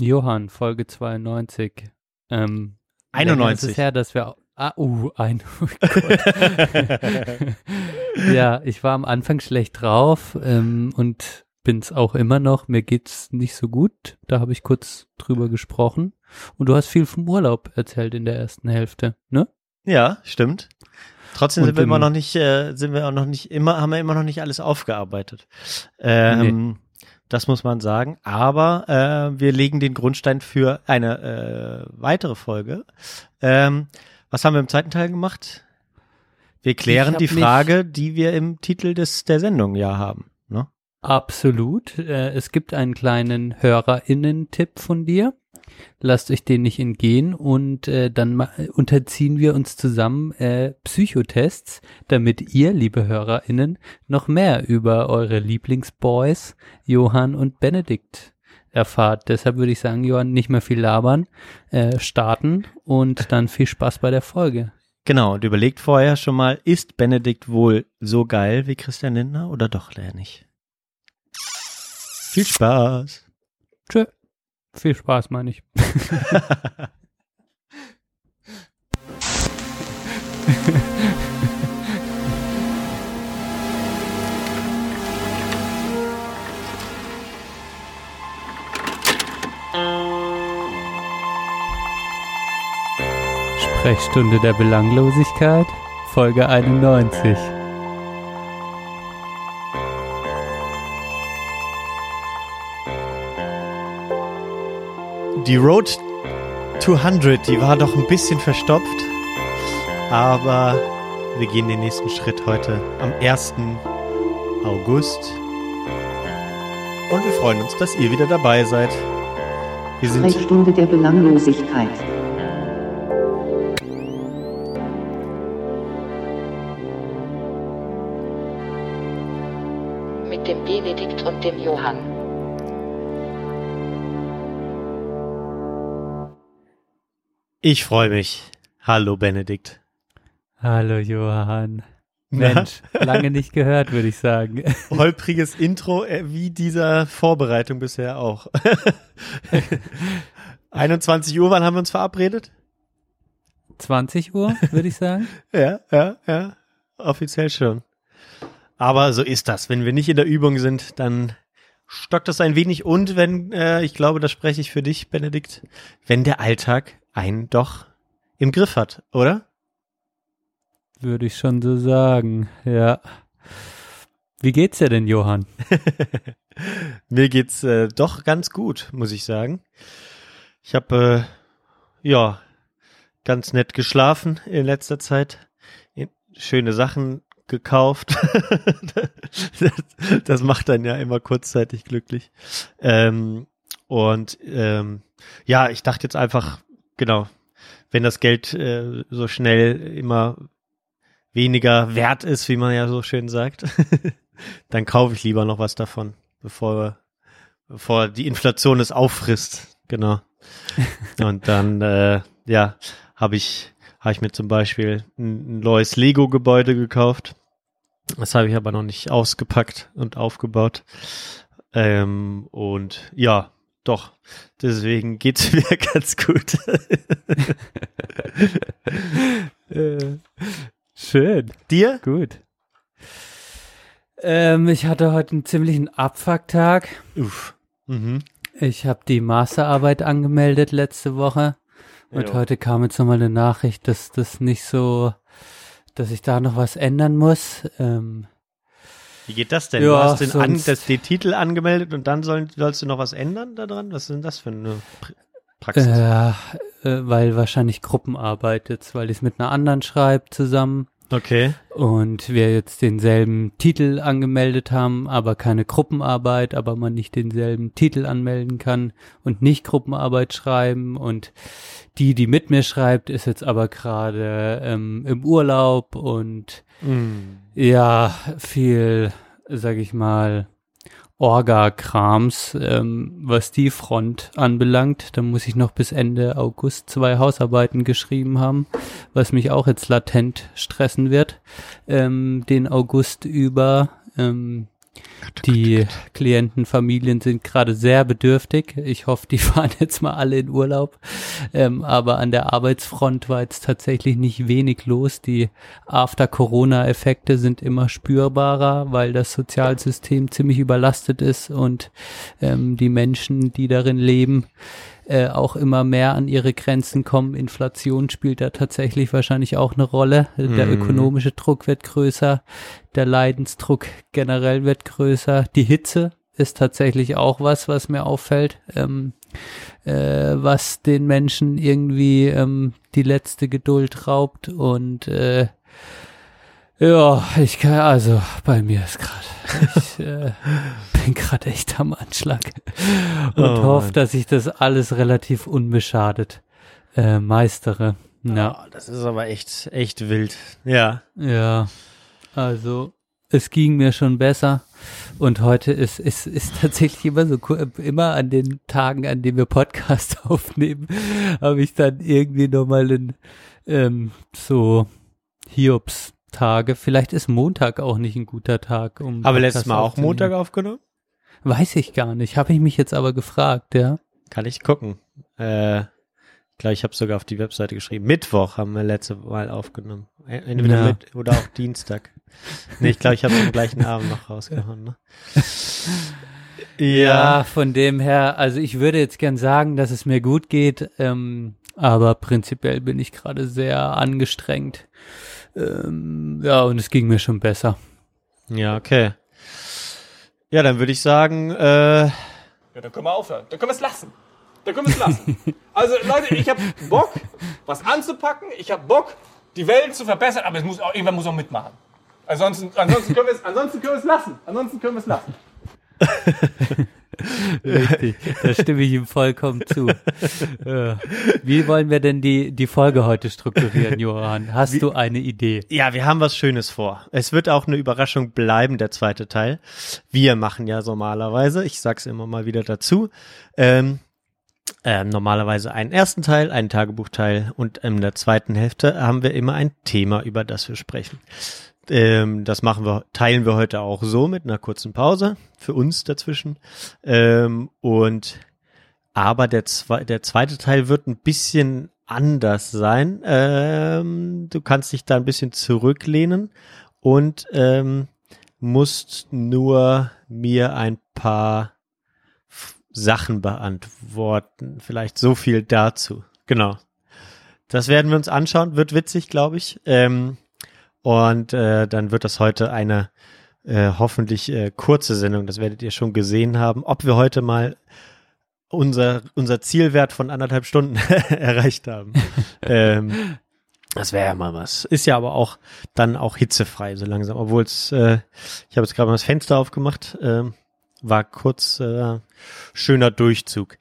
Johann, Folge 92. Ähm, 91. Es ist her, dass wir. Ah, uh, ein. Oh ja, ich war am Anfang schlecht drauf ähm, und bin's auch immer noch. Mir geht's nicht so gut. Da habe ich kurz drüber gesprochen. Und du hast viel vom Urlaub erzählt in der ersten Hälfte, ne? Ja, stimmt. Trotzdem Und sind wir immer im- noch nicht, äh, sind wir auch noch nicht immer, haben wir immer noch nicht alles aufgearbeitet. Ähm, Das muss man sagen. Aber äh, wir legen den Grundstein für eine äh, weitere Folge. Ähm, was haben wir im zweiten Teil gemacht? Wir klären die Frage, die wir im Titel des der Sendung ja haben. Ne? Absolut. Äh, es gibt einen kleinen HörerInnen-Tipp von dir. Lasst euch den nicht entgehen und äh, dann unterziehen wir uns zusammen äh, Psychotests, damit ihr, liebe HörerInnen, noch mehr über eure Lieblingsboys, Johann und Benedikt, erfahrt. Deshalb würde ich sagen, Johann, nicht mehr viel labern, äh, starten und dann viel Spaß bei der Folge. Genau, und überlegt vorher schon mal, ist Benedikt wohl so geil wie Christian Lindner oder doch eher nicht? Viel Spaß. Tschö. Viel Spaß, meine ich. Sprechstunde der Belanglosigkeit, Folge 91. Die Road to 100, die war doch ein bisschen verstopft, aber wir gehen den nächsten Schritt heute am 1. August. Und wir freuen uns, dass ihr wieder dabei seid. Wir sind Sprechstunde der Belanglosigkeit. mit dem Benedikt und dem Johann. Ich freue mich. Hallo Benedikt. Hallo Johann. Na? Mensch, lange nicht gehört, würde ich sagen. Holpriges Intro äh, wie dieser Vorbereitung bisher auch. 21 Uhr, wann haben wir uns verabredet? 20 Uhr, würde ich sagen. Ja, ja, ja. Offiziell schon. Aber so ist das. Wenn wir nicht in der Übung sind, dann stockt das ein wenig. Und wenn, äh, ich glaube, da spreche ich für dich, Benedikt, wenn der Alltag einen doch im Griff hat, oder? Würde ich schon so sagen, ja. Wie geht's dir denn, Johann? Mir geht's äh, doch ganz gut, muss ich sagen. Ich habe äh, ja ganz nett geschlafen in letzter Zeit, schöne Sachen gekauft. das, das macht dann ja immer kurzzeitig glücklich. Ähm, und ähm, ja, ich dachte jetzt einfach, genau, wenn das Geld äh, so schnell immer weniger wert ist, wie man ja so schön sagt, dann kaufe ich lieber noch was davon, bevor, bevor die Inflation es auffrisst. Genau. Und dann, äh, ja, habe ich, habe ich mir zum Beispiel ein, ein neues Lego-Gebäude gekauft. Das habe ich aber noch nicht ausgepackt und aufgebaut. Ähm, und ja, doch. Deswegen geht's mir ganz gut. Äh, schön, Dir? gut. Ähm, ich hatte heute einen ziemlichen Abfucktag. Uff. Mhm. Ich habe die Masterarbeit angemeldet letzte Woche und Jo. heute kam jetzt nochmal eine Nachricht, dass das nicht so, dass ich da noch was ändern muss. Ähm, Wie geht das denn? Ja, du hast den, an, das, den Titel angemeldet und dann soll, sollst du noch was ändern daran? Was ist denn das für eine Pr- Praxis? äh, weil wahrscheinlich Gruppenarbeit jetzt, weil ich es mit einer anderen schreibe zusammen okay. und wir jetzt denselben Titel angemeldet haben, aber keine Gruppenarbeit, aber man nicht denselben Titel anmelden kann und nicht Gruppenarbeit schreiben und die, die mit mir schreibt, ist jetzt aber gerade ähm, im Urlaub und Mm. ja, viel, sag ich mal, Orga-Krams, ähm, was die Front anbelangt. Da muss ich noch bis Ende August zwei Hausarbeiten geschrieben haben, was mich auch jetzt latent stressen wird, ähm, den August über. Ähm, Die Klientenfamilien sind gerade sehr bedürftig. Ich hoffe, die fahren jetzt mal alle in Urlaub. Ähm, aber an der Arbeitsfront war jetzt tatsächlich nicht wenig los. Die After-Corona-Effekte sind immer spürbarer, weil das Sozialsystem ziemlich überlastet ist und ähm, die Menschen, die darin leben, äh, auch immer mehr an ihre Grenzen kommen. Inflation spielt da tatsächlich wahrscheinlich auch eine Rolle. Der Mhm. ökonomische Druck wird größer, der Leidensdruck generell wird größer. Die Hitze ist tatsächlich auch was, was mir auffällt, ähm, äh, was den Menschen irgendwie ähm, die letzte Geduld raubt und äh, ja, ich kann, also bei mir ist gerade, ich äh, bin gerade echt am Anschlag und Oh hoffe, dass ich das alles relativ unbeschadet äh, meistere. Ja, Ja, das ist aber echt, echt wild. Ja. ja, also es ging mir schon besser und heute ist ist ist tatsächlich immer so ku- immer an den Tagen, an denen wir Podcast aufnehmen, habe ich dann irgendwie nochmal einen ähm, so Hiobs Tage. Vielleicht ist Montag auch nicht ein guter Tag, um Aber letztes Mal auch. Montag aufgenommen? Weiß ich gar nicht. Habe ich mich jetzt aber gefragt, ja. Kann ich gucken. Äh, ich glaube, ich habe sogar auf die Webseite geschrieben. Mittwoch haben wir letzte Mal aufgenommen. E- Entweder Ja. mit oder auch Dienstag. Nee, ich glaube, ich habe am gleichen Abend noch rausgehauen. Ne? Ja, von dem her, also ich würde jetzt gern sagen, dass es mir gut geht, ähm, aber prinzipiell bin ich gerade sehr angestrengt. Ähm, ja, und es ging mir schon besser. Ja, okay. Ja, dann würde ich sagen, äh, Ja, dann können wir aufhören. Dann können wir es lassen. Dann können wir es lassen. Also Leute, ich habe Bock, was anzupacken. Ich habe Bock, die Welt zu verbessern. Aber es muss auch, irgendwann muss auch mitmachen. Ansonsten, ansonsten können wir es, ansonsten können wir es lassen. Ansonsten können wir es lassen. Richtig, da stimme ich ihm vollkommen zu. Ja. Wie wollen wir denn die, die Folge heute strukturieren, Johann? Hast du eine Idee? ja, wir haben was Schönes vor. Es wird auch eine Überraschung bleiben, der zweite Teil. Wir machen ja normalerweise, ich sag's immer mal wieder dazu, ähm, ähm, normalerweise einen ersten Teil, einen Tagebuchteil und in der zweiten Hälfte haben wir immer ein Thema, über das wir sprechen. Ähm, das machen wir, teilen wir heute auch so mit einer kurzen Pause für uns dazwischen. Ähm, und aber der, zwe der zweite Teil wird ein bisschen anders sein. Ähm, du kannst dich da ein bisschen zurücklehnen und ähm, musst nur mir ein paar F- Sachen beantworten. Vielleicht so viel dazu. Genau. Das werden wir uns anschauen. Wird witzig, glaube ich. Ähm, und äh, dann wird das heute eine äh, hoffentlich äh, kurze Sendung. Das werdet ihr schon gesehen haben. Ob wir heute mal unser, unser Zielwert von anderthalb Stunden erreicht haben. ähm, das wäre ja mal was. Ist ja aber auch dann auch hitzefrei so langsam. Obwohl es, äh, ich habe jetzt gerade mal das Fenster aufgemacht, ähm, war kurz äh, schöner Durchzug.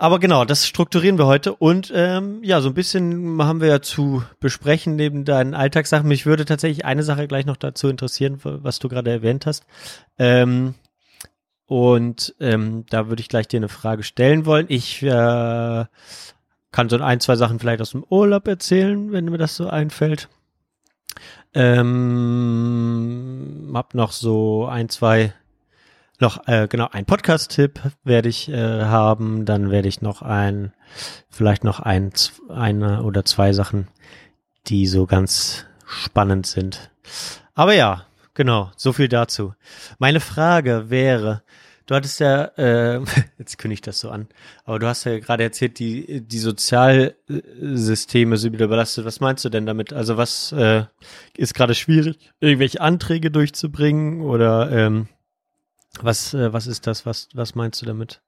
Aber genau, das strukturieren wir heute und ähm, ja, so ein bisschen haben wir ja zu besprechen neben deinen Alltagssachen. Mich würde tatsächlich eine Sache gleich noch dazu interessieren, was du gerade erwähnt hast. Ähm, und ähm, da würde ich gleich dir eine Frage stellen wollen. Ich äh, kann so ein, zwei Sachen vielleicht aus dem Urlaub erzählen, wenn mir das so einfällt. Ähm, hab noch so ein, zwei, noch äh, genau ein Podcast-Tipp werde ich äh, haben. Dann werde ich noch ein, vielleicht noch ein, eine oder zwei Sachen, die so ganz spannend sind. Aber ja, genau, so viel dazu. Meine Frage wäre, du hattest ja, äh, jetzt kündige ich das so an, aber du hast ja gerade erzählt, die, die Sozialsysteme sind wieder überlastet. Was meinst du denn damit? Also was äh, ist gerade schwierig, irgendwelche Anträge durchzubringen oder ähm, was, äh, was ist das? Was, was meinst du damit?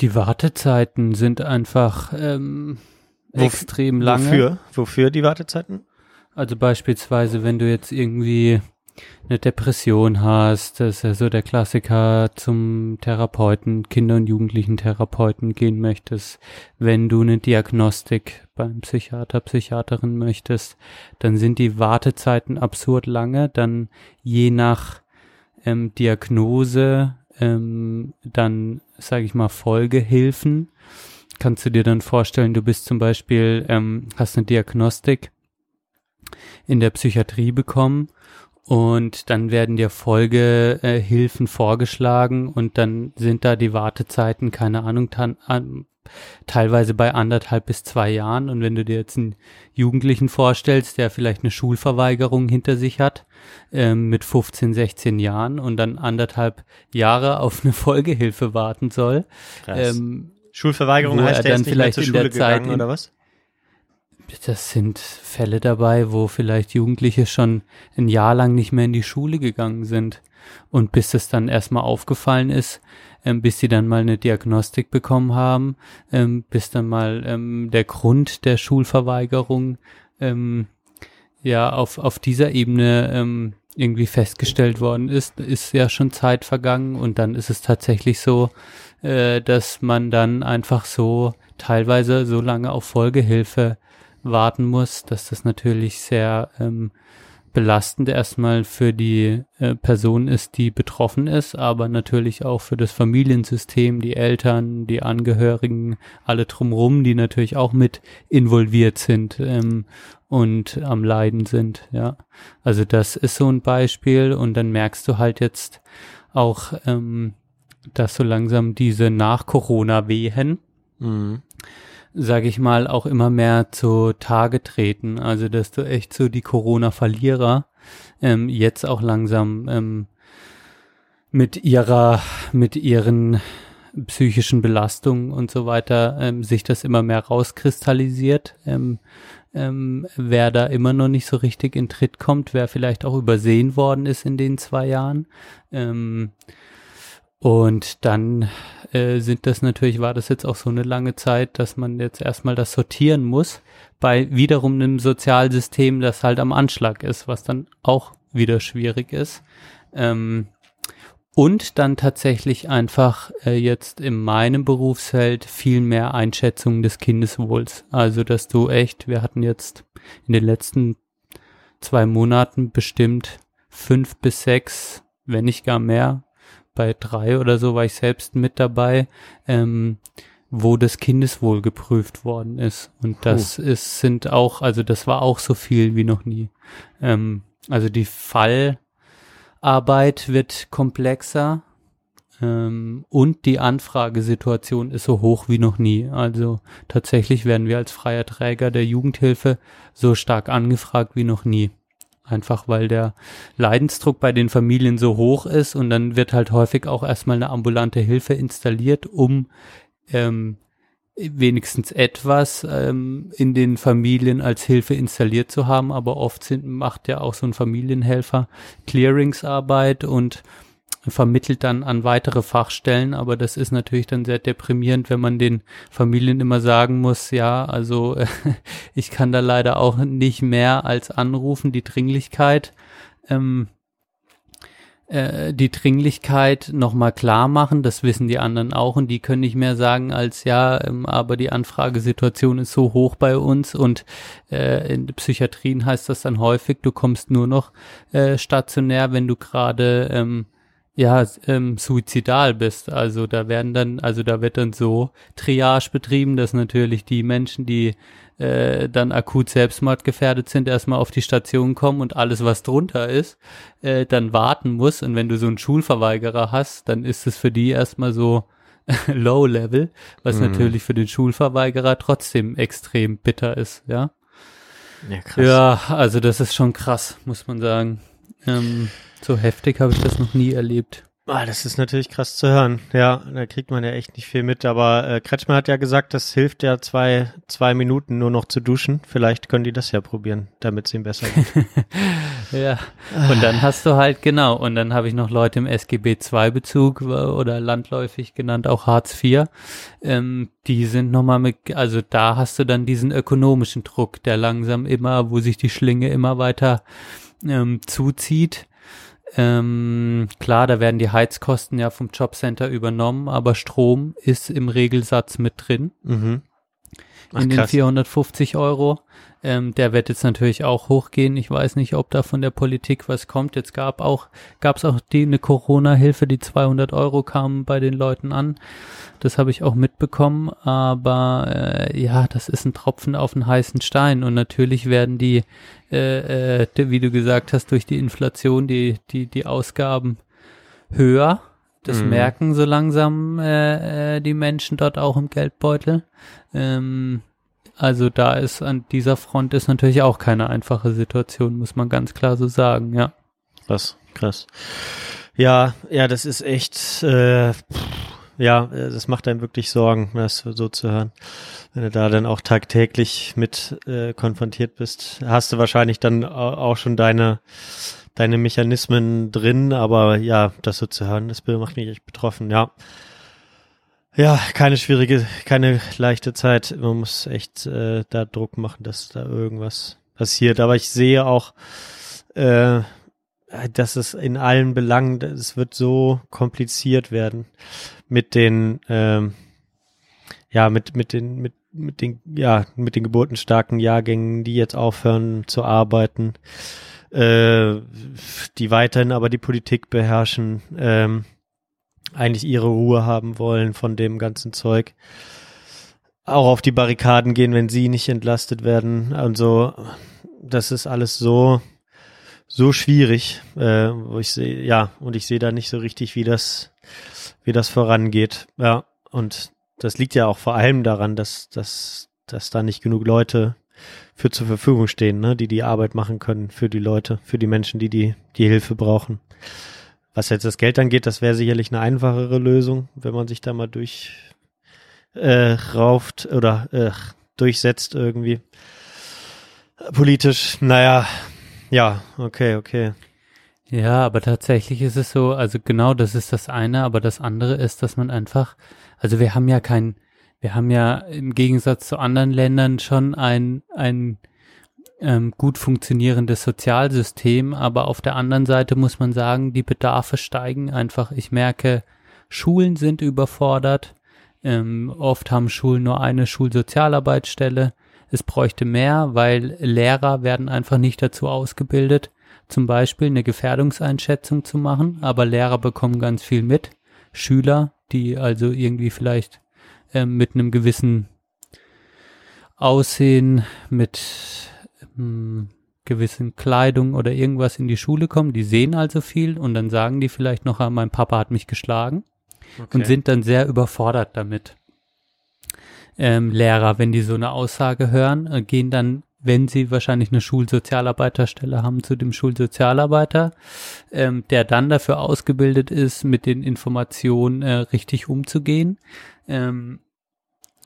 Die Wartezeiten sind einfach ähm, Wof- extrem lange. Wofür? Wofür die Wartezeiten? Also beispielsweise, wenn du jetzt irgendwie eine Depression hast, das ist ja so der Klassiker zum Therapeuten, Kinder- und Jugendlichen-Therapeuten gehen möchtest, wenn du eine Diagnostik beim Psychiater, Psychiaterin möchtest, dann sind die Wartezeiten absurd lange, dann je nach ähm, Diagnose ähm, dann, sage ich mal, Folgehilfen. Kannst du dir dann vorstellen, du bist zum Beispiel, ähm, hast eine Diagnostik in der Psychiatrie bekommen und dann werden dir Folgehilfen Hilfen vorgeschlagen und dann sind da die Wartezeiten, keine Ahnung, an, teilweise bei anderthalb bis zwei Jahren. Und wenn du dir jetzt einen Jugendlichen vorstellst, der vielleicht eine Schulverweigerung hinter sich hat, ähm, mit 15, 16 Jahren und dann anderthalb Jahre auf eine Folgehilfe warten soll, Krass. ähm, Schulverweigerung heißt, er dann ist nicht mehr vielleicht zur in der Schule Zeit gegangen, oder was? das sind Fälle dabei, wo vielleicht Jugendliche schon ein Jahr lang nicht mehr in die Schule gegangen sind. Und bis es dann erstmal aufgefallen ist, ähm, bis sie dann mal eine Diagnostik bekommen haben, ähm, bis dann mal ähm, der Grund der Schulverweigerung ähm, ja auf, auf dieser Ebene ähm, irgendwie festgestellt worden ist, ist ja schon Zeit vergangen und dann ist es tatsächlich so, äh, dass man dann einfach so teilweise so lange auf Folgehilfe warten muss, dass das natürlich sehr ähm, belastend erstmal für die äh, Person ist, die betroffen ist, aber natürlich auch für das Familiensystem, die Eltern, die Angehörigen, alle drumrum, die natürlich auch mit involviert sind ähm, und am Leiden sind, ja. Also das ist so ein Beispiel und dann merkst du halt jetzt auch, ähm, dass so langsam diese Nach-Corona-Wehen, Mhm. Sage ich mal, auch immer mehr zu Tage treten. Also dass du echt so die Corona-Verlierer ähm, jetzt auch langsam ähm, mit ihrer, mit ihren psychischen Belastungen und so weiter ähm, sich das immer mehr rauskristallisiert. Ähm, ähm, wer da immer noch nicht so richtig in Tritt kommt, wer vielleicht auch übersehen worden ist in den zwei Jahren. Ähm, und dann äh, sind das natürlich, war das jetzt auch so eine lange Zeit, dass man jetzt erstmal das sortieren muss bei wiederum einem Sozialsystem, das halt am Anschlag ist, was dann auch wieder schwierig ist. Ähm, und dann tatsächlich einfach äh, jetzt in meinem Berufsfeld viel mehr Einschätzung des Kindeswohls. Also, dass du echt, wir hatten jetzt in den letzten zwei Monaten bestimmt fünf bis sechs, wenn nicht gar mehr, bei drei oder so war ich selbst mit dabei, ähm, wo das Kindeswohl geprüft worden ist. Und das ist, sind auch, also das war auch so viel wie noch nie. Ähm, also die Fallarbeit wird komplexer ähm, und die Anfragesituation ist so hoch wie noch nie. Also tatsächlich werden wir als freier Träger der Jugendhilfe so stark angefragt wie noch nie. Einfach weil der Leidensdruck bei den Familien so hoch ist und dann wird halt häufig auch erstmal eine ambulante Hilfe installiert, um ähm, wenigstens etwas ähm, in den Familien als Hilfe installiert zu haben, aber oft sind, macht ja auch so ein Familienhelfer Clearingsarbeit und vermittelt dann an weitere Fachstellen, aber das ist natürlich dann sehr deprimierend, wenn man den Familien immer sagen muss, ja, also ich kann da leider auch nicht mehr als anrufen, die Dringlichkeit, ähm, äh, die Dringlichkeit nochmal klar machen, das wissen die anderen auch und die können nicht mehr sagen als ja, ähm, aber die Anfragesituation ist so hoch bei uns und äh, in Psychiatrien heißt das dann häufig, du kommst nur noch äh, stationär, wenn du gerade ähm, ja, ähm, suizidal bist. Also da werden dann, also da wird dann so Triage betrieben, dass natürlich die Menschen, die äh, dann akut selbstmordgefährdet sind, erstmal auf die Station kommen und alles, was drunter ist, äh, dann warten muss. Und wenn du so einen Schulverweigerer hast, dann ist es für die erstmal so Low Level, was Mhm. natürlich für den Schulverweigerer trotzdem extrem bitter ist, ja. Ja, krass. Ja, also das ist schon krass, muss man sagen. Ähm, so heftig habe ich das noch nie erlebt. Ah, das ist natürlich krass zu hören. Ja, da kriegt man ja echt nicht viel mit. Aber äh, Kretschmer hat ja gesagt, das hilft ja zwei, zwei Minuten nur noch zu duschen. Vielleicht können die das ja probieren, damit es ihm besser geht. Ja. Und dann hast du halt, genau, und dann habe ich noch Leute im SGB-II-Bezug oder landläufig genannt auch Hartz IV. Ähm, die sind nochmal mit, also da hast du dann diesen ökonomischen Druck, der langsam immer, wo sich die Schlinge immer weiter ähm, zuzieht. Ähm, klar, da werden die Heizkosten ja vom Jobcenter übernommen, aber Strom ist im Regelsatz mit drin. mhm. Ach, in den krass. 450 Euro. Ähm, der wird jetzt natürlich auch hochgehen. Ich weiß nicht, ob da von der Politik was kommt. Jetzt gab auch, gab es auch die eine Corona-Hilfe, die 200 Euro kamen bei den Leuten an. Das habe ich auch mitbekommen. Aber äh, ja, das ist ein Tropfen auf einen heißen Stein. Und natürlich werden die, äh, äh, die, wie du gesagt hast, durch die Inflation die die die Ausgaben höher. Das Mhm. merken so langsam äh, äh, die Menschen dort auch im Geldbeutel. Ähm, also da ist an dieser Front ist natürlich auch keine einfache Situation, muss man ganz klar so sagen, ja. Krass, krass. Ja, ja, das ist echt, äh, pff, ja, äh, das macht einem wirklich Sorgen, das so zu hören. Wenn du da dann auch tagtäglich mit äh, konfrontiert bist, hast du wahrscheinlich dann au- auch schon deine, deine Mechanismen drin, aber ja, das so zu hören, das macht mich echt betroffen, ja. Ja, keine schwierige, keine leichte Zeit. Man muss echt äh, da Druck machen, dass da irgendwas passiert. Aber ich sehe auch, äh, dass es in allen Belangen, es wird so kompliziert werden mit den, ähm, ja, mit, mit den, mit, mit den, ja, mit den geburtenstarken Jahrgängen, die jetzt aufhören zu arbeiten, äh, die weiterhin aber die Politik beherrschen, ähm, eigentlich ihre Ruhe haben wollen von dem ganzen Zeug. Auch auf die Barrikaden gehen, wenn sie nicht entlastet werden. Also, das ist alles so, so schwierig, äh, wo ich sehe, ja, und ich sehe da nicht so richtig, wie das, wie das vorangeht. Ja, und das liegt ja auch vor allem daran, dass, dass, dass da nicht genug Leute für zur Verfügung stehen, ne, die die Arbeit machen können für die Leute, für die Menschen, die die, die Hilfe brauchen. Was jetzt das Geld angeht, das wäre sicherlich eine einfachere Lösung, wenn man sich da mal durch äh, rauft oder äh, durchsetzt irgendwie. Politisch, naja, ja, okay, okay. Ja, aber tatsächlich ist es so, also genau das ist das eine, aber das andere ist, dass man einfach, also wir haben ja kein, wir haben ja im Gegensatz zu anderen Ländern schon ein, ein ähm, gut funktionierendes Sozialsystem, aber auf der anderen Seite muss man sagen, die Bedarfe steigen einfach. Ich merke, Schulen sind überfordert. Ähm, oft haben Schulen nur eine Schulsozialarbeitsstelle. Es bräuchte mehr, weil Lehrer werden einfach nicht dazu ausgebildet, zum Beispiel eine Gefährdungseinschätzung zu machen, aber Lehrer bekommen ganz viel mit. Schüler, die also irgendwie vielleicht ähm, mit einem gewissen Aussehen, mit ähm, gewissen Kleidung oder irgendwas in die Schule kommen, die sehen also viel und dann sagen die vielleicht noch, ah, mein Papa hat mich geschlagen. Und sind dann sehr überfordert damit. Ähm, Lehrer, wenn die so eine Aussage hören, äh, gehen dann, wenn sie wahrscheinlich eine Schulsozialarbeiterstelle haben, zu dem Schulsozialarbeiter, ähm, der dann dafür ausgebildet ist, mit den Informationen äh, richtig umzugehen. Ähm,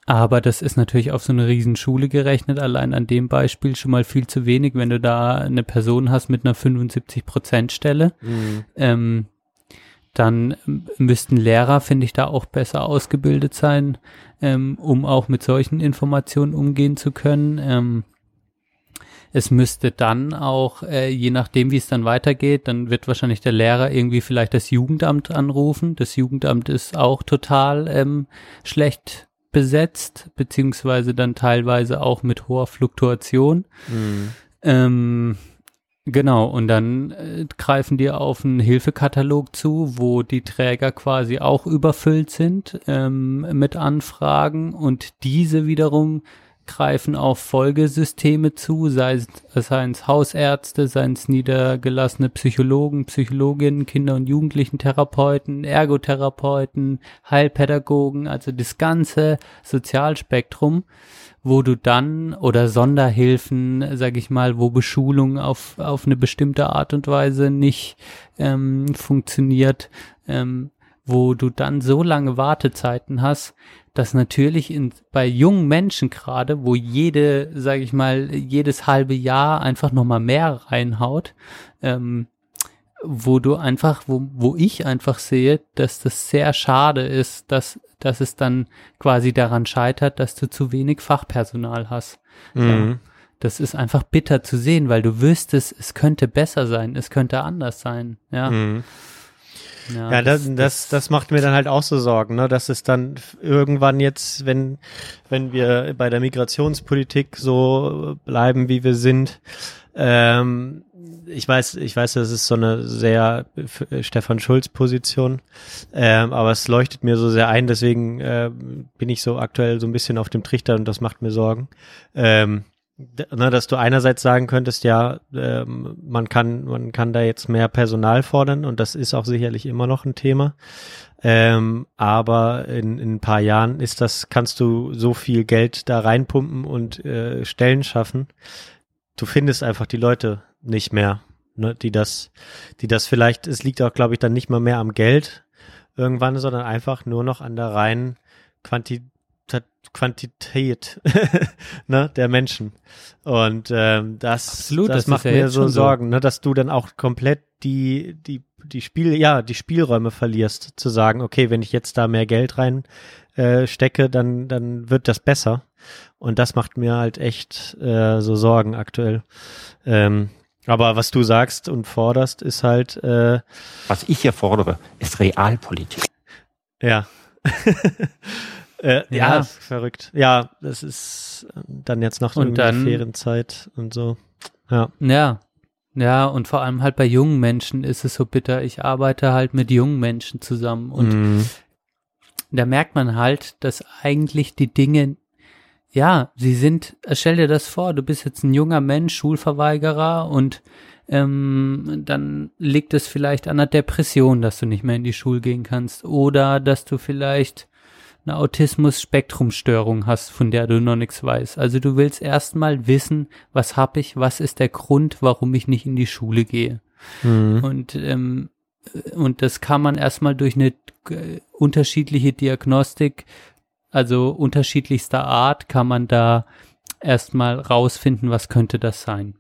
aber das ist natürlich auf so eine Riesenschule gerechnet, allein an dem Beispiel schon mal viel zu wenig, wenn du da eine Person hast mit einer 75-Prozent-Stelle. Mhm. Ähm, dann müssten Lehrer, finde ich, da auch besser ausgebildet sein, ähm, um auch mit solchen Informationen umgehen zu können. Ähm, es müsste dann auch, äh, je nachdem, wie es dann weitergeht, dann wird wahrscheinlich der Lehrer irgendwie vielleicht das Jugendamt anrufen. Das Jugendamt ist auch total ähm, schlecht besetzt, beziehungsweise dann teilweise auch mit hoher Fluktuation. Mhm. Ähm, genau, und dann äh, greifen die auf einen Hilfekatalog zu, wo die Träger quasi auch überfüllt sind ähm, mit Anfragen und diese wiederum greifen auf Folgesysteme zu, sei es, seien es Hausärzte, seien es niedergelassene Psychologen, Psychologinnen, Kinder- und Jugendlichen-Therapeuten, Ergotherapeuten, Heilpädagogen, also das ganze Sozialspektrum, wo du dann oder Sonderhilfen, sag ich mal, wo Beschulung auf, auf eine bestimmte Art und Weise nicht ähm, funktioniert, ähm, wo du dann so lange Wartezeiten hast, dass natürlich in, bei jungen Menschen gerade, wo jede, sage ich mal, jedes halbe Jahr einfach nochmal mehr reinhaut, ähm, wo du einfach, wo, wo ich einfach sehe, dass das sehr schade ist, dass, dass es dann quasi daran scheitert, dass du zu wenig Fachpersonal hast. Mhm. Das ist einfach bitter zu sehen, weil du wüsstest, es könnte besser sein, es könnte anders sein. Ja. Mhm. Ja, das, das, das macht mir dann halt auch so Sorgen, ne? dass es dann irgendwann jetzt, wenn, wenn wir bei der Migrationspolitik so bleiben, wie wir sind, ähm, ich weiß, ich weiß, das ist so eine sehr f- Stefan Schulz Position, ähm, aber es leuchtet mir so sehr ein, deswegen äh, bin ich so aktuell so ein bisschen auf dem Trichter und das macht mir Sorgen. Ähm, ne, dass du einerseits sagen könntest, ja, ähm, man kann, man kann da jetzt mehr Personal fordern und das ist auch sicherlich immer noch ein Thema. Ähm, aber in, in ein paar Jahren ist das, kannst du so viel Geld da reinpumpen und äh, Stellen schaffen. Du findest einfach die Leute nicht mehr, ne, die das, die das vielleicht, es liegt auch, glaube ich, dann nicht mal mehr am Geld irgendwann, sondern einfach nur noch an der reinen Quantität Quantität ne, der Menschen. Und ähm, das, Absolut, das, das macht ja mir so schon so. Sorgen, ne, dass du dann auch komplett die, die, die Spiel, ja, die Spielräume verlierst, zu sagen, okay, wenn ich jetzt da mehr Geld rein äh, stecke, dann, dann wird das besser. Und das macht mir halt echt äh, so Sorgen aktuell. Ähm, aber was du sagst und forderst, ist halt, äh, Was ich hier fordere, ist Realpolitik. ja. äh, ja. Ja. ist verrückt. Ja, das ist äh, dann jetzt noch Und dann- Ferienzeit und so. Ja. Ja. Ja, und vor allem halt bei jungen Menschen ist es so bitter. Ich arbeite halt mit jungen Menschen zusammen und Mhm. da merkt man halt, dass eigentlich die Dinge, ja, sie sind, stell dir das vor, du bist jetzt ein junger Mensch, Schulverweigerer und ähm, dann liegt es vielleicht an einer Depression, dass du nicht mehr in die Schule gehen kannst oder dass du vielleicht eine Autismus-Spektrum-Störung hast, von der du noch nichts weißt. Also du willst erstmal wissen, was hab ich, was ist der Grund, warum ich nicht in die Schule gehe. Mhm. Und, ähm, und das kann man erstmal durch eine äh, unterschiedliche Diagnostik, also unterschiedlichster Art, kann man da erstmal rausfinden, was könnte das sein.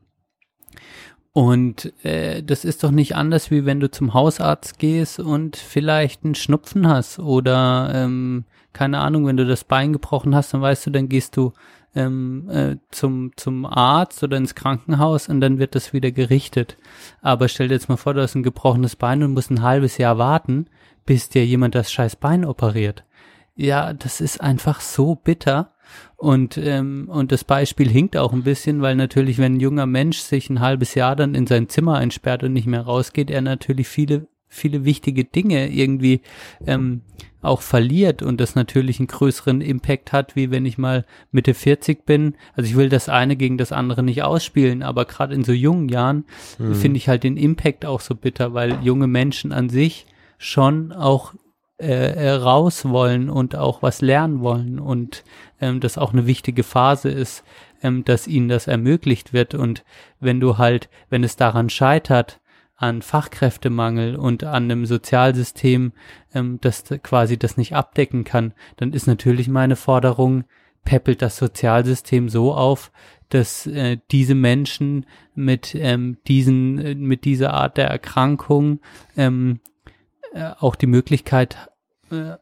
Und äh, das ist doch nicht anders, wie wenn du zum Hausarzt gehst und vielleicht einen Schnupfen hast oder ähm, keine Ahnung, wenn du das Bein gebrochen hast, dann weißt du, dann gehst du ähm, äh, zum, zum Arzt oder ins Krankenhaus und dann wird das wieder gerichtet. Aber stell dir jetzt mal vor, du hast ein gebrochenes Bein und musst ein halbes Jahr warten, bis dir jemand das scheiß Bein operiert. Ja, das ist einfach so bitter. Und, ähm, und das Beispiel hinkt auch ein bisschen, weil natürlich, wenn ein junger Mensch sich ein halbes Jahr dann in sein Zimmer einsperrt und nicht mehr rausgeht, er natürlich viele, viele wichtige Dinge irgendwie ähm, auch verliert und das natürlich einen größeren Impact hat, wie wenn ich mal Mitte 40 bin. Also ich will das eine gegen das andere nicht ausspielen, aber gerade in so jungen Jahren finde ich halt den Impact auch so bitter, weil junge Menschen an sich schon auch äh, äh, raus wollen und auch was lernen wollen und ähm, das auch eine wichtige Phase ist, ähm, dass ihnen das ermöglicht wird und wenn du halt, wenn es daran scheitert, an Fachkräftemangel und an einem Sozialsystem, ähm, das quasi das nicht abdecken kann, dann ist natürlich meine Forderung, peppelt das Sozialsystem so auf, dass äh, diese Menschen mit ähm, diesen, äh, mit dieser Art der Erkrankung ähm, äh, auch die Möglichkeit äh,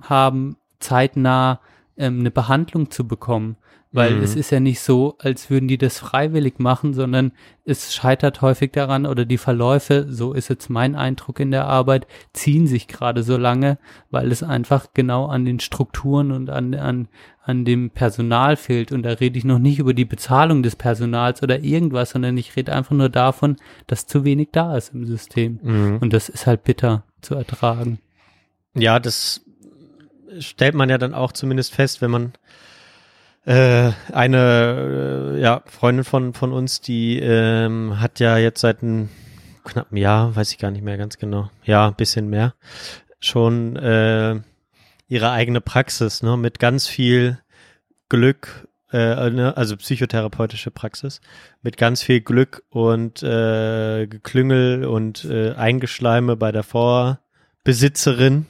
haben, zeitnah ähm, eine Behandlung zu bekommen. Weil Mhm. es ist ja nicht so, als würden die das freiwillig machen, sondern es scheitert häufig daran oder die Verläufe, so ist jetzt mein Eindruck in der Arbeit, ziehen sich gerade so lange, weil es einfach genau an den Strukturen und an, an, an dem Personal fehlt. Und da rede ich noch nicht über die Bezahlung des Personals oder irgendwas, sondern ich rede einfach nur davon, dass zu wenig da ist im System. Mhm. Und das ist halt bitter zu ertragen. Ja, das stellt man ja dann auch zumindest fest, wenn man äh, eine äh, ja, Freundin von, von uns, die ähm, hat ja jetzt seit einem knappen Jahr, weiß ich gar nicht mehr ganz genau, ja, ein bisschen mehr, schon äh, ihre eigene Praxis, ne, mit ganz viel Glück, äh, ne, also psychotherapeutische Praxis, mit ganz viel Glück und äh, Geklüngel und äh, Eingeschleime bei der Vorbesitzerin.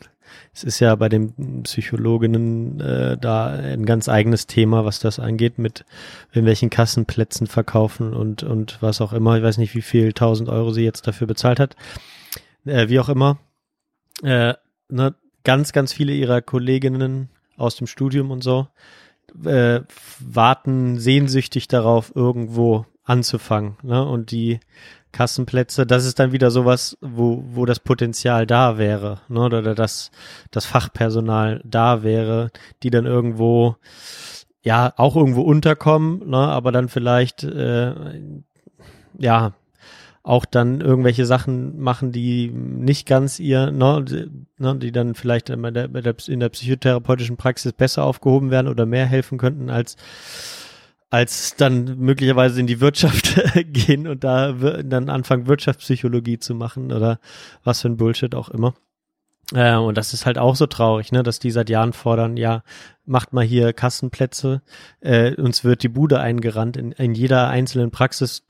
Es ist ja bei den Psychologinnen äh, da ein ganz eigenes Thema, was das angeht, mit irgendwelchen Kassenplätzen verkaufen und, und was auch immer. Ich weiß nicht, wie viel tausend Euro sie jetzt dafür bezahlt hat. Äh, wie auch immer. Äh, ne, ganz, ganz viele ihrer Kolleginnen aus dem Studium und so äh, warten sehnsüchtig darauf, irgendwo anzufangen. Ne? Und die Kassenplätze, das ist dann wieder sowas, wo, wo das Potenzial da wäre, ne? oder oder das, das Fachpersonal da wäre, die dann irgendwo, ja, auch irgendwo unterkommen, ne? aber dann vielleicht, äh, ja, auch dann irgendwelche Sachen machen, die nicht ganz ihr, ne, die, ne, die dann vielleicht in der, in der psychotherapeutischen Praxis besser aufgehoben werden oder mehr helfen könnten als als dann möglicherweise in die Wirtschaft gehen und da dann anfangen Wirtschaftspsychologie zu machen oder was für ein Bullshit auch immer. Äh, und das ist halt auch so traurig, ne, dass die seit Jahren fordern, ja, macht mal hier Kassenplätze, äh, uns wird die Bude eingerannt in, in jeder einzelnen Praxis.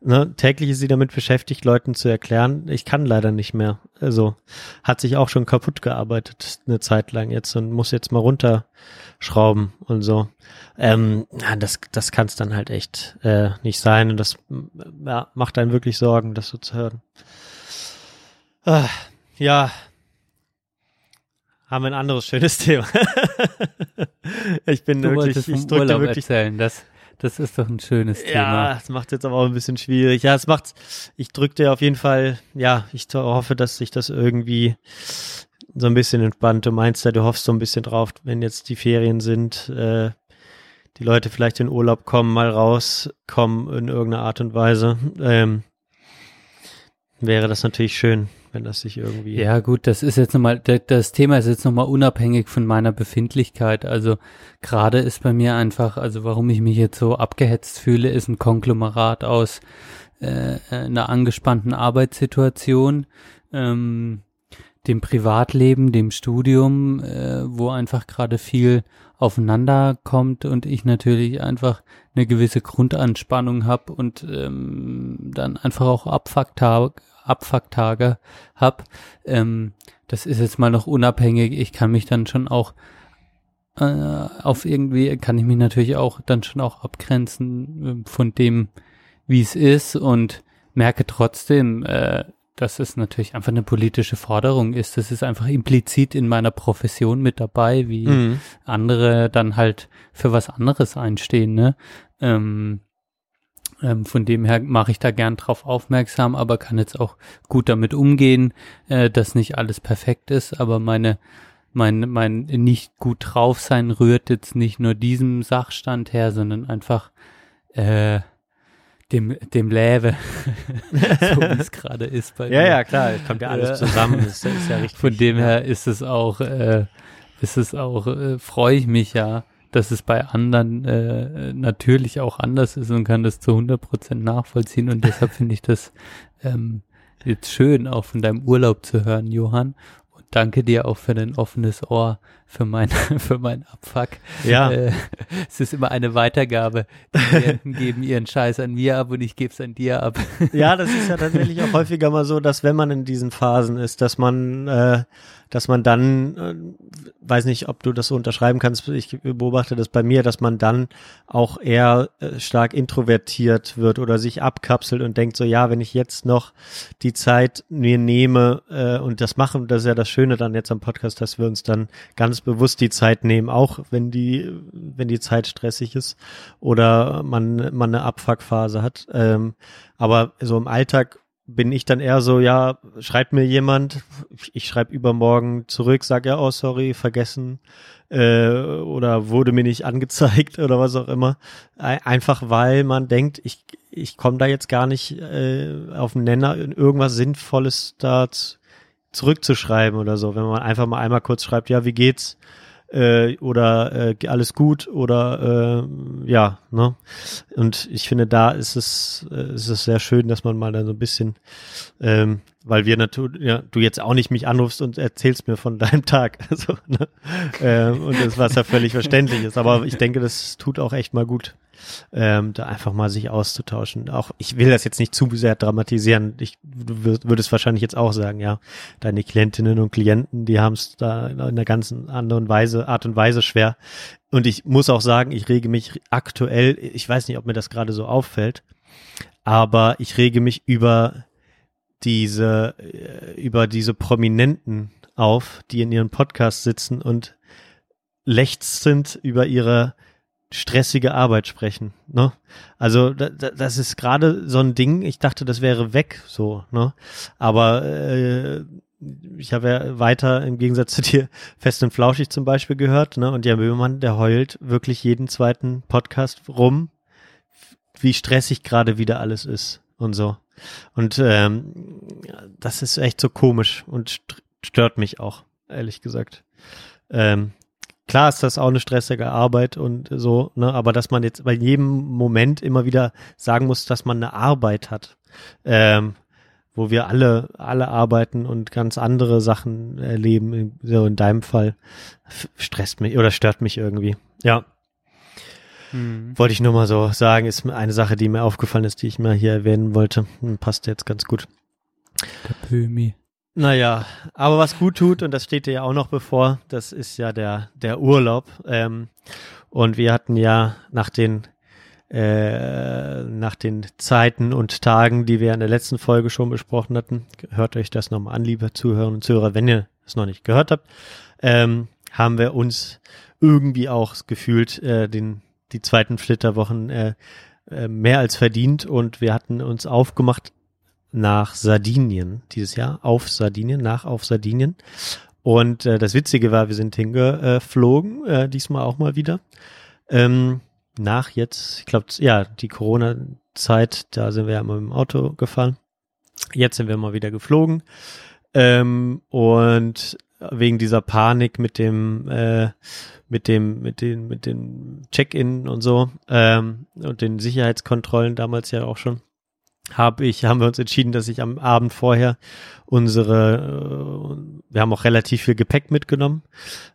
Ne, täglich ist sie damit beschäftigt, Leuten zu erklären, ich kann leider nicht mehr. Also hat sich auch schon kaputt gearbeitet eine Zeit lang jetzt und muss jetzt mal runterschrauben und so. Ähm, das das kann es dann halt echt äh, nicht sein und das ja, macht einen wirklich Sorgen, das so zu hören. Ah, ja, haben wir ein anderes schönes Thema. ich bin Du wirklich, ich drücke Urlaub wirklich erzählen. Das, das ist doch ein schönes ja, Thema. das macht jetzt aber auch ein bisschen schwierig. Ja, es macht, ich drücke dir auf jeden Fall, ja, ich hoffe, dass sich das irgendwie so ein bisschen entspannt. Du meinst ja, du hoffst so ein bisschen drauf, wenn jetzt die Ferien sind, äh, die Leute vielleicht in Urlaub kommen, mal rauskommen in irgendeiner Art und Weise. Ähm, wäre das natürlich schön, wenn das sich irgendwie. Ja, gut, das ist jetzt nochmal, da- das Thema ist jetzt nochmal unabhängig von meiner Befindlichkeit. Also gerade ist bei mir einfach, also warum ich mich jetzt so abgehetzt fühle, ist ein Konglomerat aus äh, einer angespannten Arbeitssituation, ähm, dem Privatleben, dem Studium, äh, wo einfach gerade viel aufeinander kommt und ich natürlich einfach eine gewisse Grundanspannung habe und ähm, dann einfach auch Abfucktage, Abfucktage hab. Ähm, das ist jetzt mal noch unabhängig. Ich kann mich dann schon auch äh, auf irgendwie, kann ich mich natürlich auch dann schon auch abgrenzen äh, von dem, wie es ist und merke trotzdem, äh, dass es natürlich einfach eine politische Forderung ist. Das ist einfach implizit in meiner Profession mit dabei, wie Mhm. andere dann halt für was anderes einstehen, ne? Ähm, ähm, von dem her mache ich da gern drauf aufmerksam, aber kann jetzt auch gut damit umgehen, äh, dass nicht alles perfekt ist, aber meine mein, mein nicht gut drauf sein rührt jetzt nicht nur diesem Sachstand her, sondern einfach äh, dem, dem Läwe, so wie es gerade ist bei Ja, mir. ja, klar, es kommt ja alles Ja. zusammen. Das ist ja richtig. Von dem ja. her ist es auch, äh, ist es auch, äh, freue ich mich ja, dass es bei anderen äh, natürlich auch anders ist und kann das zu 100% nachvollziehen und deshalb finde ich das ähm, jetzt schön, auch von deinem Urlaub zu hören, Johann. Und danke dir auch für dein offenes Ohr für mein, für mein Abfuck. Ja. Äh, es ist immer eine Weitergabe. Die Klienten geben ihren Scheiß an mir ab und ich gebe es an dir ab. Ja, das ist ja tatsächlich auch häufiger mal so, dass wenn man in diesen Phasen ist, dass man, äh, dass man dann, äh, weiß nicht, ob du das so unterschreiben kannst, ich beobachte das bei mir, dass man dann auch eher äh, stark introvertiert wird oder sich abkapselt und denkt so, ja, wenn ich jetzt noch die Zeit mir nehme äh, und das machen, das ist ja das Schöne dann jetzt am Podcast, dass wir uns dann ganz bewusst die Zeit nehmen, auch wenn die, wenn die Zeit stressig ist oder man, man eine Abfuckphase hat. Ähm, aber so im Alltag bin ich dann eher so, ja, schreibt mir jemand, ich schreibe übermorgen zurück, sag ja, oh sorry, vergessen äh, oder wurde mir nicht angezeigt oder was auch immer. Ei- Einfach weil man denkt, ich, ich komme da jetzt gar nicht äh, auf den Nenner, irgendwas Sinnvolles da zurückzuschreiben oder so. Wenn man einfach mal einmal kurz schreibt, ja, wie geht's? Äh, oder äh, alles gut oder äh, ja, ne? Und ich finde, da ist es, äh, ist es sehr schön, dass man mal dann so ein bisschen, ähm, weil wir natürlich, ja, du jetzt auch nicht mich anrufst und erzählst mir von deinem Tag. Also, ne? ähm, und das, was ja völlig verständlich ist. Aber ich denke, das tut auch echt mal gut, ähm, da einfach mal sich auszutauschen. Auch ich will das jetzt nicht zu sehr dramatisieren. Ich, du würd- würdest wahrscheinlich jetzt auch sagen, ja, deine Klientinnen und Klienten, die haben es da in einer ganzen anderen Weise, Art und Weise schwer. Und ich muss auch sagen, ich rege mich aktuell, ich weiß nicht, ob mir das gerade so auffällt, aber ich rege mich über diese, äh, über diese Prominenten auf, die in ihren Podcasts sitzen und lechzend über ihre stressige Arbeit sprechen. Ne? Also da, da, das ist gerade so ein Ding. Ich dachte, das wäre weg, so. Ne? Aber äh, ich habe ja weiter im Gegensatz zu dir fest und flauschig zum Beispiel gehört. Ne? Und Jan Böhmermann, der heult wirklich jeden zweiten Podcast rum, wie stressig gerade wieder alles ist und so. Und ähm, das ist echt so komisch und st- stört mich auch, ehrlich gesagt. Ähm, klar ist das auch eine stressige Arbeit und so, ne, aber dass man jetzt bei jedem Moment immer wieder sagen muss, dass man eine Arbeit hat, ähm, wo wir alle, alle arbeiten und ganz andere Sachen erleben, so in deinem Fall, stresst mich oder stört mich irgendwie. Ja, Hm. wollte ich nur mal so sagen, ist mir eine Sache, die mir aufgefallen ist, die ich mal hier erwähnen wollte. Hm, Passt jetzt ganz gut. Der Pömi. Naja, aber was gut tut, und das steht dir ja auch noch bevor, das ist ja der, der Urlaub. Ähm, und wir hatten ja nach den, äh, nach den Zeiten und Tagen, die wir in der letzten Folge schon besprochen hatten, hört euch das nochmal an, liebe Zuhörerinnen und Zuhörer, wenn ihr es noch nicht gehört habt, ähm, haben wir uns irgendwie auch gefühlt äh, den, die zweiten Flitterwochen äh, äh, mehr als verdient und wir hatten uns aufgemacht nach Sardinien dieses Jahr, auf Sardinien, nach auf Sardinien. Und äh, das Witzige war, wir sind hingeflogen, äh, diesmal auch mal wieder. Ähm, nach jetzt, ich glaube, ja, die Corona-Zeit, da sind wir ja mal mit dem Auto gefahren. Jetzt sind wir mal wieder geflogen. Ähm, und wegen dieser Panik mit dem, äh, mit dem, mit den, mit dem Check-in und so ähm, und den Sicherheitskontrollen damals ja auch schon habe ich, haben wir uns entschieden, dass ich am Abend vorher unsere, äh, wir haben auch relativ viel Gepäck mitgenommen,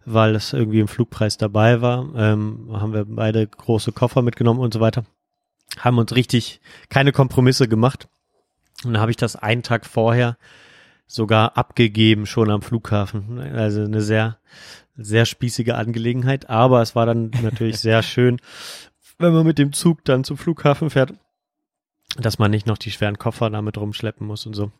weil es irgendwie im Flugpreis dabei war, ähm, haben wir beide große Koffer mitgenommen und so weiter, haben uns richtig keine Kompromisse gemacht. Und dann habe ich das einen Tag vorher sogar abgegeben schon am Flughafen, also eine sehr, sehr spießige Angelegenheit, aber es war dann natürlich sehr schön, wenn man mit dem Zug dann zum Flughafen fährt dass man nicht noch die schweren Koffer damit rumschleppen muss und so.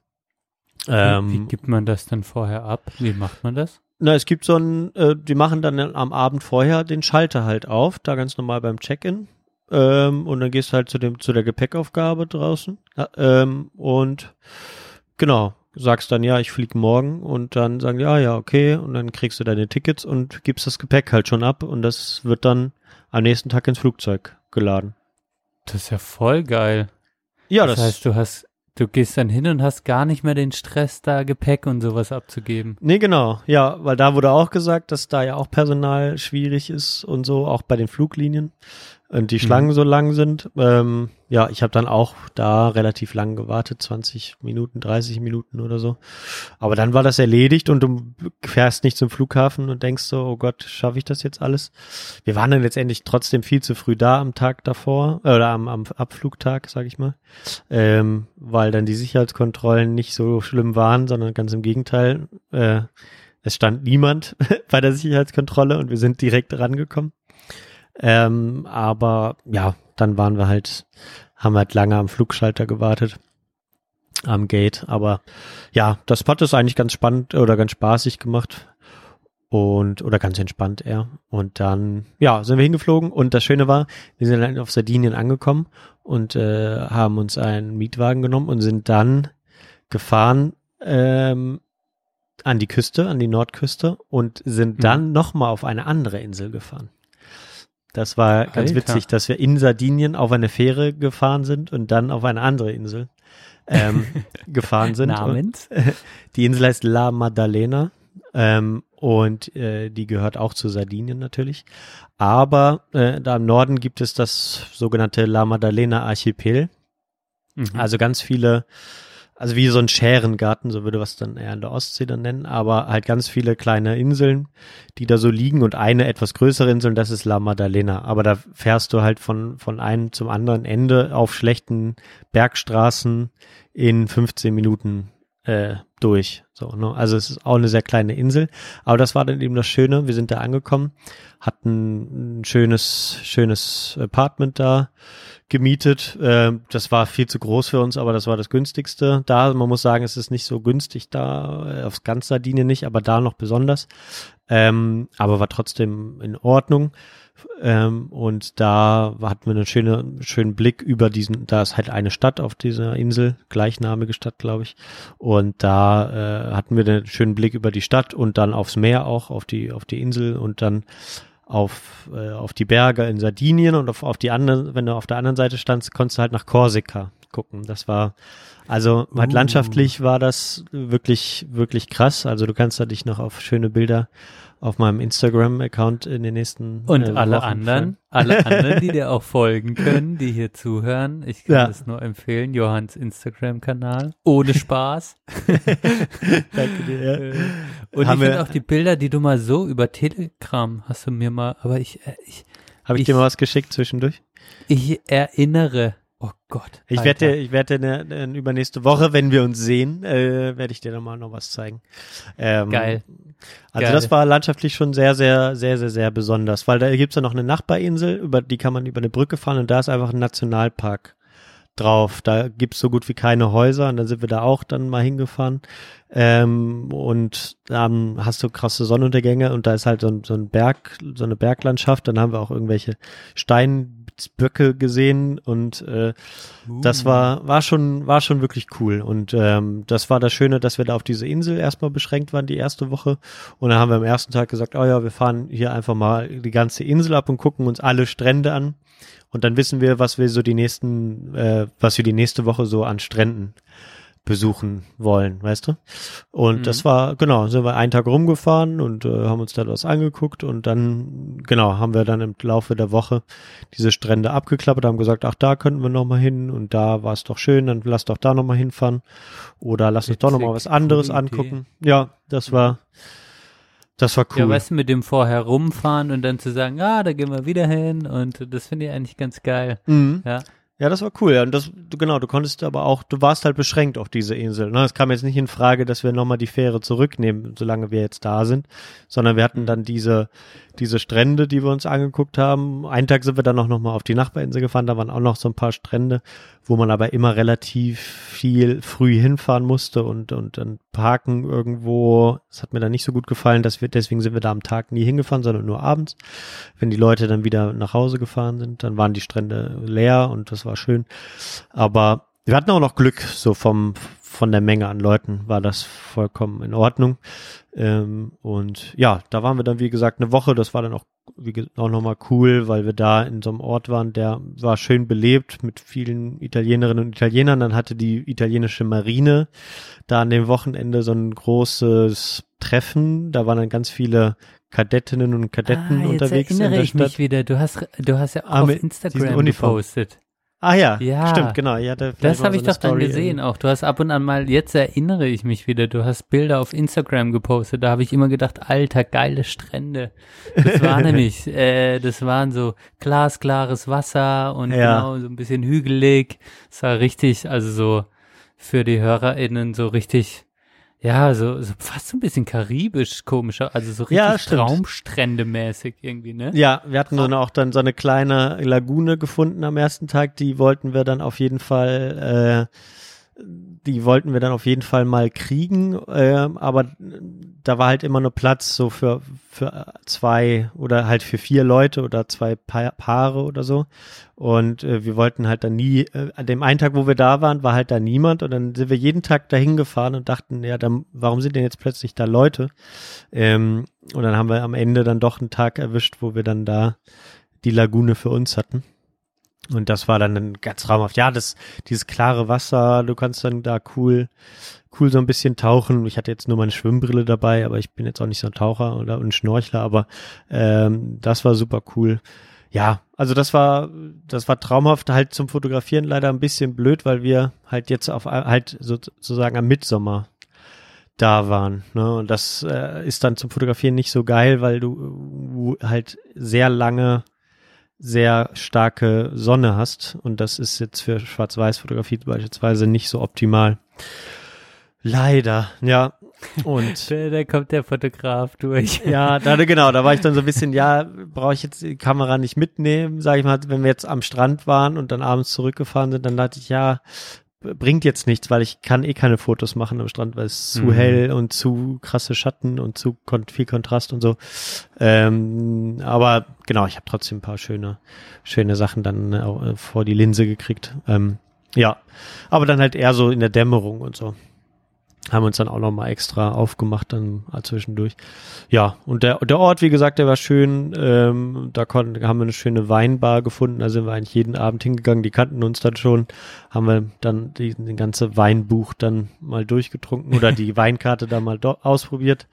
Wie Ähm, gibt man das dann vorher ab? Wie macht man das? na, es gibt so ein, äh, die machen dann am Abend vorher den Schalter halt auf, da ganz normal beim Check-in. Ähm, und dann gehst du halt zu dem, zu der Gepäckaufgabe draußen. Ähm, und genau, sagst dann, ja, ich fliege morgen und dann sagen die, ja, ja, okay, und dann kriegst du deine Tickets und gibst das Gepäck halt schon ab und das wird dann am nächsten Tag ins Flugzeug geladen. Das ist ja voll geil. Ja, das, heißt, du hast, du gehst dann hin und hast gar nicht mehr den Stress, da Gepäck und sowas abzugeben. Nee, genau. Ja, weil da wurde auch gesagt, dass da ja auch Personal schwierig ist und so, auch bei den Fluglinien und die Schlangen so lang sind. Ähm, ja, ich habe dann auch da relativ lang gewartet, 20 Minuten, 30 Minuten oder so. Aber dann war das erledigt und du fährst nicht zum Flughafen und denkst so, oh Gott, schaffe ich das jetzt alles? Wir waren dann letztendlich trotzdem viel zu früh da am Tag davor äh, oder am, am Abflugtag, sag ich mal, ähm, weil dann die Sicherheitskontrollen nicht so schlimm waren, sondern ganz im Gegenteil. Äh, es stand niemand bei der Sicherheitskontrolle und wir sind direkt rangekommen. Ähm, aber ja, dann waren wir halt, haben halt lange am Flugschalter gewartet, am Gate. Aber ja, das hat es eigentlich ganz spannend oder ganz spaßig gemacht. Und, oder ganz entspannt eher. Und dann, ja, sind wir hingeflogen. Und das Schöne war, wir sind dann auf Sardinien angekommen und äh, haben uns einen Mietwagen genommen und sind dann gefahren ähm, an die Küste, an die Nordküste und sind Mhm. dann nochmal auf eine andere Insel gefahren. Das war ganz Alter. witzig, dass wir in Sardinien auf eine Fähre gefahren sind und dann auf eine andere Insel ähm, gefahren sind. Und Namens? die Insel heißt La Maddalena ähm, und äh, die gehört auch zu Sardinien natürlich. Aber äh, da im Norden gibt es das sogenannte La Maddalena Archipel. Mhm. Also ganz viele, also wie so ein Schärengarten, so würde was dann eher in der Ostsee dann nennen, aber halt ganz viele kleine Inseln, die da so liegen und eine etwas größere Insel, das ist La Maddalena. Aber da fährst du halt von, von einem zum anderen Ende auf schlechten Bergstraßen in 15 Minuten äh, durch. So, ne? Also es ist auch eine sehr kleine Insel. Aber das war dann eben das Schöne. Wir sind da angekommen, hatten ein schönes, schönes Apartment da gemietet. Ähm, das war viel zu groß für uns, aber das war das günstigste. Da, man muss sagen, es ist nicht so günstig da, äh, aufs ganz Sardinien nicht, aber da noch besonders. Ähm, aber war trotzdem in Ordnung. Ähm, und da hatten wir einen schönen, schönen Blick über diesen, da ist halt eine Stadt auf dieser Insel, gleichnamige Stadt, glaube ich. Und da äh, hatten wir einen schönen Blick über die Stadt und dann aufs Meer auch, auf die, auf die Insel und dann auf, äh, auf die Berge in Sardinien und auf, auf die anderen, wenn du auf der anderen Seite standst, konntest du halt nach Korsika gucken. Das war, also halt Uh. landschaftlich war das wirklich, wirklich krass. Also du kannst da dich noch auf schöne Bilder auf meinem Instagram-Account in den nächsten Und äh, alle Wochen anderen, alle anderen, die dir auch folgen können, die hier zuhören, ich kann Ja. es nur empfehlen, Johanns Instagram-Kanal, ohne Spaß. Danke dir. Ja. Und Haben ich finde auch die Bilder, die du mal so über Telegram hast du mir mal, aber ich, äh, ich, Habe ich, Ich- dir mal was geschickt zwischendurch? ich erinnere, Gott. Ich Alter. werde, ich werde ne, ne, übernächste Woche, wenn wir uns sehen, äh, werde ich dir nochmal noch was zeigen. Ähm, Geil. Also Geil. das war landschaftlich schon sehr, sehr, sehr, sehr, sehr besonders, weil da gibt's ja noch eine Nachbarinsel, über die kann man über eine Brücke fahren und da ist einfach ein Nationalpark drauf. Da gibt's so gut wie keine Häuser und dann sind wir da auch dann mal hingefahren. Ähm, und dann hast du krasse Sonnenuntergänge und da ist halt so ein, so ein Berg, so eine Berglandschaft. Dann haben wir auch irgendwelche Steinböcke gesehen und äh, das war, war schon, war schon wirklich cool. Und ähm, das war das Schöne, dass wir da auf diese Insel erstmal beschränkt waren, die erste Woche. Und dann haben wir am ersten Tag gesagt, oh ja, wir fahren hier einfach mal die ganze Insel ab und gucken uns alle Strände an. Und dann wissen wir, was wir so die nächsten, äh, was wir die nächste Woche so an Stränden besuchen wollen, weißt du? Und Mhm. das war, genau, sind wir einen Tag rumgefahren und äh, haben uns da was angeguckt und dann, genau, haben wir dann im Laufe der Woche diese Strände abgeklappert, haben gesagt, ach, da könnten wir noch mal hin und da war es doch schön, dann lass doch da noch mal hinfahren oder lass uns doch noch mal Witzig, was anderes angucken. Ja, das war, das war cool. Ja, weißt du, mit dem vorher rumfahren und dann zu sagen, ah, da gehen wir wieder hin und das finde ich eigentlich ganz geil. Mhm. Ja. Ja, das war cool. Ja, und das, genau, du konntest aber auch, du warst halt beschränkt auf diese Insel. Ne? Es kam jetzt nicht in Frage, dass wir nochmal die Fähre zurücknehmen, solange wir jetzt da sind, sondern wir hatten dann diese, diese Strände, die wir uns angeguckt haben. Einen Tag sind wir dann noch, noch mal auf die Nachbarinsel gefahren, da waren auch noch so ein paar Strände, wo man aber immer relativ viel früh hinfahren musste und, und dann parken irgendwo. Das hat mir dann nicht so gut gefallen, dass wir, deswegen sind wir da am Tag nie hingefahren, sondern nur abends. Wenn die Leute dann wieder nach Hause gefahren sind, dann waren die Strände leer und das war schön. Aber wir hatten auch noch Glück, so vom, von der Menge an Leuten war das vollkommen in Ordnung. Ähm, und ja, da waren wir dann, wie gesagt, eine Woche. Das war dann auch, wie gesagt, auch nochmal cool, weil wir da in so einem Ort waren, der war schön belebt mit vielen Italienerinnen und Italienern. Dann hatte die italienische Marine da an dem Wochenende so ein großes Treffen. Da waren dann ganz viele Kadettinnen und Kadetten ah, jetzt unterwegs in erinnere der ich Stadt. mich wieder. Du hast, du hast ja auch Ah, auf Instagram gepostet. Ah ja, Ja. stimmt, genau. Ja, da Das habe so ich doch dann Story gesehen in- auch. Du hast ab und an mal, jetzt erinnere ich mich wieder, du hast Bilder auf Instagram gepostet. Da habe ich immer gedacht, alter, geile Strände. Das war nämlich, äh, das waren so glasklares Wasser und Ja. genau so ein bisschen hügelig. Es war richtig, also so für die HörerInnen so richtig, ja, so, so fast so ein bisschen karibisch komischer, also so richtig Ja, stimmt. Traumstrände-mäßig irgendwie, ne? Ja, wir hatten eine, auch dann so eine kleine Lagune gefunden am ersten Tag, die wollten wir dann auf jeden Fall, äh, die wollten wir dann auf jeden Fall mal kriegen, äh, aber da war halt immer nur Platz so für, für zwei oder halt für vier Leute oder zwei pa Paare oder so. Und äh, wir wollten halt dann nie, äh, an dem einen Tag, wo wir da waren, war halt da niemand und dann sind wir jeden Tag dahin gefahren und dachten, ja, dann, warum sind denn jetzt plötzlich da Leute? Ähm, und dann haben wir am Ende dann doch einen Tag erwischt, wo wir dann da die Lagune für uns hatten. Und das war dann ganz traumhaft. Ja, das, dieses klare Wasser, du kannst dann da cool, cool so ein bisschen tauchen. Ich hatte jetzt nur meine Schwimmbrille dabei, aber ich bin jetzt auch nicht so ein Taucher oder ein Schnorchler, aber ähm, das war super cool. Ja, also das war, das war traumhaft, halt zum Fotografieren leider ein bisschen blöd, weil wir halt jetzt auf halt so- sozusagen am Mitsommer da waren. Ne? Und das äh, ist dann zum Fotografieren nicht so geil, weil du äh, halt sehr lange sehr starke Sonne hast und das ist jetzt für Schwarz-Weiß-Fotografie beispielsweise nicht so optimal. Leider, ja. Und Da, kommt der Fotograf durch. ja, da, genau, da war ich dann so ein bisschen, ja, brauche ich jetzt die Kamera nicht mitnehmen, sage ich mal, wenn wir jetzt am Strand waren und dann abends zurückgefahren sind, dann dachte ich, ja, bringt jetzt nichts, weil ich kann eh keine Fotos machen am Strand, weil es zu Mhm. hell und zu krasse Schatten und zu kon viel Kontrast und so. Ähm, aber genau, ich habe trotzdem ein paar schöne, schöne Sachen dann äh, auch, vor die Linse gekriegt. Ähm, ja, aber dann halt eher so in der Dämmerung und so haben uns dann auch noch mal extra aufgemacht dann zwischendurch. Ja, und der, der Ort, wie gesagt, der war schön. Ähm, da konnten, haben wir eine schöne Weinbar gefunden. Da sind wir eigentlich jeden Abend hingegangen. Die kannten uns dann schon. Haben wir dann die, die ganze Weinbuch dann mal durchgetrunken oder die Weinkarte da mal ausprobiert.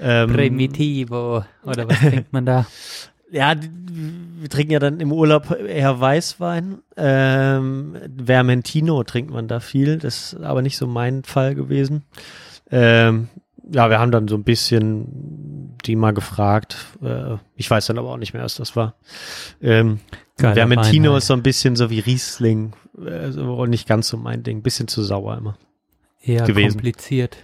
Ähm, Primitivo. Oder was denkt man da? ja, wir trinken ja dann im Urlaub eher Weißwein. Ähm, Vermentino trinkt man da viel. Das ist aber nicht so mein Fall gewesen. Ähm, ja, wir haben dann so ein bisschen die mal gefragt. Äh, ich weiß dann aber auch nicht mehr, was das war. Ähm, Geiler Vermentino Wein ist so ein bisschen so wie Riesling. Äh, so, nicht ganz so mein Ding. Bisschen zu sauer immer. Eher gewesen. kompliziert.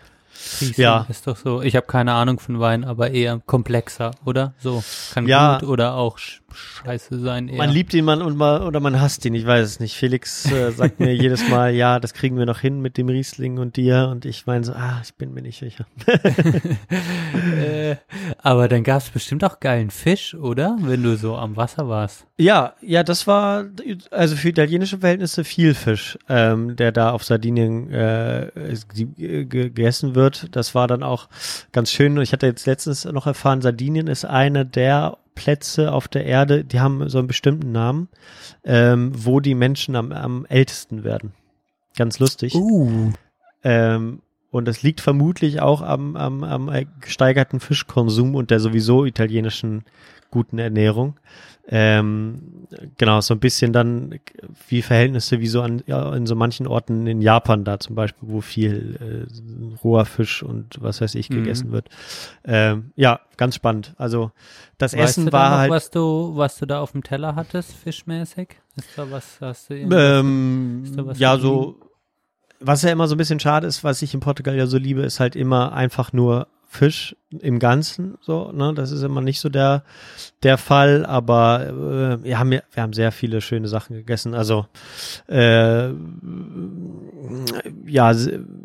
Riesling Ja. Ist doch so. Ich habe keine Ahnung von Wein, aber eher komplexer, oder? So. Kann Ja. gut oder auch scheiße sein. Eher. Man liebt ihn man und mal oder man hasst ihn, ich weiß es nicht. Felix äh, sagt mir jedes Mal, ja, das kriegen wir noch hin mit dem Riesling und dir und ich meine so, ah, ich bin mir nicht sicher. äh, aber dann gab es bestimmt auch geilen Fisch, oder? Wenn du so am Wasser warst. Ja, ja, das war also für italienische Verhältnisse viel Fisch, ähm, der da auf Sardinien äh, äh, ge- gegessen wird. Das war dann auch ganz schön. Ich hatte jetzt letztens noch erfahren, Sardinien ist einer der Plätze auf der Erde, die haben so einen bestimmten Namen, ähm, wo die Menschen am, am ältesten werden. Ganz lustig. Uh. Ähm, und das liegt vermutlich auch am, am, am gesteigerten Fischkonsum und der sowieso italienischen guten Ernährung. Ähm, genau, so ein bisschen dann wie Verhältnisse wie so an ja, in so manchen Orten in Japan da zum Beispiel, wo viel äh, roher Fisch und was weiß ich Mhm. gegessen wird. Ähm, ja, ganz spannend. Also das Weißt Essen war noch, halt was du, was du da auf dem Teller hattest, fischmäßig? Ist da was, hast du Äh, Ähm, Ist da was ja, so, was ja immer so ein bisschen schade ist, was ich in Portugal ja so liebe, ist halt immer einfach nur Fisch im Ganzen, so, ne, das ist immer nicht so der, der Fall, aber äh, wir haben ja, wir haben sehr viele schöne Sachen gegessen, also, äh, ja,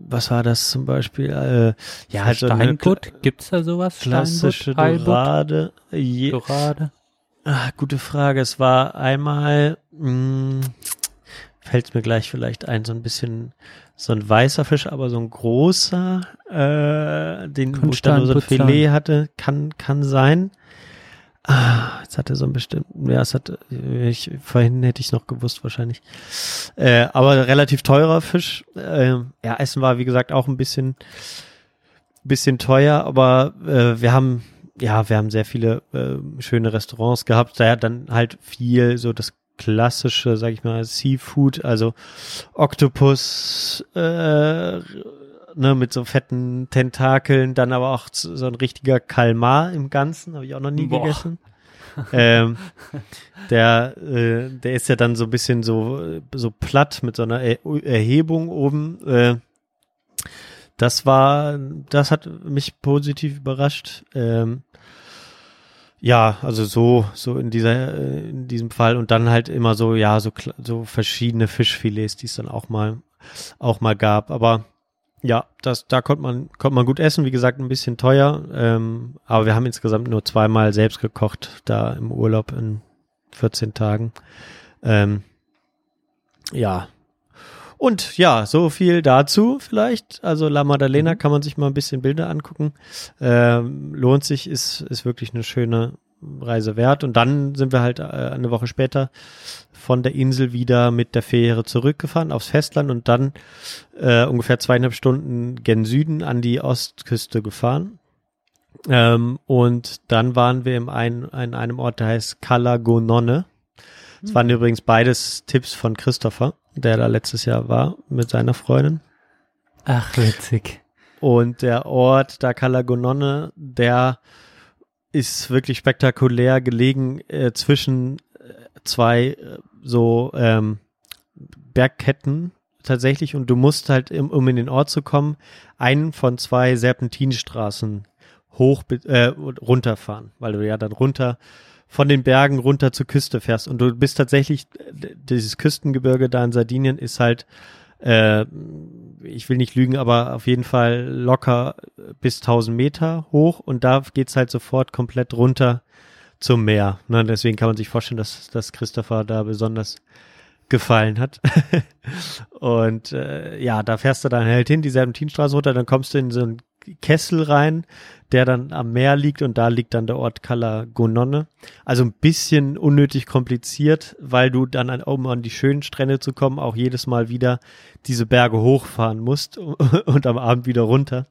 was war das zum Beispiel, äh, ja, so eine Steinbutt? Gibt's da sowas? klassische Steinbutt, Dorade, je, Dorade? Ah, gute Frage. Es war einmal, mh, fällt mir gleich vielleicht ein, so ein bisschen so ein weißer Fisch, aber so ein großer, äh, den wo ich dann nur so ein Konstantin Filet hatte, kann kann sein. Ah, jetzt hat er so einen bestimmten, ja, es hat, ich, vorhin hätte ich noch gewusst wahrscheinlich. Äh, aber relativ teurer Fisch. Äh, ja, Essen war wie gesagt auch ein bisschen, bisschen teuer, aber äh, wir haben, ja, wir haben sehr viele äh, schöne Restaurants gehabt. Da dann halt viel so das klassische, sag ich mal, Seafood, also Oktopus, äh, ne, mit so fetten Tentakeln, dann aber auch so ein richtiger Kalmar im Ganzen, habe ich auch noch nie Boah. gegessen. ähm, der, äh, der ist ja dann so ein bisschen so, so platt mit so einer er Erhebung oben. Äh, das war, das hat mich positiv überrascht. Ähm, ja, also so, so in dieser, äh, in diesem Fall und dann halt immer so, ja, so, so verschiedene Fischfilets, die es dann auch mal, auch mal gab. Aber ja, das, da konnte man, konnte man gut essen. Wie gesagt, ein bisschen teuer. Ähm, aber wir haben insgesamt nur zweimal selbst gekocht, da im Urlaub in 14 Tagen. Ähm, ja. Und ja, so viel dazu vielleicht. Also La Maddalena kann man sich mal ein bisschen Bilder angucken. Ähm, lohnt sich, ist, ist wirklich eine schöne Reise wert. Und dann sind wir halt äh, eine Woche später von der Insel wieder mit der Fähre zurückgefahren aufs Festland und dann äh, ungefähr zweieinhalb Stunden gen Süden an die Ostküste gefahren. Ähm, und dann waren wir im ein, in einem Ort, der heißt Calagonone. Es waren übrigens beides Tipps von Christopher, der da letztes Jahr war mit seiner Freundin. Ach, witzig. Und der Ort da Calagonone, der ist wirklich spektakulär gelegen äh, zwischen äh, zwei äh, so ähm, Bergketten, tatsächlich. Und du musst halt, um, um in den Ort zu kommen, einen von zwei Serpentinstraßen hoch äh, runterfahren, weil du ja dann runter von den Bergen runter zur Küste fährst. Und du bist tatsächlich dieses Küstengebirge da in Sardinien ist halt äh, ich will nicht lügen, aber auf jeden Fall locker bis 1000 Meter hoch und da geht's halt sofort komplett runter zum Meer. Ne? Deswegen kann man sich vorstellen, dass, dass Christopher da besonders gefallen hat. und äh, ja, da fährst du dann halt hin, die Serpentinstraße runter, dann kommst du in so einen Kessel rein, der dann am Meer liegt und da liegt dann der Ort Calagonone. Also ein bisschen unnötig kompliziert, weil du dann, an, um an die schönen Strände zu kommen, auch jedes Mal wieder diese Berge hochfahren musst und am Abend wieder runter,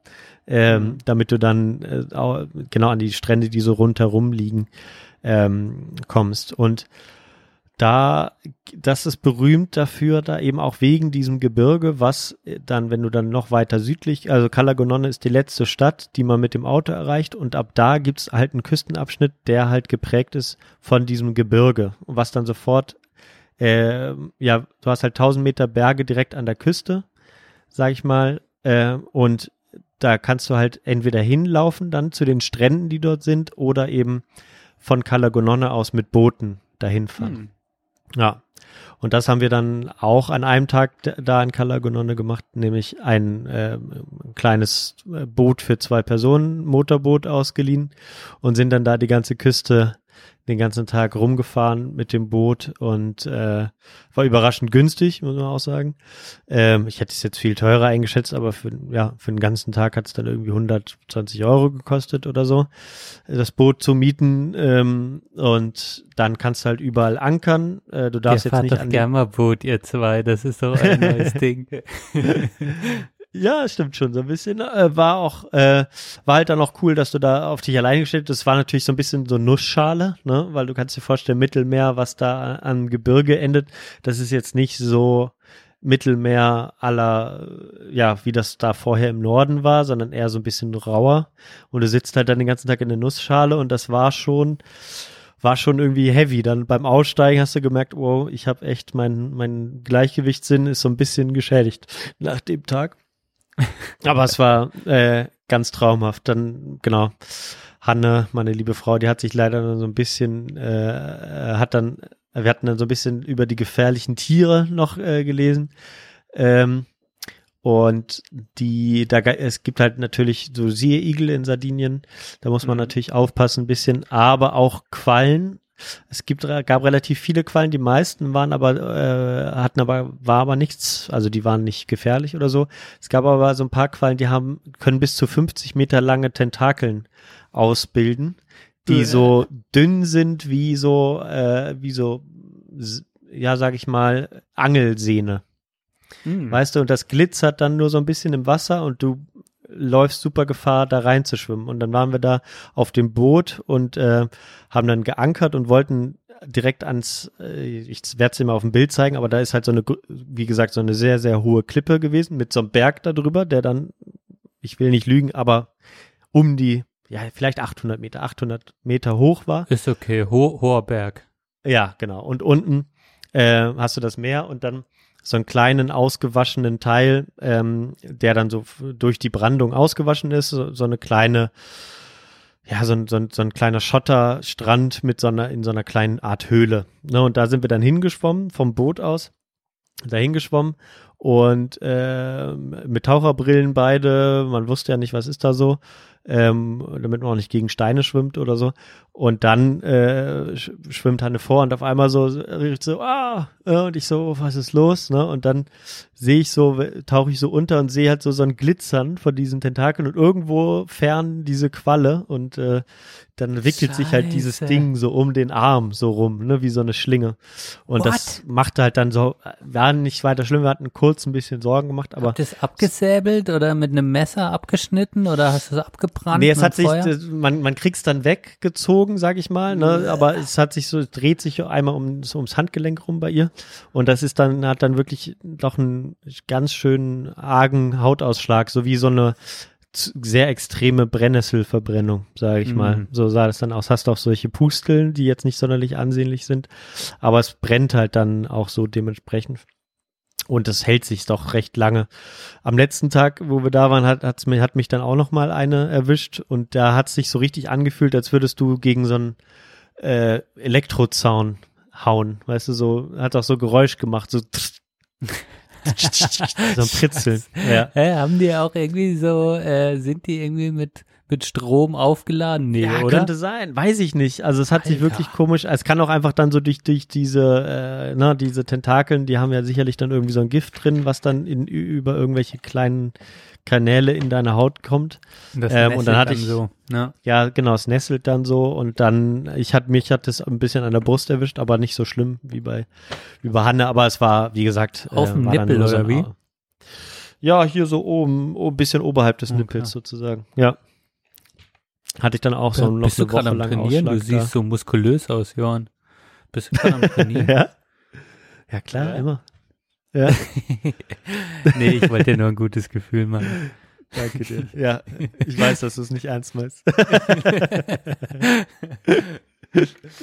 ähm, mhm. damit du dann äh, genau an die Strände, die so rundherum liegen, ähm, kommst. Und da, das ist berühmt dafür, da eben auch wegen diesem Gebirge, was dann, wenn du dann noch weiter südlich, also Calagonone ist die letzte Stadt, die man mit dem Auto erreicht und ab da gibt's halt einen Küstenabschnitt, der halt geprägt ist von diesem Gebirge, was dann sofort, äh, ja, du hast halt 1000 Meter Berge direkt an der Küste, sag ich mal, äh, und da kannst du halt entweder hinlaufen dann zu den Stränden, die dort sind, oder eben von Calagonone aus mit Booten dahin fahren. Hm. Ja. Und das haben wir dann auch an einem Tag da in Calagonone gemacht, nämlich ein äh, kleines äh, Boot für zwei Personen, Motorboot ausgeliehen und sind dann da die ganze Küste den ganzen Tag rumgefahren mit dem Boot und äh, war überraschend günstig, muss man auch sagen. Ähm, ich hätte es jetzt viel teurer eingeschätzt, aber für, ja, für den ganzen Tag hat es dann irgendwie 120 Euro gekostet oder so, das Boot zu mieten. Ähm, und dann kannst du halt überall ankern. Äh, du darfst Ihr jetzt nicht doch an gerne mal Boot, ihr zwei. Das ist so ein neues Ding. Ja, stimmt schon so ein bisschen. Äh, war auch, äh, war halt dann auch cool, dass du da auf dich allein gestellt hast. Das war natürlich so ein bisschen so Nussschale, ne? Weil du kannst dir vorstellen, Mittelmeer, was da an Gebirge endet, das ist jetzt nicht so Mittelmeer aller, ja, wie das da vorher im Norden war, sondern eher so ein bisschen rauer. Und du sitzt halt dann den ganzen Tag in der Nussschale und das war schon, war schon irgendwie heavy. Dann beim Aussteigen hast du gemerkt, wow, ich habe echt mein mein Gleichgewichtssinn ist so ein bisschen geschädigt nach dem Tag. Aber es war äh, ganz traumhaft. Dann, genau, Hanne, meine liebe Frau, die hat sich leider so ein bisschen, äh, hat dann, wir hatten dann so ein bisschen über die gefährlichen Tiere noch äh, gelesen. Ähm, und die, da es gibt halt natürlich so Seeigel in Sardinien, da muss man mhm. natürlich aufpassen ein bisschen, aber auch Quallen es gibt, gab relativ viele Quallen, die meisten waren aber, äh, hatten aber, war aber nichts, also die waren nicht gefährlich oder so. Es gab aber so ein paar Quallen, die haben, können bis zu 50 Meter lange Tentakeln ausbilden, die äh. so dünn sind wie so, äh, wie so, ja, sag ich mal, Angelsehne. Hm. Weißt du, und das glitzert dann nur so ein bisschen im Wasser und du läufst super Gefahr, da reinzuschwimmen. Und dann waren wir da auf dem Boot und äh, haben dann geankert und wollten direkt ans, äh, ich werde es dir mal auf dem Bild zeigen, aber da ist halt so eine, wie gesagt, so eine sehr, sehr hohe Klippe gewesen mit so einem Berg da drüber, der dann, ich will nicht lügen, aber um die, ja, vielleicht 800 Meter, 800 Meter hoch war. Ist okay, Ho hoher Berg. Ja, genau. Und unten äh, hast du das Meer und dann so einen kleinen ausgewaschenen Teil, ähm, der dann so durch die Brandung ausgewaschen ist, so, so eine kleine, ja, so ein, so, so ein kleiner Schotterstrand mit so einer, in so einer kleinen Art Höhle. Ne, und da sind wir dann hingeschwommen, vom Boot aus, da hingeschwommen und äh, mit Taucherbrillen beide, man wusste ja nicht, was ist da so ähm, damit man auch nicht gegen Steine schwimmt oder so. Und dann äh, schwimmt Hanne vor und auf einmal so riecht so, ah, äh, und ich so, was ist los? Ne? Und dann sehe ich so, tauche ich so unter und sehe halt so so ein Glitzern von diesen Tentakeln und irgendwo fern diese Qualle und äh, dann wickelt Scheiße. sich halt dieses Ding so um den Arm so rum, ne, wie so eine Schlinge. Und What? das machte halt dann so, war nicht weiter schlimm, wir hatten kurz ein bisschen Sorgen gemacht, aber. Habt ihr es abgesäbelt oder mit einem Messer abgeschnitten oder hast du es abgebrannt? Nee, es hat sich, man, man kriegt's dann weggezogen, sag ich mal, ne, aber es hat sich so, es dreht sich einmal um, so ums Handgelenk rum bei ihr. Und das ist dann, hat dann wirklich doch einen ganz schönen argen Hautausschlag, so wie so eine sehr extreme Brennnesselverbrennung, sage ich mhm. mal. So sah das dann aus. Hast auch solche Pusteln, die jetzt nicht sonderlich ansehnlich sind, aber es brennt halt dann auch so dementsprechend. Und das hält sich doch recht lange. Am letzten Tag, wo wir da waren, hat, hat's hat mich dann auch noch mal eine erwischt. Und da hat es sich so richtig angefühlt, als würdest du gegen so einen äh, Elektrozaun hauen. Weißt du, so, hat auch so Geräusch gemacht, so so ein Pritzeln. Ja. Hä, haben die auch irgendwie so, äh, sind die irgendwie mit, mit Strom aufgeladen? Nee, Ja, oder? könnte sein, weiß ich nicht. Also es hat sich Alter. wirklich komisch, es kann auch einfach dann so durch, durch diese, äh, na, diese Tentakeln, die haben ja sicherlich dann irgendwie so ein Gift drin, was dann in, über irgendwelche kleinen Kanäle in deine Haut kommt. Das ähm, und dann hatte ich- so, ne? Ja, genau, es nesselt dann so und dann, ich hatte mich hat es ein bisschen an der Brust erwischt, aber nicht so schlimm wie bei, wie bei Hanne, aber es war, wie gesagt, äh, Auf dem war dann Nippel oder ein wie? Ja, hier so oben, ein bisschen oberhalb des Okay. Nippels sozusagen. Ja. Hatte ich dann auch so noch Bist du Woche gerade am Trainieren? Du Ausschlag siehst so muskulös aus, Johann. Bist du gerade am Trainieren? da. Ja. Ja, klar, Ja? immer. Ja, nee, ich wollte dir nur ein gutes Gefühl machen. danke dir. Ja, ich weiß, dass du es nicht ernst meinst.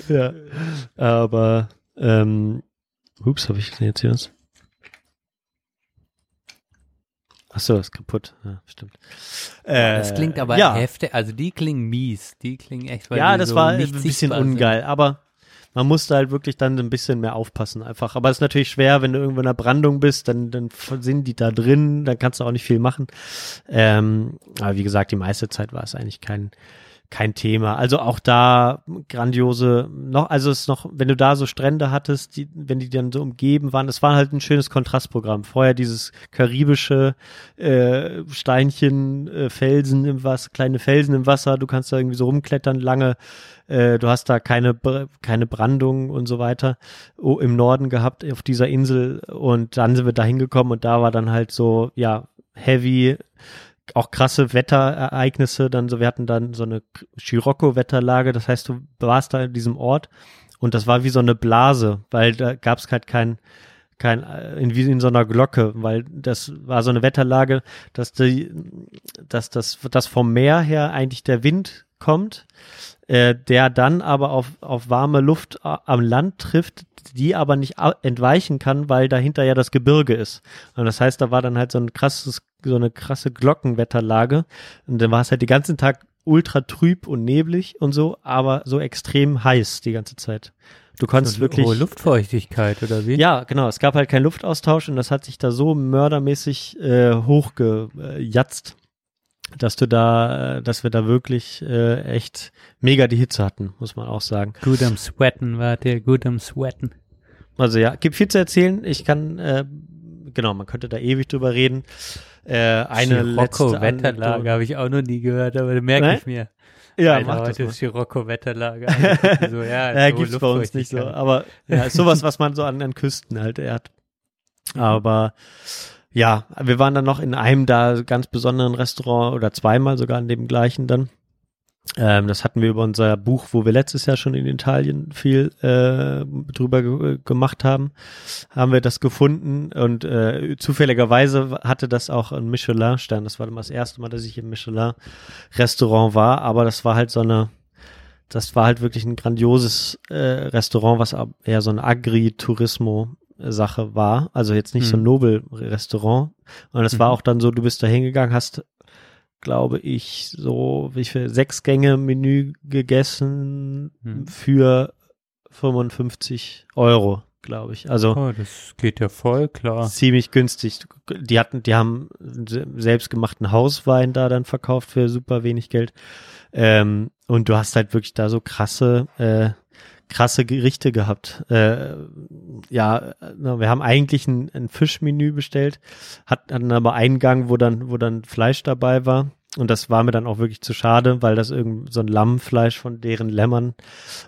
ja, aber, ähm, ups, habe ich denn jetzt hier was? Ach so, ist kaputt. Ja, stimmt. Äh, das klingt aber ja. heftig, also die klingen mies. Die klingen echt, weil Ja, das so war ein bisschen sichtbar sind. ungeil, aber man musste halt wirklich dann ein bisschen mehr aufpassen einfach. Aber es ist natürlich schwer, wenn du irgendwo in einer Brandung bist, dann, dann sind die da drin, dann kannst du auch nicht viel machen. Ähm, aber wie gesagt, die meiste Zeit war es eigentlich kein, kein Thema. Also auch da grandiose, noch, also es ist noch, wenn du da so Strände hattest, die, wenn die dann so umgeben waren, es war halt ein schönes Kontrastprogramm. Vorher dieses karibische äh, Steinchen, äh, Felsen im Wasser, kleine Felsen im Wasser, du kannst da irgendwie so rumklettern lange, äh, du hast da keine, keine Brandung und so weiter oh, im Norden gehabt auf dieser Insel und dann sind wir da hingekommen und da war dann halt so, ja, heavy, auch krasse Wetterereignisse, dann so, wir hatten dann so eine Scirocco-Wetterlage, das heißt, du warst da in diesem Ort und das war wie so eine Blase, weil da gab es halt kein, kein, äh, in, wie in so einer Glocke, weil das war so eine Wetterlage, dass die, dass das, dass vom Meer her eigentlich der Wind kommt, äh, der dann aber auf, auf warme Luft a- am Land trifft, die aber nicht entweichen kann, weil dahinter ja das Gebirge ist. Und das heißt, da war dann halt so ein krasses, so eine krasse Glockenwetterlage. Und dann war es halt den ganzen Tag ultra trüb und neblig und so, aber so extrem heiß die ganze Zeit. Du konntest So wirklich. Hohe Luftfeuchtigkeit, oder wie? Ja, genau. Es gab halt keinen Luftaustausch und das hat sich da so mördermäßig äh, hochgejatzt, dass du da, äh, dass wir da wirklich äh, echt mega die Hitze hatten, muss man auch sagen. Gut am Sweaten, wart ihr, gut am Sweaten. Also ja, gibt viel zu erzählen. Ich kann, äh, genau, man könnte da ewig drüber reden. Äh, eine letzte Wetterlage habe ich auch noch nie gehört, aber merke ich mir. Ja, Alter, mach das heute mal. ist Scirocco-Wetterlage. Also, so, ja, Ja, so gibt's bei uns nicht so. Aber ja, ist sowas, was man so an, an Küsten halt hat. Aber ja, wir waren dann noch in einem da ganz besonderen Restaurant oder zweimal sogar in dem gleichen dann. Ähm, das hatten wir über unser Buch, wo wir letztes Jahr schon in Italien viel äh, drüber ge gemacht haben, haben wir das gefunden und äh, zufälligerweise hatte das auch einen Michelin-Stern. Das war dann das erste Mal, dass ich im Michelin-Restaurant war, aber das war halt so eine das war halt wirklich ein grandioses äh, Restaurant, was eher so eine Agri-Tourismo-Sache war. Also jetzt nicht so ein Mhm. Nobel-Restaurant. Und es war Mhm. auch dann so, du bist da hingegangen, hast, glaube ich, so wie viel sechs Gänge Menü gegessen Mhm. für 55 Euro, glaube ich. Also Oh, das geht ja voll klar. ziemlich günstig. Die hatten, die haben se- selbstgemachten Hauswein da dann verkauft für super wenig Geld. Ähm, und du hast halt wirklich da so krasse, äh, krasse Gerichte gehabt. Äh, ja, wir haben eigentlich ein, ein Fischmenü bestellt, hat- hatten aber einen Gang, wo dann, wo dann Fleisch dabei war. Und das war mir dann auch wirklich zu schade, weil das irgend so ein Lammfleisch von deren Lämmern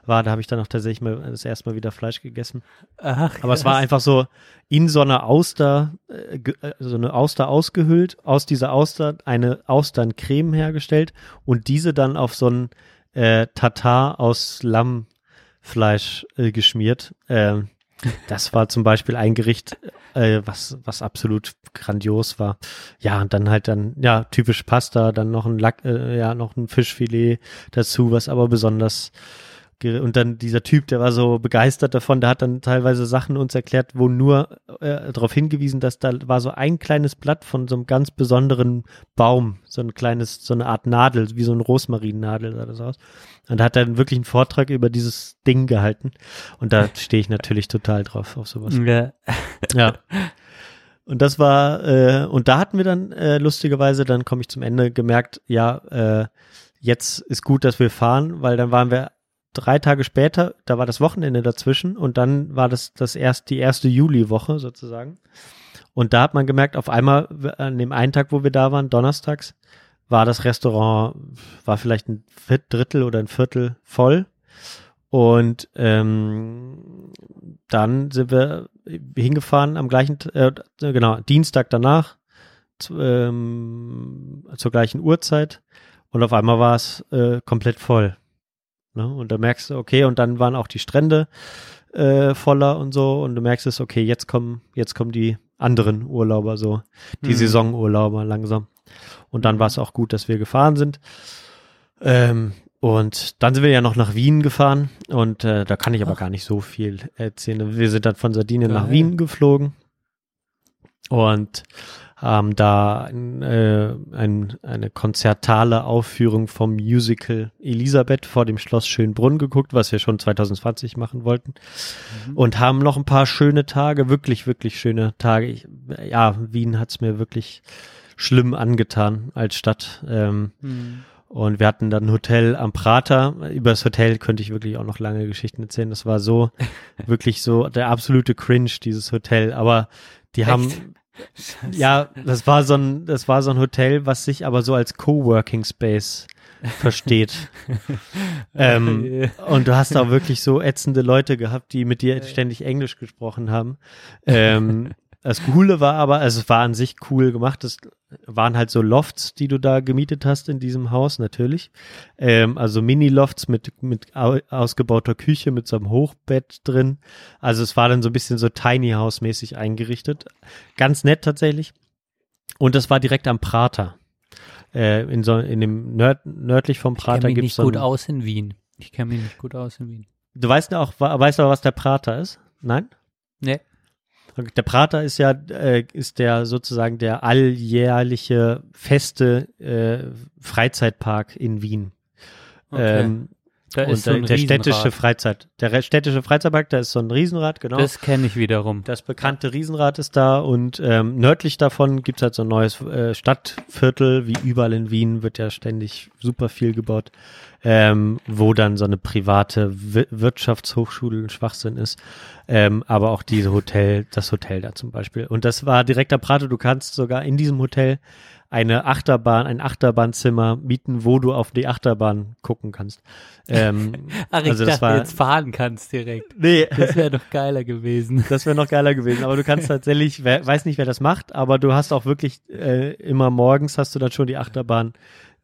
war. Da habe ich dann auch tatsächlich mal das erste Mal wieder Fleisch gegessen. Ach, Aber es war einfach so in so einer Auster, äh, äh, so eine Auster ausgehöhlt, aus dieser Auster eine Austerncreme hergestellt und diese dann auf so ein äh, Tatar aus Lammfleisch äh, geschmiert. Ähm, das war zum Beispiel ein Gericht, äh, was, was absolut grandios war. Ja, und dann halt dann, ja, typisch Pasta, dann noch ein Lack, äh, ja, noch ein Fischfilet dazu, was aber besonders und dann dieser Typ, der war so begeistert davon, der hat dann teilweise Sachen uns erklärt, wo nur äh, darauf hingewiesen, dass da war so ein kleines Blatt von so einem ganz besonderen Baum, so ein kleines, so eine Art Nadel, wie so ein Rosmarinnadel sah das aus. Und da hat er dann wirklich einen Vortrag über dieses Ding gehalten. Und da stehe ich natürlich total drauf auf sowas. Ja. Ja. Und das war, äh, und da hatten wir dann äh, lustigerweise, dann komme ich zum Ende, gemerkt, ja, äh, jetzt ist gut, dass wir fahren, weil dann waren wir drei Tage später, da war das Wochenende dazwischen und dann war das, das erst die erste Juliwoche sozusagen. Und da hat man gemerkt, auf einmal an dem einen Tag, wo wir da waren, donnerstags, war das Restaurant, war vielleicht ein Drittel oder ein Viertel voll. Und ähm, dann sind wir hingefahren am gleichen, äh, genau, Dienstag danach, zu, ähm, zur gleichen Uhrzeit. Und auf einmal war es äh, komplett voll. Ne? Und da merkst du, okay, und dann waren auch die Strände äh, voller und so. Und du merkst es, okay, jetzt kommen, jetzt kommen die anderen Urlauber so, die Hm. Saisonurlauber langsam. Und dann war es auch gut, dass wir gefahren sind. Ähm, und dann sind wir ja noch nach Wien gefahren und äh, da kann ich aber gar nicht so viel erzählen. Wir sind dann von Sardinien nach Geil. Wien geflogen und haben da ein, äh, ein, eine konzertale Aufführung vom Musical Elisabeth vor dem Schloss Schönbrunn geguckt, was wir schon 2020 machen wollten. Und haben noch ein paar schöne Tage, wirklich, wirklich schöne Tage. Ich, ja, Wien hat's mir wirklich schlimm angetan als Stadt. Ähm, Hm. und wir hatten dann ein Hotel am Prater. Über das Hotel könnte ich wirklich auch noch lange Geschichten erzählen. Das war so, wirklich so der absolute Cringe, dieses Hotel. Aber die haben, ja, das war so ein, das war so ein Hotel, was sich aber so als Coworking Space versteht. ähm, und du hast auch wirklich so ätzende Leute gehabt, die mit dir ständig Englisch gesprochen haben. Ähm, das Coole war aber, also es war an sich cool gemacht. Es waren halt so Lofts, die du da gemietet hast in diesem Haus, natürlich. Ähm, also Mini-Lofts mit, mit au ausgebauter Küche, mit so einem Hochbett drin. Also es war dann so ein bisschen so Tiny House-mäßig eingerichtet. Ganz nett tatsächlich. Und das war direkt am Prater. Äh, in so, in dem Nörd, nördlich vom Ich kenne Prater mich gibt's nicht so gut aus in Wien. Ich kenne mich nicht gut aus in Wien. Du weißt ja auch, weißt aber, was der Prater ist? Nein? Nee. Der Prater ist ja, äh, ist der sozusagen der alljährliche feste äh, Freizeitpark in Wien. Okay. Ähm, da und ist so ein der, der städtische. Freizeit, der städtische Freizeitpark, da ist so ein Riesenrad, genau. Das kenne ich wiederum. Das bekannte Riesenrad ist da und ähm, nördlich davon gibt's halt so ein neues äh, Stadtviertel, wie überall in Wien wird ja ständig super viel gebaut, ähm, wo dann so eine private Wir Wirtschaftshochschule ein Schwachsinn ist, ähm, aber auch diese Hotel, das Hotel da zum Beispiel. Und das war direkt am Prato, du kannst sogar in diesem Hotel eine Achterbahn, ein Achterbahnzimmer mieten, wo du auf die Achterbahn gucken kannst. Ähm, Ach, ich also das dachte, war, jetzt fahren kannst direkt. nee, Das wäre doch geiler gewesen. das wäre noch geiler gewesen. Aber du kannst tatsächlich, wer, weiß nicht, wer das macht, aber du hast auch wirklich äh, immer morgens hast du dann schon die Achterbahn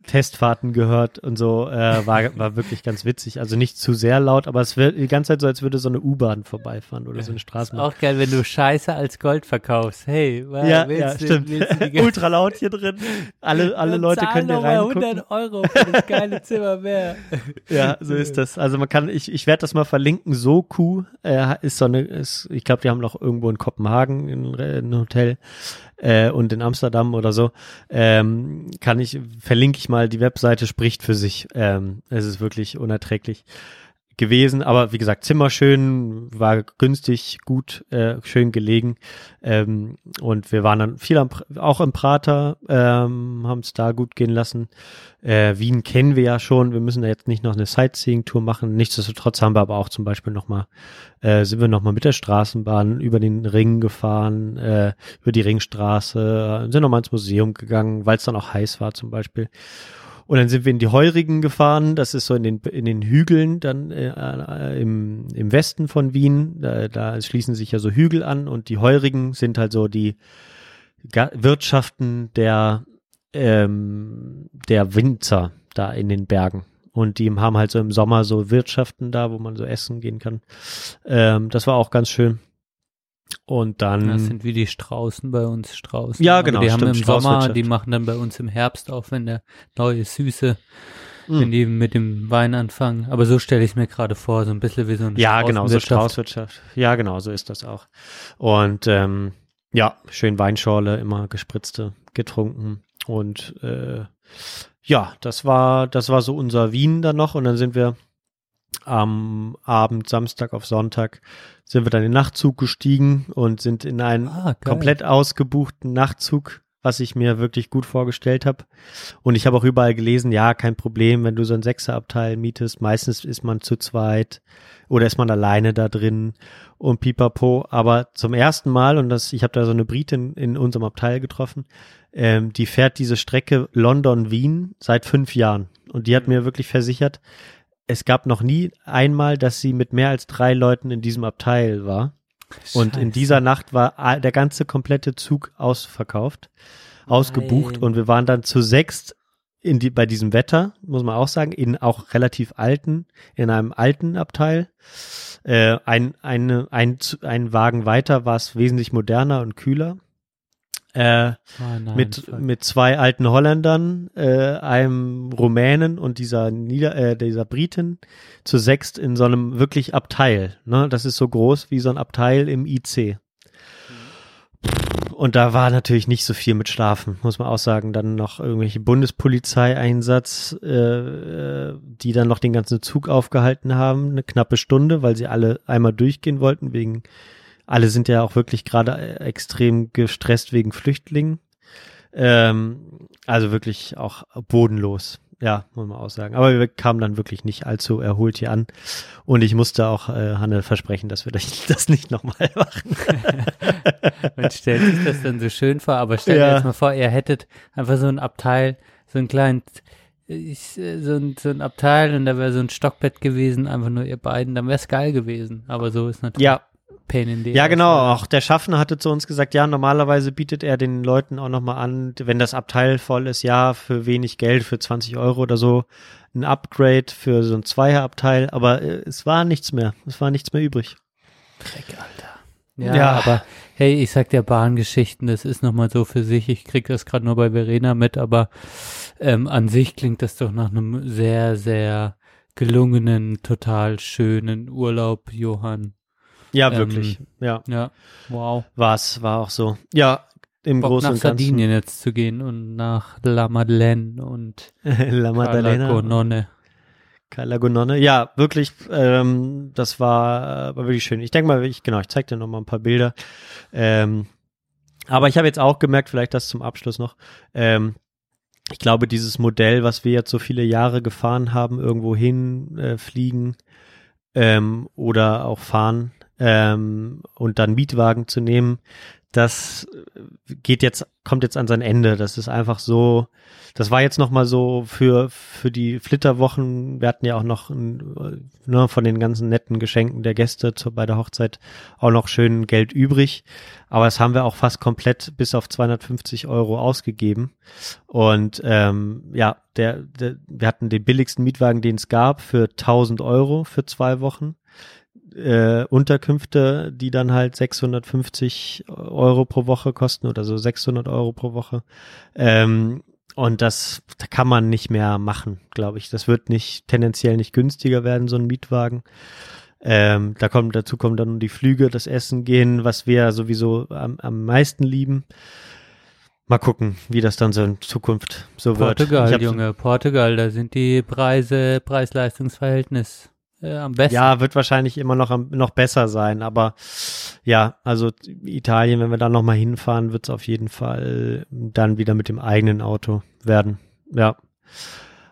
Testfahrten gehört und so. Äh, war, war wirklich ganz witzig. Also nicht zu sehr laut, aber es wird die ganze Zeit so, als würde so eine U-Bahn vorbeifahren oder so eine Straßenbahn. Auch geil, wenn du Scheiße als Gold verkaufst. Hey, wa- ja, willst ja, du, stimmt. Willst du Ultra laut hier drin. Alle, alle Leute können hier reingucken. 100 Euro für das geile Zimmer mehr. Ja, so ist das. Also man kann, ich, ich werde das mal verlinken. Soku äh, ist so eine, ist, ich glaube, die haben noch irgendwo in Kopenhagen ein, ein Hotel äh, und in Amsterdam oder so. Ähm, kann ich, verlinke ich mal, die Webseite spricht für sich. Ähm, es ist wirklich unerträglich gewesen, aber wie gesagt, Zimmer schön, war günstig, gut, äh, schön gelegen ähm, und wir waren dann viel am, auch im Prater, ähm, haben es da gut gehen lassen. Äh, Wien kennen wir ja schon, wir müssen da jetzt nicht noch eine Sightseeing-Tour machen. Nichtsdestotrotz haben wir aber auch zum Beispiel nochmal, äh, sind wir nochmal mit der Straßenbahn über den Ring gefahren, äh, über die Ringstraße, sind nochmal ins Museum gegangen, weil es dann auch heiß war zum Beispiel. Und dann sind wir in die Heurigen gefahren, das ist so in den, in den Hügeln, dann äh, äh, im, im Westen von Wien, da, da schließen sich ja so Hügel an und die Heurigen sind halt so die Ga Wirtschaften der, ähm, der Winzer da in den Bergen. Und die haben halt so im Sommer so Wirtschaften da, wo man so essen gehen kann. Ähm, das war auch ganz schön. Und dann. Das sind wie die Straußen bei uns Straußen. Ja, Aber genau, Die haben stimmt, im Sommer, die machen dann bei uns im Herbst auf, wenn der neue süße wenn die mit dem Wein anfangen. Aber so stelle ich es mir gerade vor, so ein bisschen wie so ein Ja, genau, so. Straußwirtschaft. Ja, genau, so ist das auch. Und ähm, ja, schön Weinschorle, immer gespritzte, getrunken. Und äh, ja, das war, das war so unser Wien dann noch. Und dann sind wir am Abend, Samstag auf Sonntag, sind wir dann in den Nachtzug gestiegen und sind in einen Ah, komplett ausgebuchten Nachtzug, was ich mir wirklich gut vorgestellt habe. Und ich habe auch überall gelesen, ja, kein Problem, wenn du so ein Sechserabteil mietest. Meistens ist man zu zweit oder ist man alleine da drin und pipapo. Aber zum ersten Mal, und das, ich habe da so eine Britin in unserem Abteil getroffen, ähm, die fährt diese Strecke London-Wien seit fünf Jahren. Und die hat mir wirklich versichert, es gab noch nie einmal, dass sie mit mehr als drei Leuten in diesem Abteil war. Und in Scheiße. dieser Nacht war der ganze komplette Zug ausverkauft, ausgebucht Nein. und wir waren dann zu sechst in die, bei diesem Wetter, muss man auch sagen, in auch relativ alten, in einem alten Abteil. Äh, ein, eine, ein, ein Wagen weiter war es wesentlich moderner und kühler. Äh, Oh nein, mit, fuck. mit zwei alten Holländern, äh, einem Rumänen und dieser Nieder äh, dieser Britin zu sechst in so einem wirklich Abteil. Ne? Das ist so groß wie so ein Abteil im IC. Und da war natürlich nicht so viel mit Schlafen, muss man auch sagen. Dann noch irgendwelche Bundespolizeieinsatz, äh, äh, die dann noch den ganzen Zug aufgehalten haben, eine knappe Stunde, weil sie alle einmal durchgehen wollten, wegen, alle sind ja auch wirklich gerade äh, extrem gestresst wegen Flüchtlingen. Ähm, also wirklich auch bodenlos. Ja, muss man auch sagen. Aber wir kamen dann wirklich nicht allzu erholt hier an. Und ich musste auch äh, Hanne versprechen, dass wir das das nicht nochmal machen. Man stellt sich das dann so schön vor, aber stell dir Ja. jetzt mal vor, ihr hättet einfach so ein Abteil, so ein kleinen, ich, äh, so, ein, so ein Abteil und da wäre so ein Stockbett gewesen, einfach nur ihr beiden, dann wäre es geil gewesen. Aber so ist natürlich Ja, Pain in the Ja, ass. genau. Auch der Schaffner hatte zu uns gesagt, ja, normalerweise bietet er den Leuten auch nochmal an, wenn das Abteil voll ist, ja, für wenig Geld, für 20 Euro oder so, ein Upgrade für so ein Zweierabteil. Aber äh, es war nichts mehr. Es war nichts mehr übrig. Dreck, Alter. Ja, Ja. aber hey, ich sag dir Bahngeschichten, das ist nochmal so für sich. Ich krieg das gerade nur bei Verena mit, aber ähm, an sich klingt das doch nach einem sehr, sehr gelungenen, total schönen Urlaub, Johann. Ja, Ähm, wirklich. Ja, Ja, wow. war's, war auch so. Ja, im Bock Großen nach und Ganzen. Sardinien jetzt zu gehen und nach La Madeleine und La Maddalena. Calagonone. Calagonone. Ja, wirklich, ähm, das war, war wirklich schön. Ich denke mal, ich, genau, ich zeig dir noch mal ein paar Bilder. Ähm, aber ich habe jetzt auch gemerkt, vielleicht das zum Abschluss noch, ähm, ich glaube, dieses Modell, was wir jetzt so viele Jahre gefahren haben, irgendwo hin äh, fliegen ähm, oder auch fahren ähm, und dann Mietwagen zu nehmen, das äh, geht jetzt, kommt jetzt an sein Ende. Das ist einfach so, das war jetzt nochmal so für, für die Flitterwochen. Wir hatten ja auch noch äh, ne, von den ganzen netten Geschenken der Gäste zu, bei der Hochzeit auch noch schön Geld übrig. Aber das haben wir auch fast komplett bis auf 250 Euro ausgegeben. Und ähm, ja, der, der, wir hatten den billigsten Mietwagen, den es gab, für 1000 Euro für zwei Wochen. Äh, Unterkünfte, die dann halt 650 Euro pro Woche kosten oder so 600 Euro pro Woche. Ähm, und das da kann man nicht mehr machen, glaube ich. Das wird nicht tendenziell nicht günstiger werden, so ein Mietwagen. Ähm, da kommt dazu kommen dann die Flüge, das Essen gehen, was wir sowieso am, am meisten lieben. Mal gucken, wie das dann so in Zukunft so wird. Portugal, Ich hab- Junge, Portugal, da sind die Preise, Preis-Leistungs-Verhältnis äh, am besten. Ja, wird wahrscheinlich immer noch noch besser sein, aber ja, also Italien, wenn wir da noch mal hinfahren, wird es auf jeden Fall dann wieder mit dem eigenen Auto werden. Ja.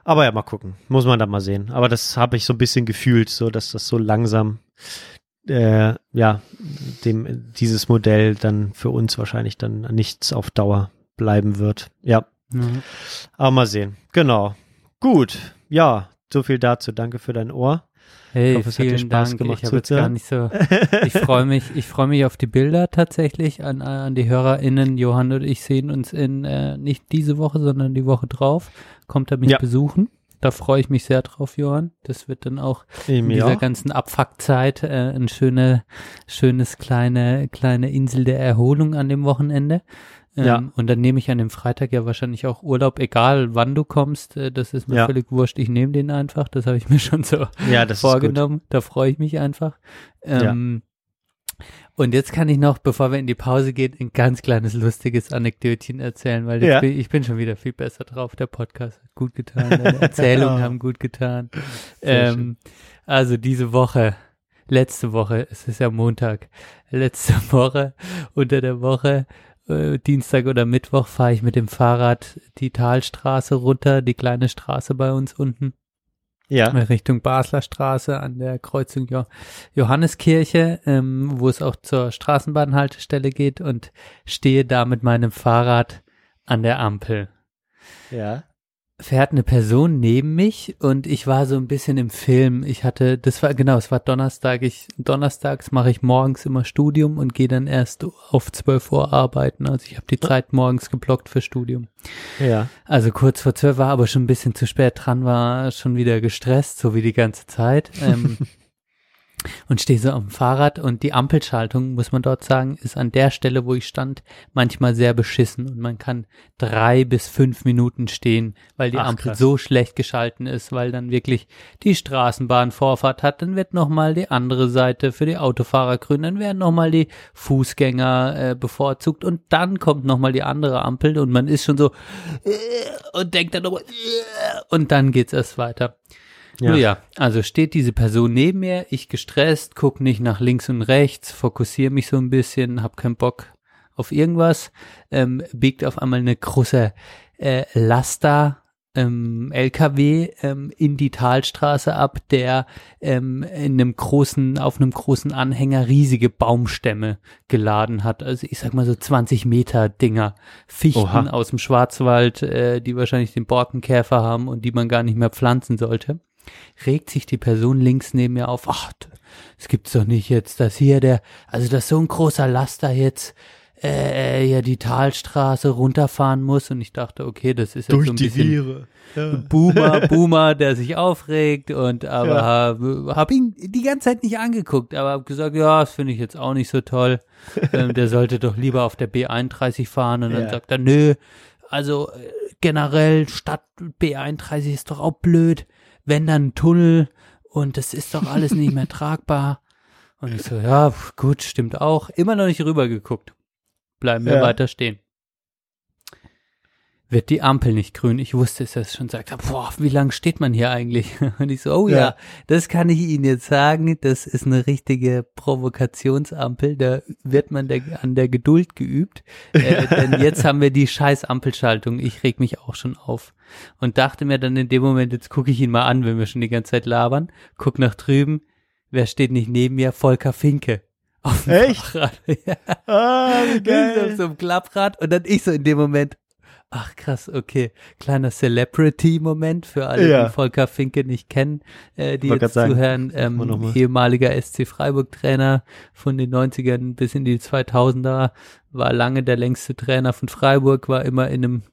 Aber ja, mal gucken. Muss man da mal sehen. Aber das habe ich so ein bisschen gefühlt, so dass das so langsam äh, ja, dem dieses Modell dann für uns wahrscheinlich dann nichts auf Dauer bleiben wird. Ja. Mhm. Aber mal sehen. Genau. Gut. Ja, so viel dazu. Danke für dein Ohr. Hey, Ich hoffe, vielen Spaß Dank. gemacht ich habe jetzt gar nicht so. Ich freue mich, ich freue mich auf die Bilder tatsächlich an, an die HörerInnen. Johann und ich sehen uns in äh, nicht diese Woche, sondern die Woche drauf. Kommt er mich Ja. besuchen. Da freue ich mich sehr drauf, Johann. Das wird dann auch in Mir dieser auch. ganzen Abfuckzeit äh, ein schöne, schönes kleine, kleine Insel der Erholung an dem Wochenende. Ähm, Ja. Und dann nehme ich an dem Freitag ja wahrscheinlich auch Urlaub, egal wann du kommst. Äh, das ist mir Ja. völlig wurscht. Ich nehme den einfach. Das habe ich mir schon so Ja, vorgenommen. Da freue ich mich einfach. Ähm, Und jetzt kann ich noch, bevor wir in die Pause gehen, ein ganz kleines lustiges Anekdötchen erzählen, weil Ja. bin, ich bin schon wieder viel besser drauf. Der Podcast hat gut getan, deine Erzählungen haben gut getan. Ähm, also diese Woche, letzte Woche, es ist ja Montag, letzte Woche, unter der Woche, äh, Dienstag oder Mittwoch fahre ich mit dem Fahrrad die Talstraße runter, die kleine Straße bei uns unten. Ja. Richtung Basler Straße an der Kreuzung jo Johanneskirche, ähm, wo es auch zur Straßenbahnhaltestelle geht und stehe da mit meinem Fahrrad an der Ampel. Ja. Fährt eine Person neben mich und ich war so ein bisschen im Film. Ich hatte, das war genau, es war Donnerstag. Ich donnerstags mache ich morgens immer Studium und gehe dann erst auf 12 Uhr arbeiten. Also ich habe die Zeit morgens geblockt für Studium. Ja. Also kurz vor zwölf war aber schon ein bisschen zu spät dran, war schon wieder gestresst, so wie die ganze Zeit. Ähm, und stehe so am Fahrrad und die Ampelschaltung, muss man dort sagen, ist an der Stelle, wo ich stand, manchmal sehr beschissen und man kann drei bis fünf Minuten stehen, weil die Ach, Ampel krass. so schlecht geschalten ist, weil dann wirklich die Straßenbahn Vorfahrt hat, dann wird nochmal die andere Seite für die Autofahrer grün, dann werden nochmal die Fußgänger äh, bevorzugt und dann kommt nochmal die andere Ampel und man ist schon so äh, und denkt dann nochmal äh, und dann geht's erst weiter. Ja. Nun ja, also steht diese Person neben mir, ich gestresst, guck nicht nach links und rechts, fokussiere mich so ein bisschen, hab keinen Bock auf irgendwas, ähm, biegt auf einmal eine große äh, Laster ähm, LKW ähm, in die Talstraße ab, der ähm, in einem großen, auf einem großen Anhänger riesige Baumstämme geladen hat. Also ich sag mal so 20 Meter Dinger, Fichten Oha. aus dem Schwarzwald, äh, die wahrscheinlich den Borkenkäfer haben und die man gar nicht mehr pflanzen sollte regt sich die Person links neben mir auf, ach, es gibt's doch nicht jetzt, dass hier der, also dass so ein großer Laster jetzt äh, ja die Talstraße runterfahren muss und ich dachte, okay, das ist jetzt so ein bisschen Viere. Ja. Boomer, Boomer, der sich aufregt und aber hab, hab ihn die ganze Zeit nicht angeguckt, aber hab gesagt, ja, das finde ich jetzt auch nicht so toll. ähm, der sollte doch lieber auf der B31 fahren und dann Ja. sagt er, nö, also äh, generell Stadt B31 ist doch auch blöd, wenn dann ein Tunnel und das ist doch alles nicht mehr tragbar. Und ich so, ja, gut, stimmt auch. Immer noch nicht rübergeguckt. Bleiben wir Ja. weiter stehen wird die Ampel nicht grün. Ich wusste es erst schon, sagt, boah, wie lang steht man hier eigentlich? Und ich so, oh ja. Ja. das kann ich Ihnen jetzt sagen, das ist eine richtige Provokationsampel, da wird man der, an der Geduld geübt, äh, denn jetzt haben wir die scheiß Ampelschaltung, ich reg mich auch schon auf. Und dachte mir dann in dem Moment, jetzt gucke ich ihn mal an, wenn wir schon die ganze Zeit labern, guck nach drüben, wer steht nicht neben mir? Volker Finke. Auf dem Echt? Fahrrad. ja. Ah, wie Auf geil. so einem Klapprad und dann ich so in dem Moment, ach krass, okay, kleiner Celebrity-Moment für alle, Ja. die Volker Finke nicht kennen, äh, die jetzt sagen, zuhören, ähm, mal. ehemaliger SC Freiburg-Trainer von den 90ern bis in die 2000er, war lange der längste Trainer von Freiburg, war immer in einem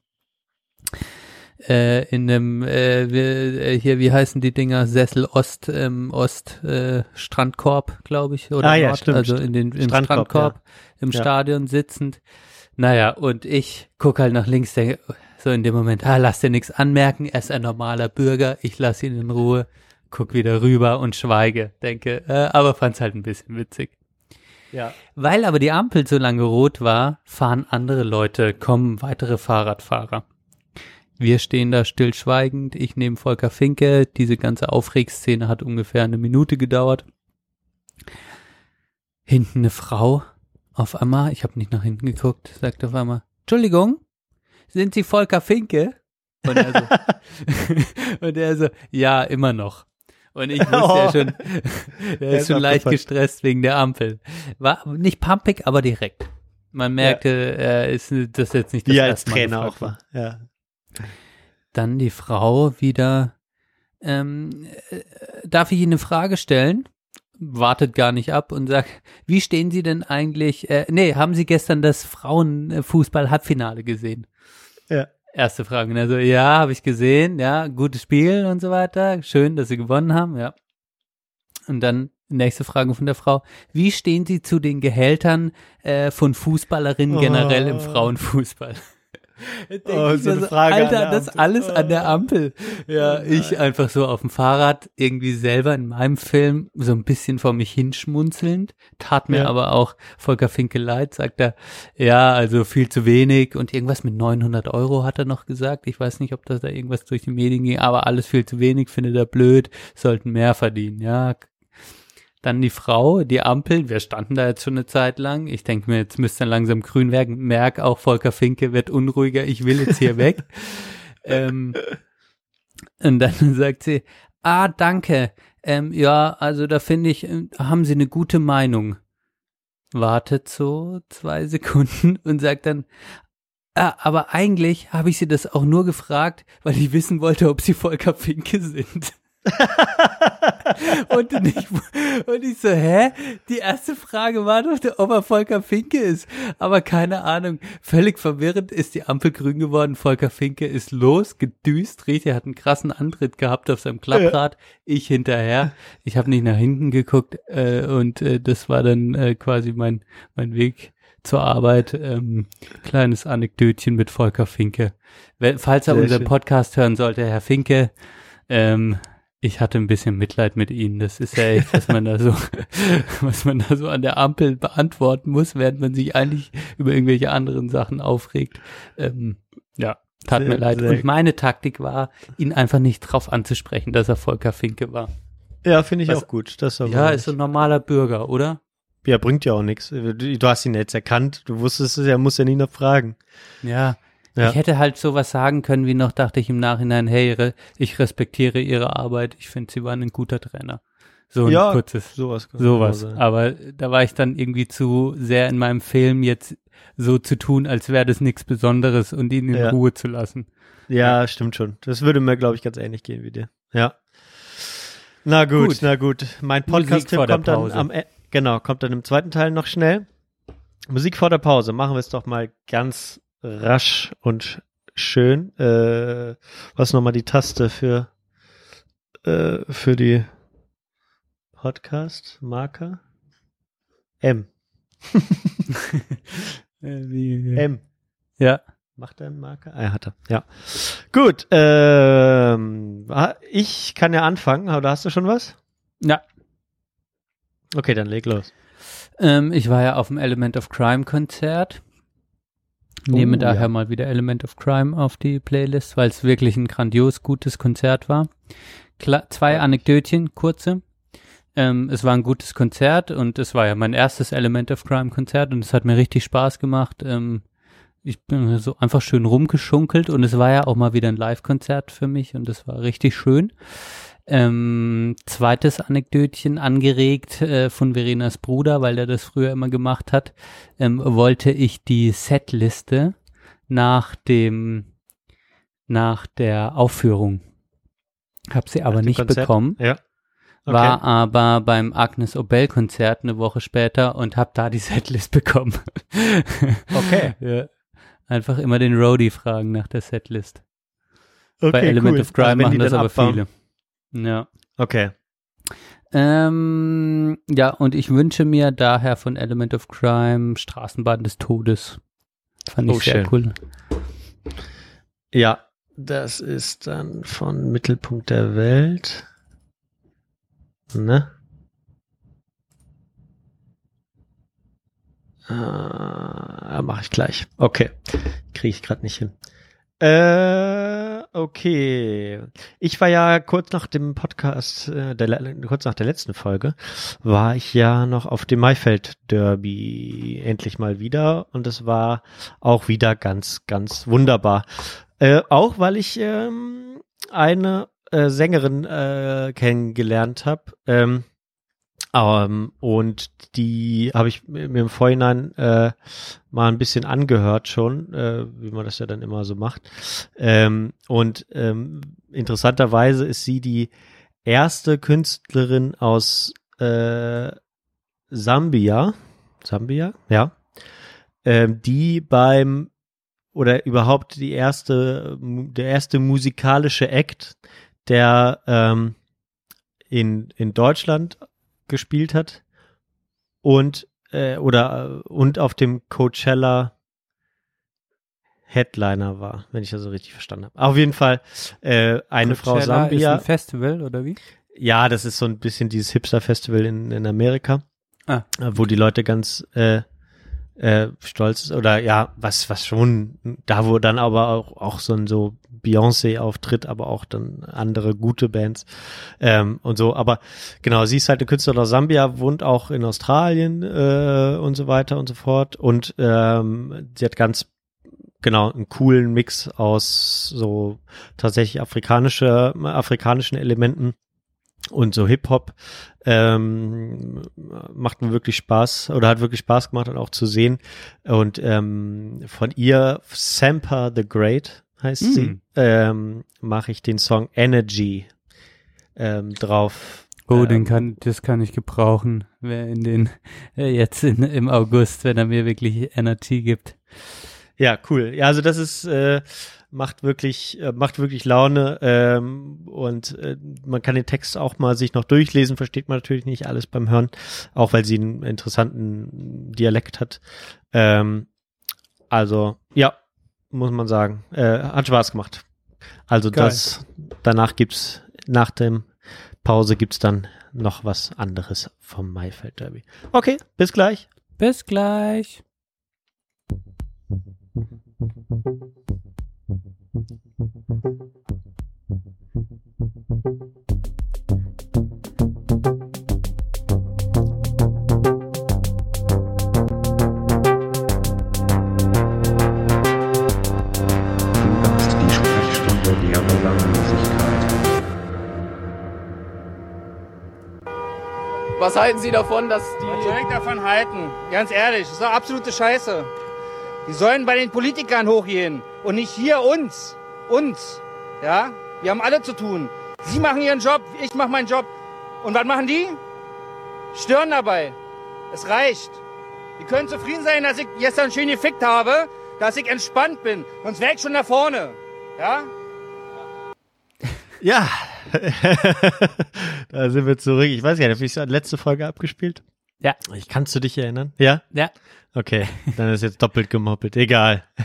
äh, in einem äh, äh, hier wie heißen die Dinger Sessel Ost ähm, Ost äh, Strandkorb glaube ich oder Ah ja, Nord, stimmt. also in den im Strandkorb, Strandkorb, im Ja. Stadion sitzend naja, und ich guck halt nach links, denke, so in dem Moment, ah, lass dir nichts anmerken, er ist ein normaler Bürger, ich lass ihn in Ruhe, guck wieder rüber und schweige, denke, äh, aber fand's halt ein bisschen witzig. Ja. Weil aber die Ampel so lange rot war, fahren andere Leute, kommen weitere Fahrradfahrer. Wir stehen da stillschweigend, ich nehme Volker Finke, diese ganze Aufregszene hat ungefähr eine Minute gedauert. Hinten eine Frau, auf einmal, ich habe nicht nach hinten geguckt, sagt auf einmal, Entschuldigung, sind Sie Volker Finke? Und er so, und er so ja, immer noch. Und ich wusste ja Oh. schon, er Er ist schon leicht gestresst wegen der Ampel. War nicht pumpig, aber direkt. Man merkte, er ist das jetzt nicht das Wie als erste Trainer auch war. Ja. Dann die Frau wieder, ähm, äh, darf ich Ihnen eine Frage stellen? Wartet gar nicht ab und sagt, wie stehen Sie denn eigentlich, äh, nee, haben Sie gestern das Frauenfußball-Halbfinale gesehen? Ja. Erste Frage. Und er so, ja, habe ich gesehen, ja, gutes Spiel und so weiter. Schön, dass sie gewonnen haben, ja. Und dann nächste Frage von der Frau. Wie stehen Sie zu den Gehältern äh, von Fußballerinnen generell im Oh. Frauenfußball? Oh, so eine Frage an Alter, das alles an der Oh. Ampel. Ja, ich einfach so auf dem Fahrrad irgendwie selber in meinem Film so ein bisschen vor mich hinschmunzelnd. Tat mir Ja. aber auch Volker Finke leid, sagt er, ja, also viel zu wenig und irgendwas mit 900 Euro hat er noch gesagt. Ich weiß nicht, ob das da irgendwas durch die Medien ging, aber alles viel zu wenig, findet er blöd, sollten mehr verdienen, ja. Dann die Frau, die Ampel, wir standen da jetzt schon eine Zeit lang. Ich denke mir, jetzt müsste langsam grün werden. Merk auch, Volker Finke wird unruhiger, ich will jetzt hier weg. ähm, und dann sagt sie, ah, danke. Ähm, ja, also da finde ich, äh, haben Sie eine gute Meinung. Wartet so zwei Sekunden und sagt dann, ah, aber eigentlich habe ich Sie das auch nur gefragt, weil ich wissen wollte, ob Sie Volker Finke sind. und, ich, und ich so, hä? Die erste Frage war doch, ob er Volker Finke ist. Aber keine Ahnung. Völlig verwirrend ist die Ampel grün geworden. Volker Finke ist los, gedüst. Richtig, hat einen krassen Antritt gehabt auf seinem Klapprad. Ich hinterher. Ich habe nicht nach hinten geguckt. Äh, und äh, das war dann äh, quasi mein, mein Weg zur Arbeit. Ähm, kleines Anekdötchen mit Volker Finke. Falls er Sehr unseren schön. Podcast hören sollte, Herr Finke, ähm, ich hatte ein bisschen Mitleid mit Ihnen. Das ist ja echt, was man da so, was man da so an der Ampel beantworten muss, während man sich eigentlich über irgendwelche anderen Sachen aufregt. Ähm, ja, tat Sehr, mir leid. Und meine Taktik war, ihn einfach nicht drauf anzusprechen, dass er Volker Finke war. Ja, finde ich Was- auch gut. Das Ja, ist so ein normaler Bürger, oder? ja, bringt ja auch nichts. Du, du hast ihn jetzt erkannt. Du wusstest es, er muss ja nie noch fragen. Ja. Ja. Ich hätte halt sowas sagen können, wie noch dachte ich im Nachhinein, hey, ich respektiere ihre Arbeit, ich finde, sie waren ein guter Trainer. So ein Ja, kurzes, Sowas. sowas. sein. Aber da war ich dann irgendwie zu sehr in meinem Film jetzt so zu tun, als wäre das nichts Besonderes und ihn in Ja. Ruhe zu lassen. Ja, stimmt schon. Das würde mir, glaube ich, ganz ähnlich gehen wie dir. Ja. Na gut, Gut. na gut. Mein Podcast-Tipp kommt dann am E- genau, kommt dann im zweiten Teil noch schnell. Musik vor der Pause. Machen wir es doch mal ganz rasch und schön. Äh, was nochmal die Taste für äh, für die Podcast-Marker? M. Äh, wie, M. ja. Macht er einen Marker? Ah, er hat er. Ja. Gut. Ähm, ich kann ja anfangen. Oder hast du schon was? Ja. Okay, dann leg los. Ähm, ich war ja auf dem Element of Crime Konzert. Nehme Oh, daher ja. mal wieder Element of Crime auf die Playlist, weil es wirklich ein grandios gutes Konzert war. Kla zwei Anekdötchen, kurze. Ähm, es war ein gutes Konzert und es war ja mein erstes Element of Crime Konzert und es hat mir richtig Spaß gemacht. Ähm, ich bin so einfach schön rumgeschunkelt und es war ja auch mal wieder ein Live-Konzert für mich und es war richtig schön. Ähm, zweites Anekdötchen angeregt äh, von Verenas Bruder, weil der das früher immer gemacht hat, ähm, wollte ich die Setliste nach dem nach der Aufführung. Hab sie aber nicht Konzert? bekommen, Ja. Okay. war aber beim Agnes Obel Konzert eine Woche später und hab da die Setlist bekommen. Okay. ja. Einfach immer den Roadie fragen nach der Setlist. okay, Bei Element cool. of Crime Also machen das aber abbauen. viele. Ja. Okay. Ähm, ja, und ich wünsche mir daher von Element of Crime Straßenbahn des Todes. Fand ich Oh, sehr schön. cool. Ja, das ist dann von Mittelpunkt der Welt. Ne? Äh, mache ich gleich. Okay. Kriege ich gerade nicht hin. Äh, okay. Ich war ja kurz nach dem Podcast, äh, der, kurz nach der letzten Folge, war ich ja noch auf dem Maifeld Derby endlich mal wieder und es war auch wieder ganz, ganz wunderbar. Äh, auch weil ich ähm, eine äh, Sängerin äh, kennengelernt habe. Ähm, ähm, und die habe ich mir im Vorhinein äh, mal ein bisschen angehört schon, äh, wie man das ja dann immer so macht. Ähm, und ähm, interessanterweise ist sie die erste Künstlerin aus äh, Sambia, Sambia, ja, ähm, die beim oder überhaupt die erste, der erste musikalische Act, der ähm, in, in Deutschland gespielt hat und äh, oder äh, und auf dem Coachella Headliner war, wenn ich das so richtig verstanden habe. Auf jeden Fall äh, eine Frau Coachella ist Sambia. ein Festival, oder wie? Ja, das ist so ein bisschen dieses Hipster-Festival in, in Amerika, Ah. wo die Leute ganz äh, äh, stolz ist. Oder ja, was, was schon, da wo dann aber auch, auch so ein so Beyoncé auftritt, aber auch dann andere gute Bands ähm, und so. Aber genau, sie ist halt eine Künstlerin aus Sambia, wohnt auch in Australien äh, und so weiter und so fort. Und ähm, sie hat ganz genau einen coolen Mix aus so tatsächlich afrikanische, afrikanischen Elementen und so Hip-Hop ähm, macht mir wirklich Spaß oder hat wirklich Spaß gemacht und auch zu sehen. Und ähm, von ihr, Sampa the Great heißt Mm. sie, ähm, mache ich den Song Energy ähm, drauf. Oh, Ähm, den kann, das kann ich gebrauchen, wer in den, äh, jetzt in, im August, wenn er mir wirklich Energy gibt. Ja, cool. Ja, also das ist äh, macht wirklich äh, macht wirklich Laune ähm, und äh, man kann den Text auch mal sich noch durchlesen. Versteht man natürlich nicht alles beim Hören, auch weil sie einen interessanten Dialekt hat. Ähm, also ja, muss man sagen, äh, hat Spaß gemacht. Also Geil. das danach gibt's nach dem Pause gibt's dann noch was anderes vom Maifeld Derby. Okay, bis gleich. Bis gleich. Was halten Sie davon, dass Was soll die... ich davon halten? Ganz ehrlich, das ist doch absolute Scheiße. Die sollen bei den Politikern hochgehen und nicht hier uns. Uns. Ja? Wir haben alle zu tun. Sie machen ihren Job, ich mache meinen Job. Und was machen die? Stören dabei. Es reicht. Die können zufrieden sein, dass ich gestern schön gefickt habe, dass ich entspannt bin. Sonst wäre ich schon da vorne. Ja? Ja, da sind wir zurück. Ich weiß gar nicht, habe ich die letzte Folge abgespielt? Ja. Ich kannst du dich erinnern? Ja? Ja. Okay, dann ist jetzt doppelt gemoppelt. Egal.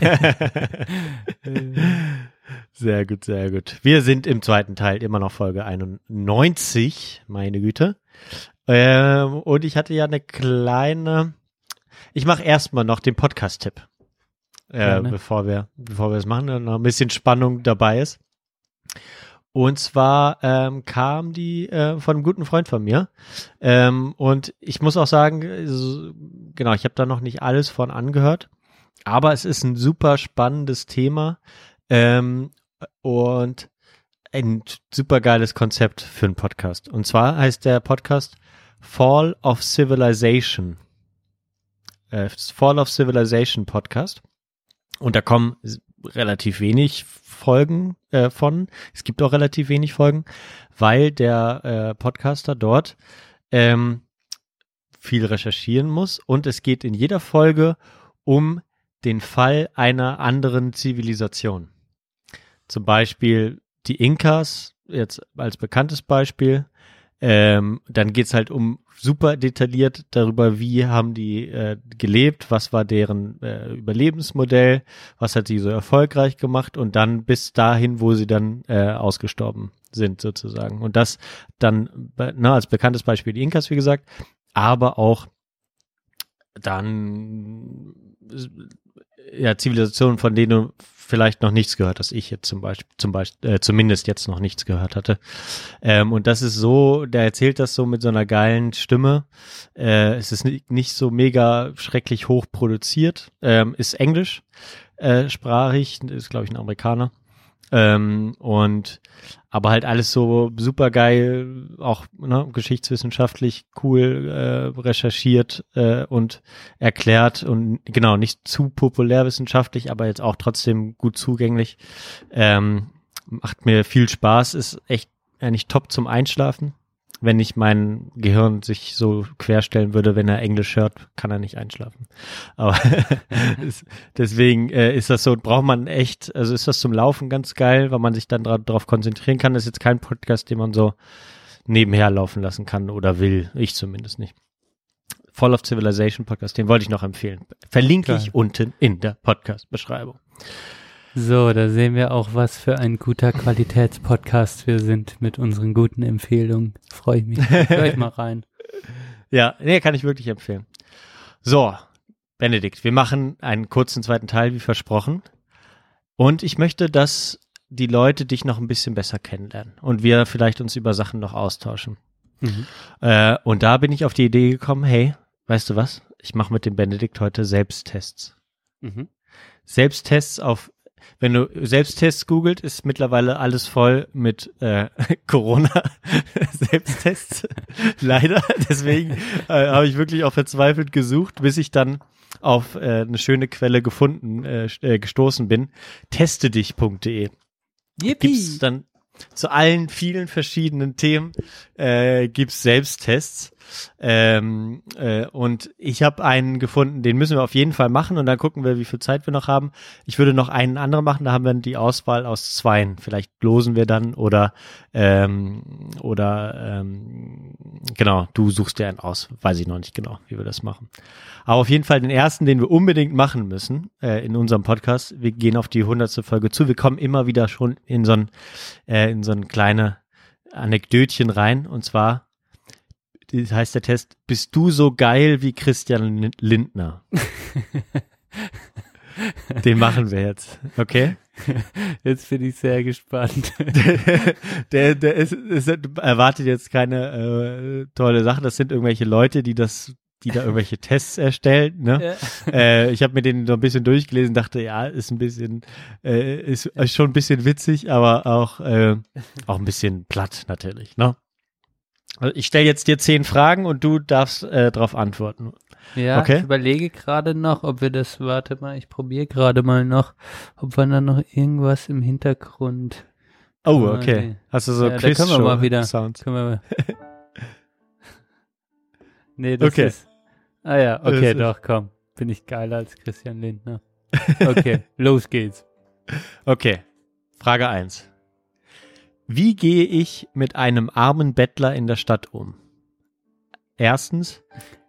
sehr gut, sehr gut. Wir sind im zweiten Teil immer noch Folge 91, meine Güte. Ähm, und ich hatte ja eine kleine. Ich mache erstmal noch den Podcast-Tipp. Äh, bevor wir, bevor wir es machen, und noch ein bisschen Spannung dabei ist. Und zwar ähm, kam die äh, von einem guten Freund von mir. Ähm, und ich muss auch sagen, genau, ich habe da noch nicht alles von angehört, aber es ist ein super spannendes Thema ähm, und ein super geiles Konzept für einen Podcast. Und zwar heißt der Podcast Fall of Civilization. Äh, Fall of Civilization Podcast. Und da kommen relativ wenig Folgen äh, von. Es gibt auch relativ wenig Folgen, weil der äh, Podcaster dort ähm, viel recherchieren muss und es geht in jeder Folge um den Fall einer anderen Zivilisation. Zum Beispiel die Inkas, jetzt als bekanntes Beispiel. Ähm, dann geht's halt um super detailliert darüber, wie haben die äh, gelebt, was war deren äh, Überlebensmodell, was hat sie so erfolgreich gemacht und dann bis dahin, wo sie dann äh, ausgestorben sind sozusagen. Und das dann be- ne, als bekanntes Beispiel die Inkas, wie gesagt, aber auch dann äh, ja Zivilisationen, von denen du vielleicht noch nichts gehört hast. Ich jetzt zum Beispiel, zum Beispiel, äh, zumindest jetzt noch nichts gehört hatte. Ähm, und das ist so, der erzählt das so mit so einer geilen Stimme. Äh, es ist nicht, nicht so mega schrecklich hoch produziert. Ähm, ist Englisch äh, sprachig, ist glaube ich ein Amerikaner. Ähm, und aber halt alles so super geil, auch ne, geschichtswissenschaftlich cool äh, recherchiert äh, und erklärt und genau nicht zu populärwissenschaftlich, aber jetzt auch trotzdem gut zugänglich. Ähm, macht mir viel Spaß, ist echt eigentlich top zum Einschlafen. Wenn nicht mein Gehirn sich so querstellen würde, wenn er Englisch hört, kann er nicht einschlafen. Aber es- deswegen äh, ist das so, braucht man echt, also ist das zum Laufen ganz geil, weil man sich dann darauf konzentrieren kann. Das ist jetzt kein Podcast, den man so nebenher laufen lassen kann oder will. Ich zumindest nicht. Fall of Civilization Podcast, den wollte ich noch empfehlen. Verlinke Geil. ich unten in der Podcast-Beschreibung. So, da sehen wir auch, was für ein guter Qualitätspodcast wir sind mit unseren guten Empfehlungen. Freue ich mich. Hör ich mal rein. Ja, nee, kann ich wirklich empfehlen. So, Benedikt, wir machen einen kurzen zweiten Teil, wie versprochen. Und ich möchte, dass die Leute dich noch ein bisschen besser kennenlernen und wir vielleicht uns über Sachen noch austauschen. Mhm. Äh, und da bin ich auf die Idee gekommen, hey, weißt du was? Ich mache mit dem Benedikt heute Selbsttests. Mhm. Selbsttests auf, wenn du Selbsttests googelt, ist mittlerweile alles voll mit äh, Corona-Selbsttests. Leider. Deswegen äh, habe ich wirklich auch verzweifelt gesucht, bis ich dann auf äh, eine schöne Quelle gefunden, äh, äh, gestoßen bin. Testedich.de gibt's dann zu allen vielen verschiedenen Themen äh, gibt's Selbsttests. Ähm, äh, und ich habe einen gefunden, den müssen wir auf jeden Fall machen und dann gucken wir, wie viel Zeit wir noch haben. Ich würde noch einen anderen machen, da haben wir die Auswahl aus zweien. Vielleicht losen wir dann oder ähm, oder ähm, genau, du suchst dir einen aus. Weiß ich noch nicht genau, wie wir das machen. Aber auf jeden Fall den ersten, den wir unbedingt machen müssen äh, in unserem Podcast. Wir gehen auf die hundertste Folge zu. Wir kommen immer wieder schon in so ein äh, in so ein kleine Anekdötchen rein und zwar das heißt der Test, bist du so geil wie Christian Lin- Lindner? Den machen wir jetzt, okay? Jetzt bin ich sehr gespannt. der, der ist, ist, erwartet jetzt keine äh, tolle Sache. Das sind irgendwelche Leute, die das, die da irgendwelche Tests erstellen. Ne? äh, ich habe mir den so ein bisschen durchgelesen, dachte, ja, ist ein bisschen, äh, ist, ist schon ein bisschen witzig, aber auch, äh, auch ein bisschen platt natürlich. Ne? Also ich stelle jetzt dir zehn Fragen und du darfst äh, darauf antworten. Ja, Okay. ich überlege gerade noch, ob wir das, warte mal, ich probiere gerade mal noch, ob wir da noch irgendwas im Hintergrund. Oh, okay. Hast du so Ja, da können wir mal wieder- Sounds? Können wir mal. nee, das Okay. ist. Ah ja, Das okay, ist- doch, komm. Bin ich geiler als Christian Lindner. Okay, los geht's. Okay. Frage eins. Wie gehe ich mit einem armen Bettler in der Stadt um? Erstens,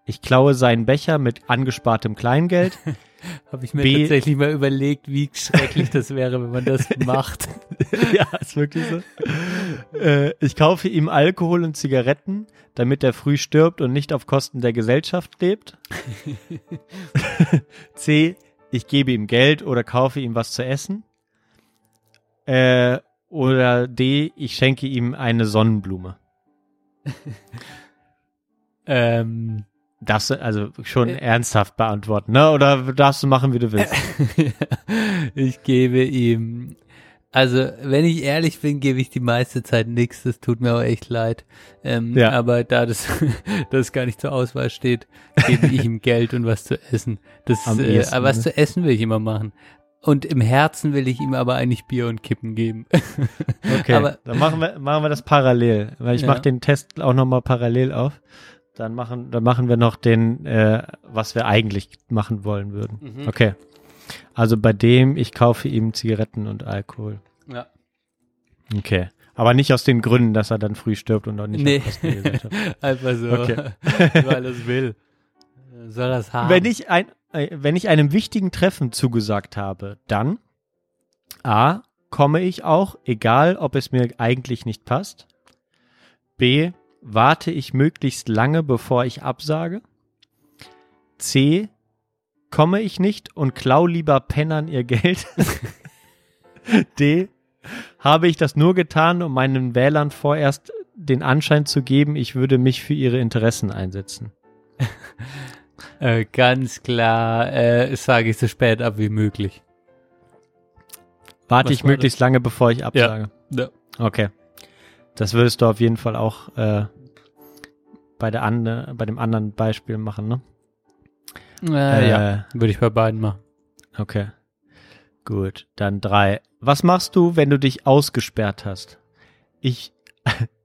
ich klaue seinen Becher mit angespartem Kleingeld. Habe ich mir B- tatsächlich mal überlegt, wie schrecklich das wäre, wenn man das macht. ja, ist wirklich so. Äh, ich kaufe ihm Alkohol und Zigaretten, damit er früh stirbt und nicht auf Kosten der Gesellschaft lebt. C. Ich gebe ihm Geld oder kaufe ihm was zu essen. Äh, oder D. Ich schenke ihm eine Sonnenblume. ähm, Darfst du also schon Äh. ernsthaft beantworten, ne? Oder darfst du machen, wie du willst? ich gebe ihm, also wenn ich ehrlich bin, gebe ich die meiste Zeit nichts. Das tut mir auch echt leid. Ähm, Ja. Aber da das, das gar nicht zur Auswahl steht, gebe ich ihm Geld und was zu essen. Das, äh, ehesten, aber was ne? zu essen will ich immer machen. Und im Herzen will ich ihm aber eigentlich Bier und Kippen geben. Okay, Aber- dann machen wir, machen wir das parallel. Weil ich Ja. mache den Test auch nochmal parallel auf. Dann machen, dann machen wir noch den, äh, was wir eigentlich machen wollen würden. Mhm. Okay. Also bei dem, ich kaufe ihm Zigaretten und Alkohol. Ja. Okay. Aber nicht aus den Gründen, dass er dann früh stirbt und auch nicht Nee. Einfach so, Okay. weil er es will. Soll es haben? Wenn ich ein, wenn ich einem wichtigen Treffen zugesagt habe, dann A, komme ich auch, egal ob es mir eigentlich nicht passt. B, warte ich möglichst lange, bevor ich absage. C, komme ich nicht und klau lieber Pennern ihr Geld. D, habe ich das nur getan, um meinen Wählern vorerst den Anschein zu geben, ich würde mich für ihre Interessen einsetzen. Äh, ganz klar, äh, sage ich so spät ab wie möglich. Warte Was ich möglichst lange, bevor ich absage. Ja. Okay. Das würdest du auf jeden Fall auch äh, bei, der ande, bei dem anderen Beispiel machen, ne? Äh, ja, würde ich bei beiden machen. Okay. Gut, dann drei. Was machst du, wenn du dich ausgesperrt hast? Ich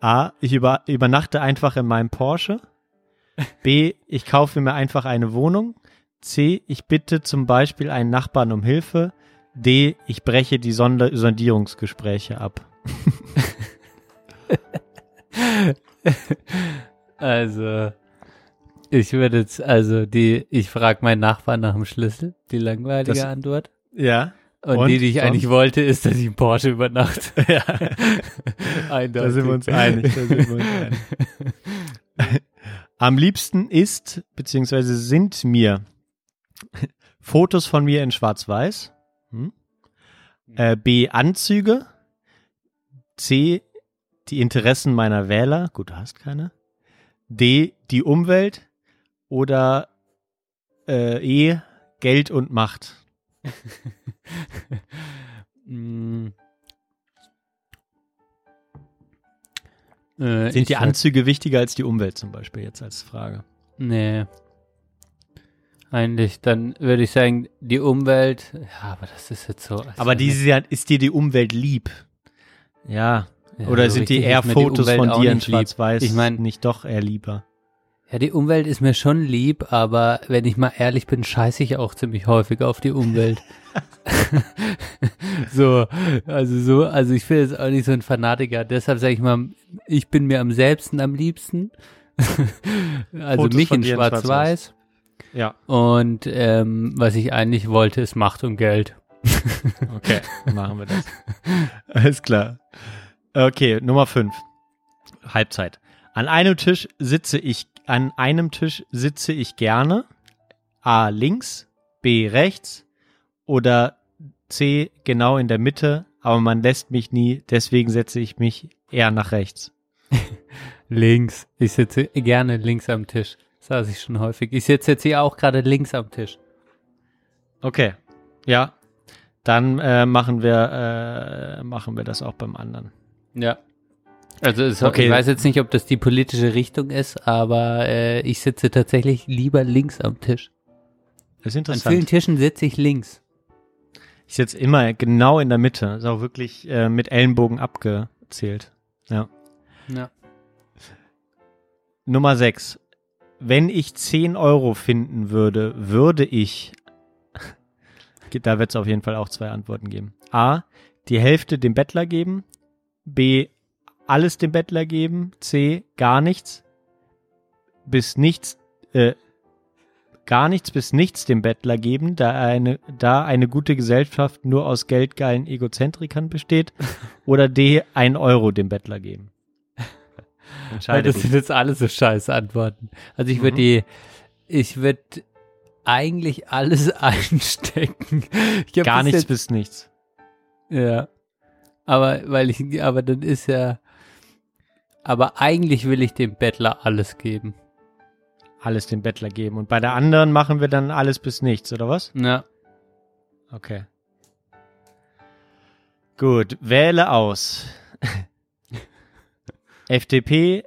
A, ich über, übernachte einfach in meinem Porsche. B, ich kaufe mir einfach eine Wohnung. C, ich bitte zum Beispiel einen Nachbarn um Hilfe. D, ich breche die Sonder Sondierungsgespräche ab. Also, ich würde jetzt, also die, ich frage meinen Nachbarn nach dem Schlüssel, die langweilige Das- Antwort. Ja. Und, Und die, die ich sonst? eigentlich wollte, ist, dass ich im Porsche übernachte. Ja. Eindeutig. Da sind wir uns einig. Da sind wir uns einig. Am liebsten ist, beziehungsweise sind mir Fotos von mir in Schwarz-Weiß. Hm? Äh, B. Anzüge. C. Die Interessen meiner Wähler. Gut, du hast keine. D. Die Umwelt. Oder äh, E. Geld und Macht. Äh, Sind die sag- Anzüge wichtiger als die Umwelt zum Beispiel jetzt als Frage? Nee. Eigentlich, dann würde ich sagen, die Umwelt, ja, aber das ist jetzt so. also Aber diese Jahr ist dir die Umwelt lieb? Ja. ja, Oder so sind die eher Fotos Umwelt von dir in. Schwarz-Weiß Ich mein- nicht doch eher lieber? Ja, die Umwelt ist mir schon lieb, aber wenn ich mal ehrlich bin, scheiße ich auch ziemlich häufig auf die Umwelt. so, also so, also ich bin jetzt auch nicht so ein Fanatiker. Deshalb sage ich mal, ich bin mir am selbsten am liebsten. also Fotos mich in Schwarz-Weiß. Ja. Und ähm, was ich eigentlich wollte, ist Macht und Geld. Okay, machen wir das. Alles klar. Okay, Nummer fünf. Halbzeit. An einem Tisch sitze ich, an einem Tisch sitze ich gerne. A links, B rechts oder C genau in der Mitte, aber man lässt mich nie, deswegen setze ich mich eher nach rechts. Links. Ich sitze gerne links am Tisch. Saß ich schon häufig. Ich sitze jetzt hier auch gerade links am Tisch. Okay. Ja. Dann äh, machen wir äh, machen wir das auch beim anderen. Ja. Also es, Okay. ich weiß jetzt nicht, ob das die politische Richtung ist, aber äh, ich sitze tatsächlich lieber links am Tisch. Das ist An vielen interessant. Tischen sitze ich links. Ich sitze immer genau in der Mitte. Ist auch wirklich äh, mit Ellenbogen abgezählt. Ja. Ja. Nummer 6. Wenn ich 10 Euro finden würde, würde ich. Da wird es auf jeden Fall auch zwei Antworten geben. A. Die Hälfte dem Bettler geben. B. Alles dem Bettler geben. C. Gar nichts. Bis nichts. Äh, gar nichts bis nichts dem Bettler geben, da eine, da eine gute Gesellschaft nur aus geldgeilen Egozentrikern besteht. Oder D. Ein Euro dem Bettler geben. Weil Entscheide das sind jetzt alles so scheiß Antworten. Also ich würde Mhm. die, ich würde eigentlich alles einstecken. Gar nichts bis nichts. Ja. Aber weil ich, aber dann ist ja, aber eigentlich will ich dem Bettler alles geben. Alles dem Bettler geben. Und bei der anderen machen wir dann alles bis nichts, oder was? Ja. Okay. Gut, wähle aus. FDP,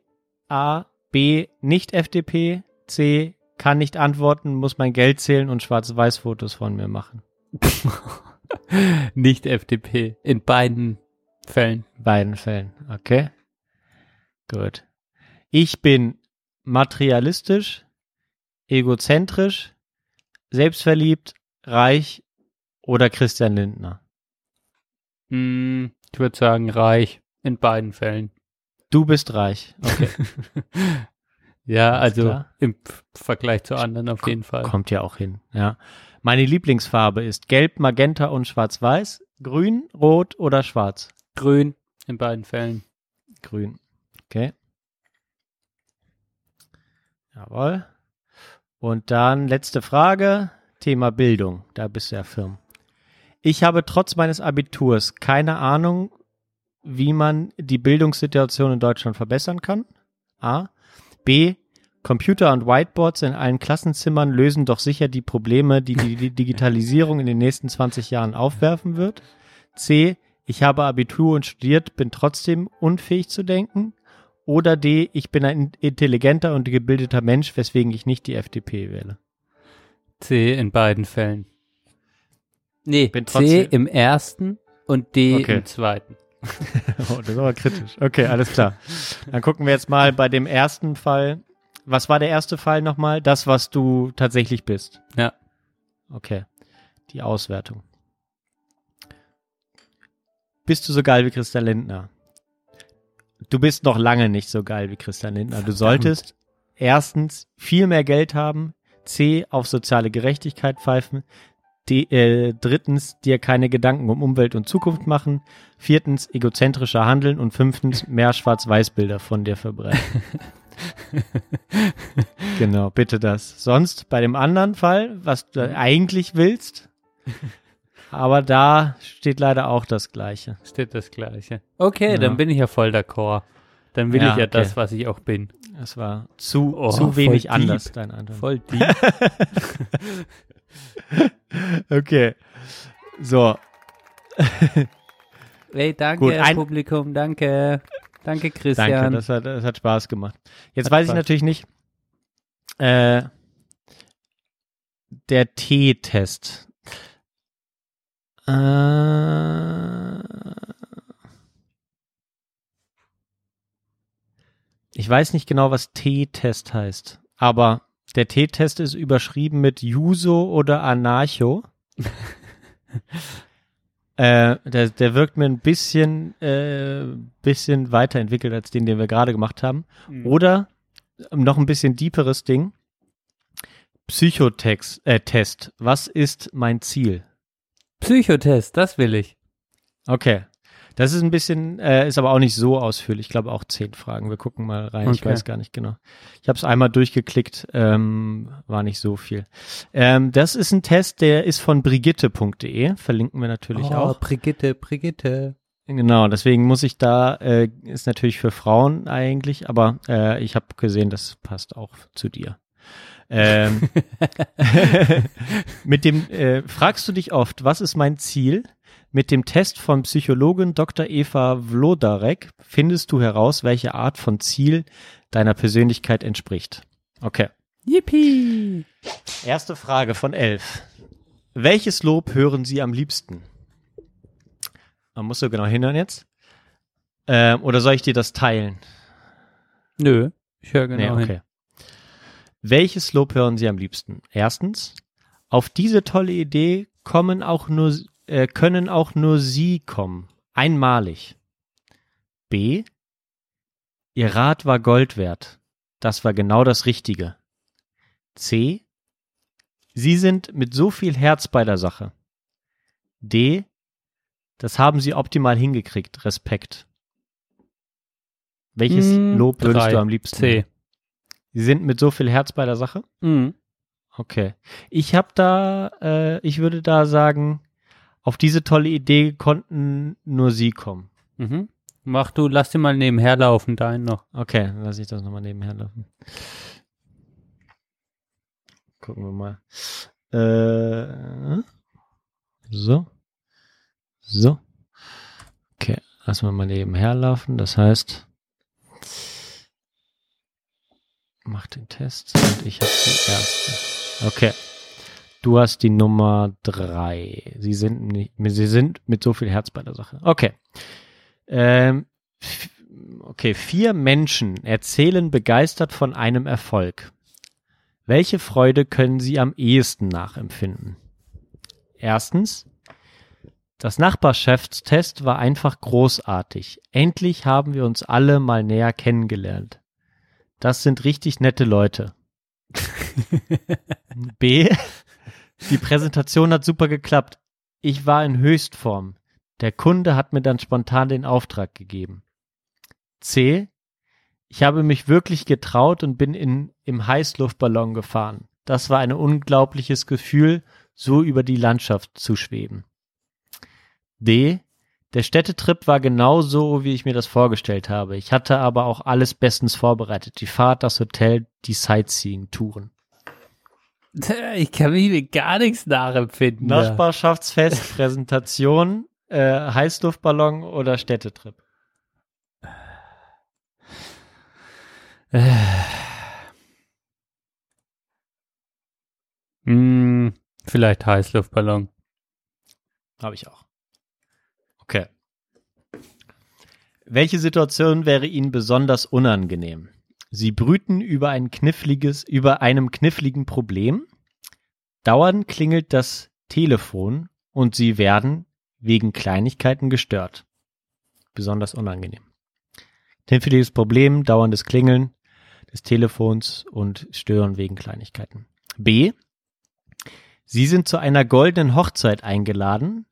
A, B, nicht FDP, C, kann nicht antworten, muss mein Geld zählen und Schwarz-Weiß-Fotos von mir machen. Nicht FDP. In beiden Fällen. beiden Fällen. Okay. Gut. Ich bin materialistisch, egozentrisch, selbstverliebt, reich oder Christian Lindner. Hm, ich würde sagen, reich. In beiden Fällen. Du bist reich. Okay. Ja, also im Vergleich zu anderen auf jeden Fall. Kommt ja auch hin. Ja. Meine Lieblingsfarbe ist gelb, magenta und schwarz-weiß, grün, rot oder schwarz. Grün in beiden Fällen. Grün. Okay. Jawohl. Und dann letzte Frage. Thema Bildung. Da bist du ja firm. Ich habe trotz meines Abiturs keine Ahnung, wie man die Bildungssituation in Deutschland verbessern kann. A. B. Computer und Whiteboards in allen Klassenzimmern lösen doch sicher die Probleme, die die die Digitalisierung in den nächsten 20 Jahren aufwerfen wird. C. Ich habe Abitur und studiert, bin trotzdem unfähig zu denken. Oder D. Ich bin ein intelligenter und gebildeter Mensch, weswegen ich nicht die FDP wähle. C in beiden Fällen. Nee, Bin C im ersten und D Okay. im zweiten. Oh, das ist aber kritisch. Okay, alles klar. Dann gucken wir jetzt mal bei dem ersten Fall. Was war der erste Fall nochmal? Das, was du tatsächlich bist. Ja. Okay. Die Auswertung. Bist du so geil wie Christa Lindner? Du bist noch lange nicht so geil wie Christian Lindner. Du solltest erstens viel mehr Geld haben, C, auf soziale Gerechtigkeit pfeifen, D, äh, drittens, dir keine Gedanken um Umwelt und Zukunft machen, viertens, egozentrischer handeln und fünftens, mehr Schwarz-Weiß-Bilder von dir verbreiten. genau, bitte das. Sonst bei dem anderen Fall, was du eigentlich willst, aber da steht leider auch das Gleiche. Steht das Gleiche. Okay, Ja. dann bin ich ja voll d'accord. Dann will Ja, ich ja okay. das, was ich auch bin. Es war zu, Oh, zu wenig voll anders, deep. dein Antwort. Voll deep. Okay. So, Ey, danke, Gut, ein- Publikum, danke. Danke, Christian. danke, das hat, das hat Spaß gemacht. Jetzt weiß ich Spaß. natürlich nicht, äh, der T-Test. Äh, ich weiß nicht genau, was T-Test heißt, aber der T-Test ist überschrieben mit Juso oder Anarcho. Äh, der, der wirkt mir ein bisschen, äh, bisschen weiterentwickelt als den, den wir gerade gemacht haben. Oder ähm, noch ein bisschen deeperes Ding. Psychotext, äh, Test. Was ist mein Ziel? Psychotest, das will ich. Okay. Das ist ein bisschen, äh, ist aber auch nicht so ausführlich. Ich glaube auch zehn Fragen. Wir gucken mal rein. Ich Okay. weiß gar nicht genau. Ich habe es einmal durchgeklickt, ähm, war nicht so viel. Ähm, das ist ein Test, der ist von brigitte.de. Verlinken wir natürlich oh, auch. Brigitte, Brigitte. Genau, deswegen muss ich da, äh, ist natürlich für Frauen eigentlich, aber äh, ich habe gesehen, das passt auch zu dir. Ähm, mit dem, äh, fragst du dich oft, was ist mein Ziel? Mit dem Test von Psychologin Dr. Eva Vlodarek findest du heraus, welche Art von Ziel deiner Persönlichkeit entspricht. Okay. Yippie! Erste Frage von elf. Welches Lob hören Sie am liebsten? Man muss so genau hinhören jetzt. Ähm, oder soll ich dir das teilen? Nö, ich höre genau nee, hin. Welches Lob hören Sie am liebsten? Erstens, auf diese tolle Idee kommen auch nur, äh, können auch nur Sie kommen. Einmalig. B. Ihr Rat war Gold wert. Das war genau das Richtige. C. Sie sind mit so viel Herz bei der Sache. D. Das haben Sie optimal hingekriegt. Respekt. Welches Hm, Lob würdest drei. du am liebsten? C. Sie sind mit so viel Herz bei der Sache? Mhm. Okay. Ich habe da, äh, ich würde da sagen, auf diese tolle Idee konnten nur Sie kommen. Mhm. Mach du, lass den mal nebenher laufen, deinen noch. Okay, dann lasse ich das nochmal nebenher laufen. Gucken wir mal. Äh, so. So. Okay, lassen wir mal nebenher laufen. Das heißt, mach den Test und ich habe die erste. Okay. Du hast die Nummer drei. Sie sind nicht, sie sind mit so viel Herz bei der Sache. Okay. Ähm, okay, vier Menschen erzählen begeistert von einem Erfolg. Welche Freude können sie am ehesten nachempfinden? Erstens, das Nachbarschaftstest war einfach großartig. Endlich haben wir uns alle mal näher kennengelernt. Das sind richtig nette Leute. B. Die Präsentation hat super geklappt. Ich war in Höchstform. Der Kunde hat mir dann spontan den Auftrag gegeben. C. Ich habe mich wirklich getraut und bin in, im Heißluftballon gefahren. Das war ein unglaubliches Gefühl, so über die Landschaft zu schweben. D. Der Städtetrip war genau so, wie ich mir das vorgestellt habe. Ich hatte aber auch alles bestens vorbereitet. Die Fahrt, das Hotel, die Sightseeing-Touren. Ich kann mich mit gar nichts nachempfinden. Nachbarschaftsfest, Präsentation, äh, Heißluftballon oder Städtetrip? Hm, vielleicht Heißluftballon. Habe ich auch. Okay. Welche Situation wäre Ihnen besonders unangenehm? Sie brüten über ein kniffliges, über einem kniffligen Problem. Dauernd klingelt das Telefon und Sie werden wegen Kleinigkeiten gestört. Besonders unangenehm. Hinfälliges Problem, dauerndes Klingeln des Telefons und Stören wegen Kleinigkeiten. B. Sie sind zu einer goldenen Hochzeit eingeladen.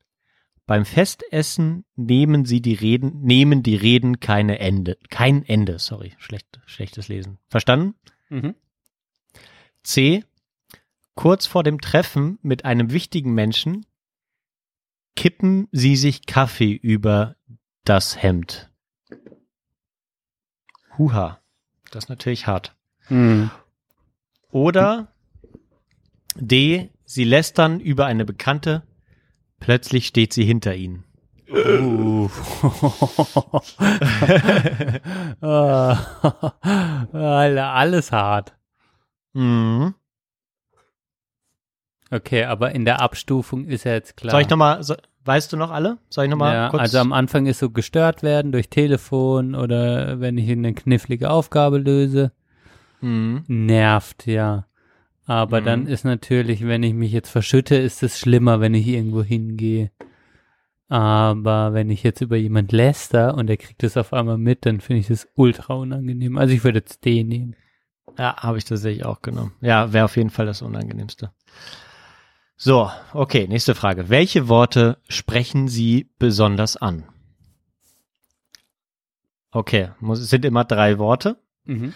Beim Festessen nehmen Sie die Reden, nehmen die Reden keine Ende, kein Ende, sorry, schlecht, schlechtes Lesen. Verstanden? Mhm. C. Kurz vor dem Treffen mit einem wichtigen Menschen kippen Sie sich Kaffee über das Hemd. Huha. Das ist natürlich hart. Mhm. Oder D. Sie lästern über eine Bekannte. Plötzlich steht sie hinter ihnen. Uh. Alles hart. Mhm. Okay, aber in der Abstufung ist ja jetzt klar. Soll ich nochmal, so, weißt du noch alle? Soll ich nochmal ja, kurz? also am Anfang ist so gestört werden durch Telefon oder wenn ich eine knifflige Aufgabe löse. mhm. Nervt, ja. Aber Mhm. dann ist natürlich, wenn ich mich jetzt verschütte, ist es schlimmer, wenn ich irgendwo hingehe. Aber wenn ich jetzt über jemand läster und der kriegt es auf einmal mit, dann finde ich das ultra unangenehm. Also ich würde jetzt den nehmen. Ja, habe ich tatsächlich auch genommen. Ja, wäre auf jeden Fall das Unangenehmste. So, okay, nächste Frage. Welche Worte sprechen Sie besonders an? Okay, muss, es sind immer drei Worte. Mhm.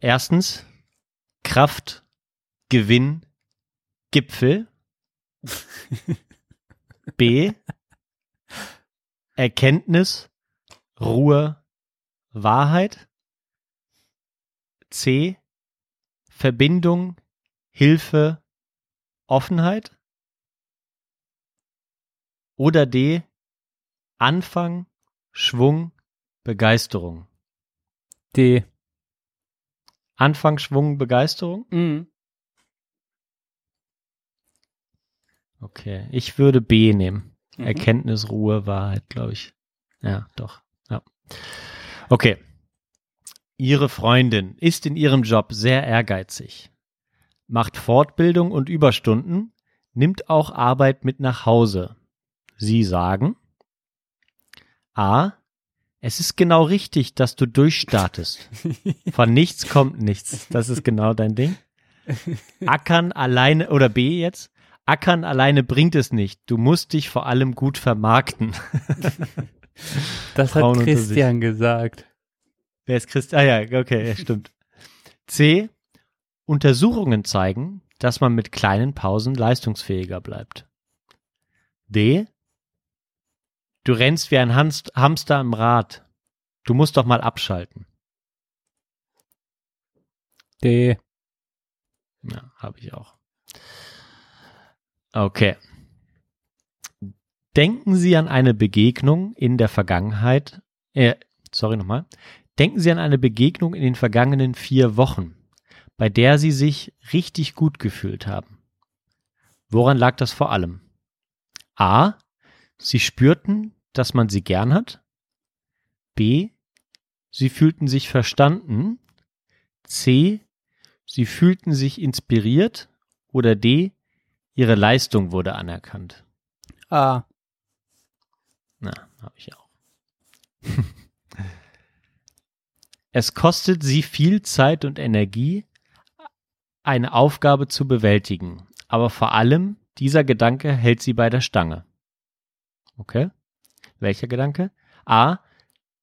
Erstens Kraft, Gewinn, Gipfel. B. Erkenntnis, Ruhe, Wahrheit. C. Verbindung, Hilfe, Offenheit. Oder D. Anfang, Schwung, Begeisterung. D. Anfang, Schwung, Begeisterung? Mhm. Okay, ich würde B nehmen. Mhm. Erkenntnis, Ruhe, Wahrheit, glaube ich. Ja, doch. Ja. Okay. Ihre Freundin ist in ihrem Job sehr ehrgeizig, macht Fortbildung und Überstunden, nimmt auch Arbeit mit nach Hause. Sie sagen A. Es ist genau richtig, dass du durchstartest. Von nichts kommt nichts. Das ist genau dein Ding. Ackern alleine, oder B jetzt, Ackern alleine bringt es nicht. Du musst dich vor allem gut vermarkten. Das hat Frauen Christian gesagt. Wer ist Christ? Ah ja, okay, stimmt. C. Untersuchungen zeigen, dass man mit kleinen Pausen leistungsfähiger bleibt. D. Du rennst wie ein Hans Hamster im Rad. Du musst doch mal abschalten. D. Ja, habe ich auch. Okay. Denken Sie an eine Begegnung in der Vergangenheit. Äh, sorry nochmal. Denken Sie an eine Begegnung in den vergangenen vier Wochen, bei der Sie sich richtig gut gefühlt haben. Woran lag das vor allem? A. Sie spürten, dass man sie gern hat. B. Sie fühlten sich verstanden. C. Sie fühlten sich inspiriert. Oder D. Ihre Leistung wurde anerkannt. A. Na, habe ich auch. es kostet sie viel Zeit und Energie, eine Aufgabe zu bewältigen. Aber vor allem, dieser Gedanke hält sie bei der Stange. Okay? Welcher Gedanke? A.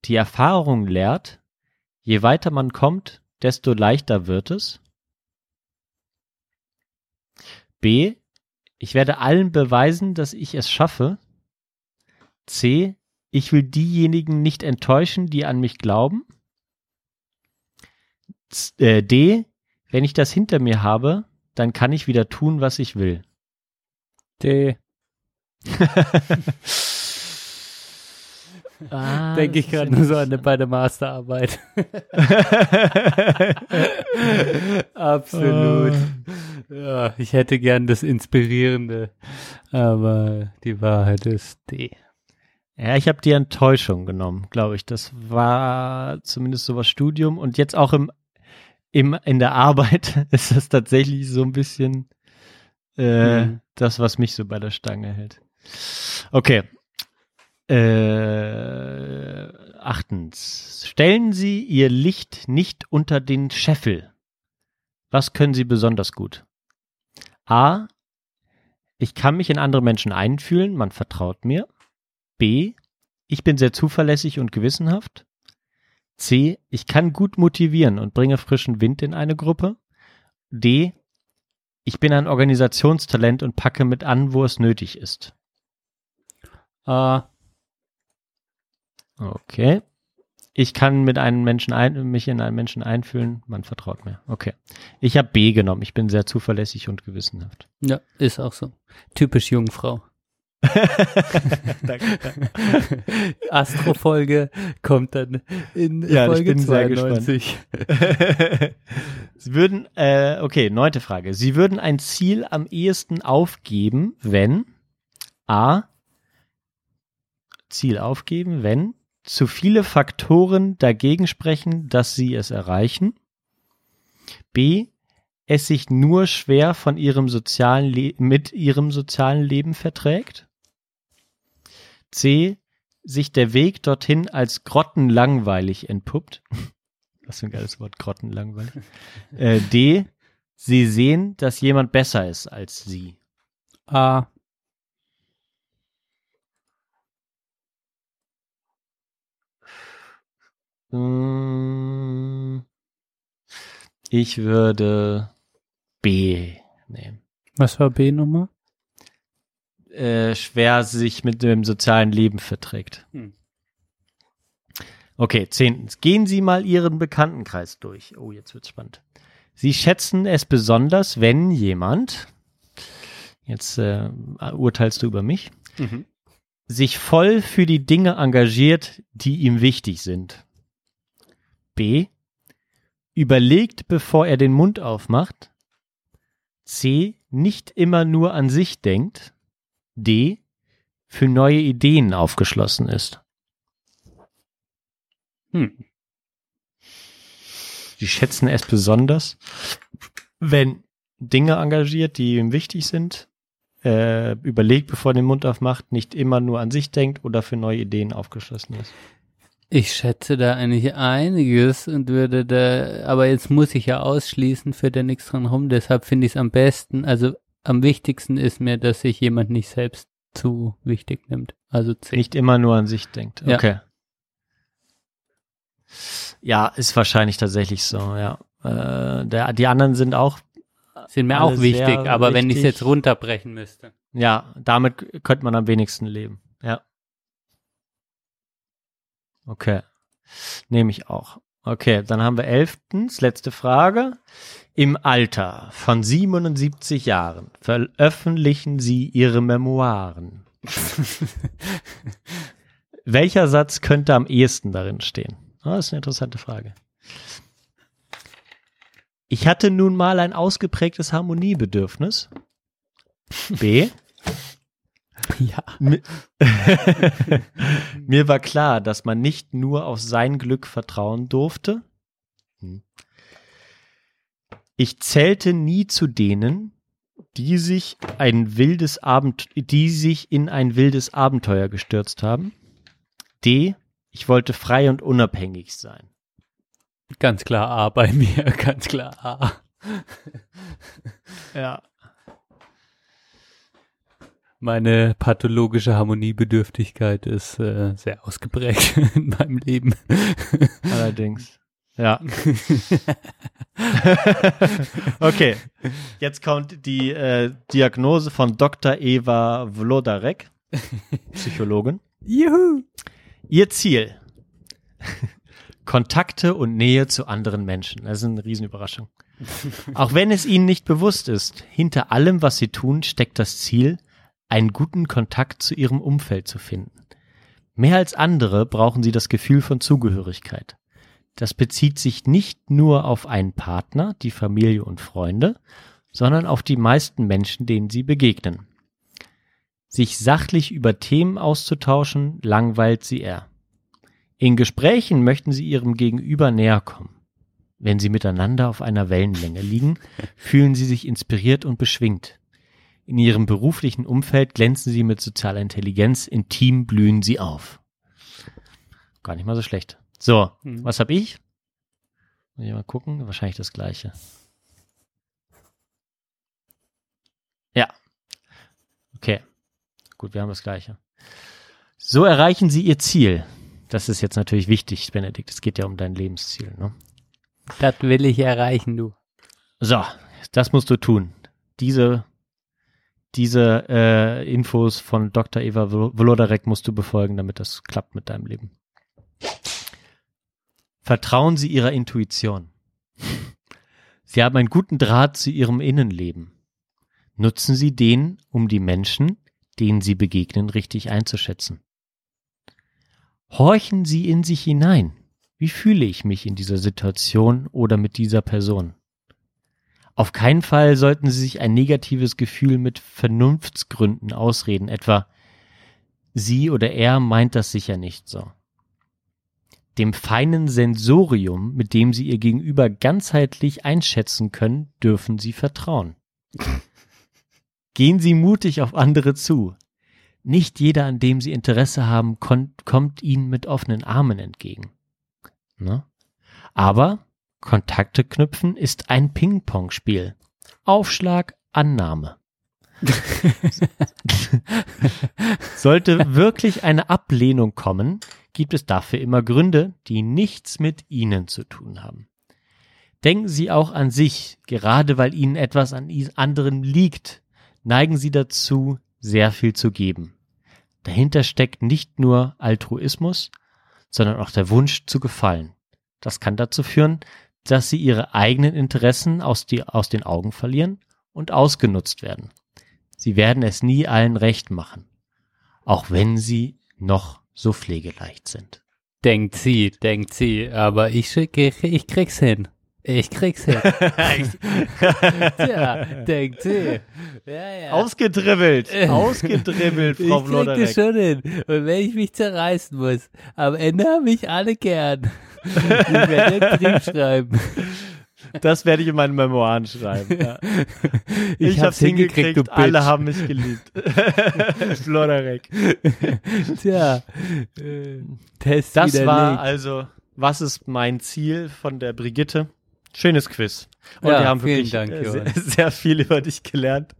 Die Erfahrung lehrt, je weiter man kommt, desto leichter wird es. B. Ich werde allen beweisen, dass ich es schaffe. C. Ich will diejenigen nicht enttäuschen, die an mich glauben. Äh, D. Wenn ich das hinter mir habe, dann kann ich wieder tun, was ich will. D. Ah, Denke ich gerade nur so an eine, bei der Masterarbeit. Absolut. Ja, ich hätte gern das Inspirierende, aber die Wahrheit ist D. Ja, ich habe die Enttäuschung genommen, glaube ich. Das war zumindest so was Studium und jetzt auch im, im in der Arbeit ist das tatsächlich so ein bisschen äh, Mhm. das, was mich so bei der Stange hält. Okay. Äh, achtens. Stellen Sie Ihr Licht nicht unter den Scheffel. Was können Sie besonders gut? A. Ich kann mich in andere Menschen einfühlen, man vertraut mir. B. Ich bin sehr zuverlässig und gewissenhaft. C. Ich kann gut motivieren und bringe frischen Wind in eine Gruppe. D. Ich bin ein Organisationstalent und packe mit an, wo es nötig ist. Äh, Okay. Ich kann mit einem Menschen ein, mich in einen Menschen einfühlen, man vertraut mir. Okay. Ich habe B genommen. Ich bin sehr zuverlässig und gewissenhaft. ja, ist auch so. Typisch Jungfrau. Danke. Astro-Folge kommt dann in Ja, ich Folge bin sehr 92. Sie würden, äh, okay, neunte Frage. Sie würden ein Ziel am ehesten aufgeben, wenn A. Ziel aufgeben, wenn zu viele Faktoren dagegen sprechen, dass Sie es erreichen. B. Es sich nur schwer von Ihrem sozialen Le mit Ihrem sozialen Leben verträgt. C. Sich der Weg dorthin als grottenlangweilig entpuppt. Was für ein geiles Wort, grottenlangweilig. äh, D. Sie sehen, dass jemand besser ist als Sie. A. Ich würde B nehmen. Was war B nochmal? Äh, schwer sich mit dem sozialen Leben verträgt. Hm. Okay, zehntens. Gehen Sie mal Ihren Bekanntenkreis durch. Oh, jetzt wird's spannend. Sie schätzen es besonders, wenn jemand, jetzt äh, urteilst du über mich, Mhm. sich voll für die Dinge engagiert, die ihm wichtig sind. B. Überlegt, bevor er den Mund aufmacht. C. Nicht immer nur an sich denkt. D. Für neue Ideen aufgeschlossen ist. Hm. Sie schätzen es besonders, wenn Dinge engagiert, die ihm wichtig sind, äh, überlegt, bevor er den Mund aufmacht, nicht immer nur an sich denkt oder für neue Ideen aufgeschlossen ist. Ich schätze da eigentlich einiges und würde da, aber jetzt muss ich ja ausschließen, führt ja nichts dran rum, deshalb finde ich es am besten, also am wichtigsten ist mir, dass sich jemand nicht selbst zu wichtig nimmt. Also C. Nicht immer nur an sich denkt. Ja. Okay. Ja, ist wahrscheinlich tatsächlich so, ja. Äh, der, die anderen sind auch, sind mir auch wichtig, aber wenn ich es wichtig. jetzt runterbrechen müsste. ja, damit könnte man am wenigsten leben. Ja. Okay. Nehme ich auch. Okay, dann haben wir elftens, letzte Frage. Im Alter von 77 Jahren veröffentlichen Sie Ihre Memoiren. Welcher Satz könnte am ehesten darin stehen? Ah, das ist eine interessante Frage. Ich hatte nun mal ein ausgeprägtes Harmoniebedürfnis. B. Ja. Mi- Mir war klar, dass man nicht nur auf sein Glück vertrauen durfte. Hm. Ich zählte nie zu denen, die sich ein wildes Abend, die sich in ein wildes Abenteuer gestürzt haben. D. Ich wollte frei und unabhängig sein. Ganz klar A bei mir, ganz klar A. Ja. Meine pathologische Harmoniebedürftigkeit ist äh, sehr ausgeprägt in meinem Leben. Allerdings. Ja. okay. Jetzt kommt die äh, Diagnose von Dr. Eva Vlodarek, Psychologin. Juhu! Ihr Ziel. Kontakte und Nähe zu anderen Menschen. Das ist eine Riesenüberraschung. Auch wenn es Ihnen nicht bewusst ist, hinter allem, was Sie tun, steckt das Ziel, einen guten Kontakt zu Ihrem Umfeld zu finden. Mehr als andere brauchen Sie das Gefühl von Zugehörigkeit. Das bezieht sich nicht nur auf einen Partner, die Familie und Freunde, sondern auf die meisten Menschen, denen Sie begegnen. Sich sachlich über Themen auszutauschen, langweilt Sie eher. In Gesprächen möchten Sie Ihrem Gegenüber näher kommen. Wenn Sie miteinander auf einer Wellenlänge liegen, fühlen Sie sich inspiriert und beschwingt. In Ihrem beruflichen Umfeld glänzen Sie mit sozialer Intelligenz, im Team blühen Sie auf. gar nicht mal so schlecht. So, Hm. was hab ich? Muss ich mal gucken, wahrscheinlich das gleiche. Ja. Okay. Gut, wir haben das gleiche. So erreichen Sie Ihr Ziel. Das ist jetzt natürlich wichtig, Benedikt. Es geht ja um dein Lebensziel. Ne? Das will ich erreichen, du. So, das musst du tun. Diese, diese äh, Infos von Dr. Eva Volodarek musst du befolgen, damit das klappt mit deinem Leben. Vertrauen Sie Ihrer Intuition. Sie haben einen guten Draht zu Ihrem Innenleben. Nutzen Sie den, um die Menschen, denen Sie begegnen, richtig einzuschätzen. Horchen Sie in sich hinein. Wie fühle ich mich in dieser Situation oder mit dieser Person? Auf keinen Fall sollten Sie sich ein negatives Gefühl mit Vernunftsgründen ausreden, etwa sie oder er meint das sicher nicht so. Dem feinen Sensorium, mit dem Sie Ihr Gegenüber ganzheitlich einschätzen können, dürfen Sie vertrauen. Gehen Sie mutig auf andere zu. Nicht jeder, an dem Sie Interesse haben, kommt Ihnen mit offenen Armen entgegen. Ne? Aber Kontakte knüpfen ist ein Ping-Pong-Spiel. Aufschlag, Annahme. Sollte wirklich eine Ablehnung kommen, gibt es dafür immer Gründe, die nichts mit Ihnen zu tun haben. Denken Sie auch an sich, gerade weil Ihnen etwas an anderen liegt, neigen Sie dazu, sehr viel zu geben. Dahinter steckt nicht nur Altruismus, sondern auch der Wunsch zu gefallen. Das kann dazu führen, dass Sie Ihre eigenen Interessen aus, die, aus den Augen verlieren und ausgenutzt werden. Sie werden es nie allen recht machen, auch wenn Sie noch so pflegeleicht sind. Denkt sie, denkt sie, aber ich, ich, ich krieg's hin. Ich krieg's hin. Tja, denkt sie. Ja, ja. Ausgedribbelt, ausgedribbelt, ich Frau krieg das Vloderek. schon hin. Und wenn ich mich zerreißen muss, am Ende haben mich alle gern. Ich werde einen Brief schreiben. Das werde ich in meinen Memoiren schreiben. Ja. Ich, hab's hab's hingekriegt, du alle Bitch. haben mich geliebt. Vloderek. Tja, äh, Test Das war also, was ist mein Ziel von der Brigitte? Schönes Quiz. Und Ja, wir haben vielen wirklich Dank, sehr, sehr viel über dich gelernt.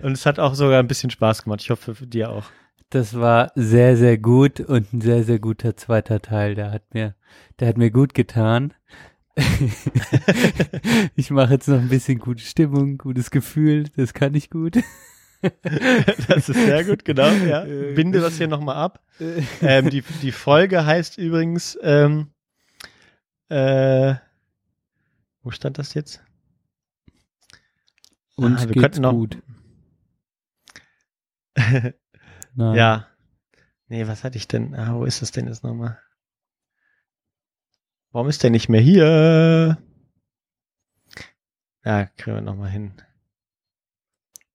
Und es hat auch sogar ein bisschen Spaß gemacht. Ich hoffe, für dir auch. Das war sehr, sehr gut und ein sehr, sehr guter zweiter Teil. Der hat mir, der hat mir gut getan. ich mache jetzt noch ein bisschen gute Stimmung, gutes Gefühl. Das kann ich gut. Das ist sehr gut, genau. Ja. Äh. Binde das hier nochmal ab. Ähm, die, die Folge heißt übrigens, ähm, äh, wo stand das jetzt? Uns Ah, wir geht's könnten noch- gut. Nein. Ja. Nee, was hatte ich denn? Ah, wo ist das denn jetzt nochmal? Warum ist der nicht mehr hier? Ja, kriegen wir nochmal hin.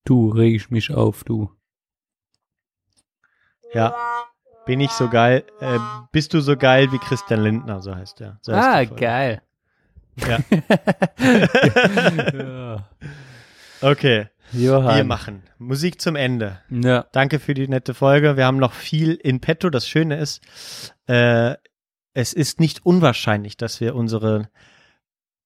Du regst mich auf, du. Ja. Bin ich so geil? Äh, bist du so geil wie Christian Lindner, so heißt der. So heißt ah, Folge. geil. Ja. ja. Okay. Johann. Wir machen Musik zum Ende. Ja. Danke für die nette Folge. Wir haben noch viel in petto. Das Schöne ist, äh, es ist nicht unwahrscheinlich, dass wir unsere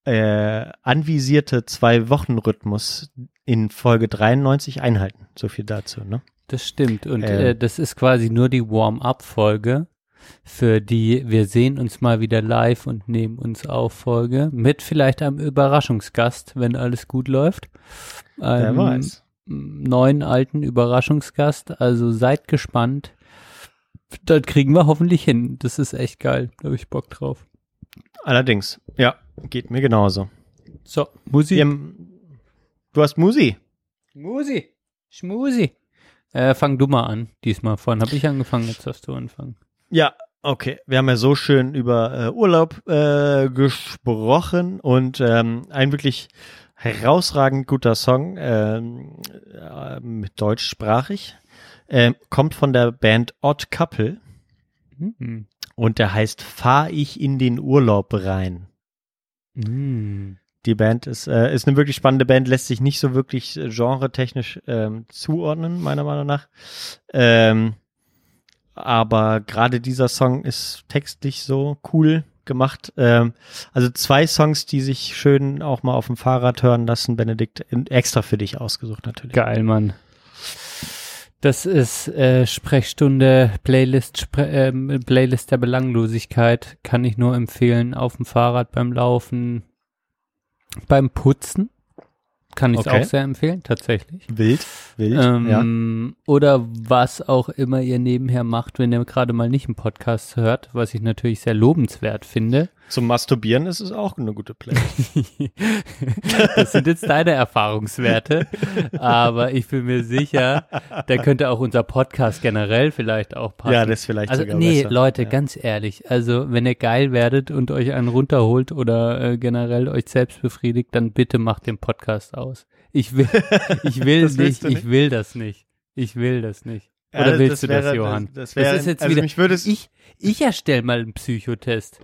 äh, anvisierte Zwei-Wochen-Rhythmus in Folge 93 einhalten. So viel dazu, ne? Das stimmt. Und Ähm. äh, das ist quasi nur die Warm-up-Folge, für die wir sehen uns mal wieder live und nehmen uns auf Folge mit vielleicht einem Überraschungsgast, wenn alles gut läuft. Wer Einem weiß. neuen alten Überraschungsgast. Also seid gespannt. Das kriegen wir hoffentlich hin. Das ist echt geil. Da habe ich Bock drauf. Allerdings, ja, geht mir genauso. So, Musi. Wir, du hast Musi. Musi. Schmusi. Äh, fang du mal an. Diesmal vorhin habe ich angefangen, jetzt darfst du anfangen. Ja, okay. Wir haben ja so schön über äh, Urlaub äh, gesprochen und ähm, ein wirklich herausragend guter Song, ähm, äh, mit deutschsprachig, ähm, kommt von der Band Odd Couple Mhm. und der heißt Fahr ich in den Urlaub rein. Mhm. Die Band ist, äh, ist eine wirklich spannende Band, lässt sich nicht so wirklich äh, genretechnisch ähm, zuordnen, meiner Meinung nach. Ähm, aber gerade dieser Song ist textlich so cool gemacht. Ähm, also zwei Songs, die sich schön auch mal auf dem Fahrrad hören lassen, Benedikt, extra für dich ausgesucht natürlich. Geil, Mann. Das ist äh, Sprechstunde, Playlist, Spre ähm, Playlist der Belanglosigkeit. Kann ich nur empfehlen. Auf dem Fahrrad, beim Laufen, beim Putzen. Kann ich es Okay. auch sehr empfehlen, tatsächlich. Wild, wild, ja. Ähm, Oder was auch immer ihr nebenher macht, wenn ihr gerade mal nicht einen Podcast hört, was ich natürlich sehr lobenswert finde. Zum Masturbieren ist es auch eine gute Play. das sind jetzt deine Erfahrungswerte, aber ich bin mir sicher, da könnte auch unser Podcast generell vielleicht auch passen. Ja, das ist vielleicht also sogar nee, besser. Leute, Ja. ganz ehrlich, also wenn ihr geil werdet und euch einen runterholt oder äh, generell euch selbst befriedigt, dann bitte macht den Podcast aus. Ich will, ich will Das nicht, du ich nicht? will das nicht. Ich will das nicht. Oder das- willst das du das, wäre- Johann? das- das wäre- ist jetzt also wieder, ich, ich erstelle mal einen Psychotest.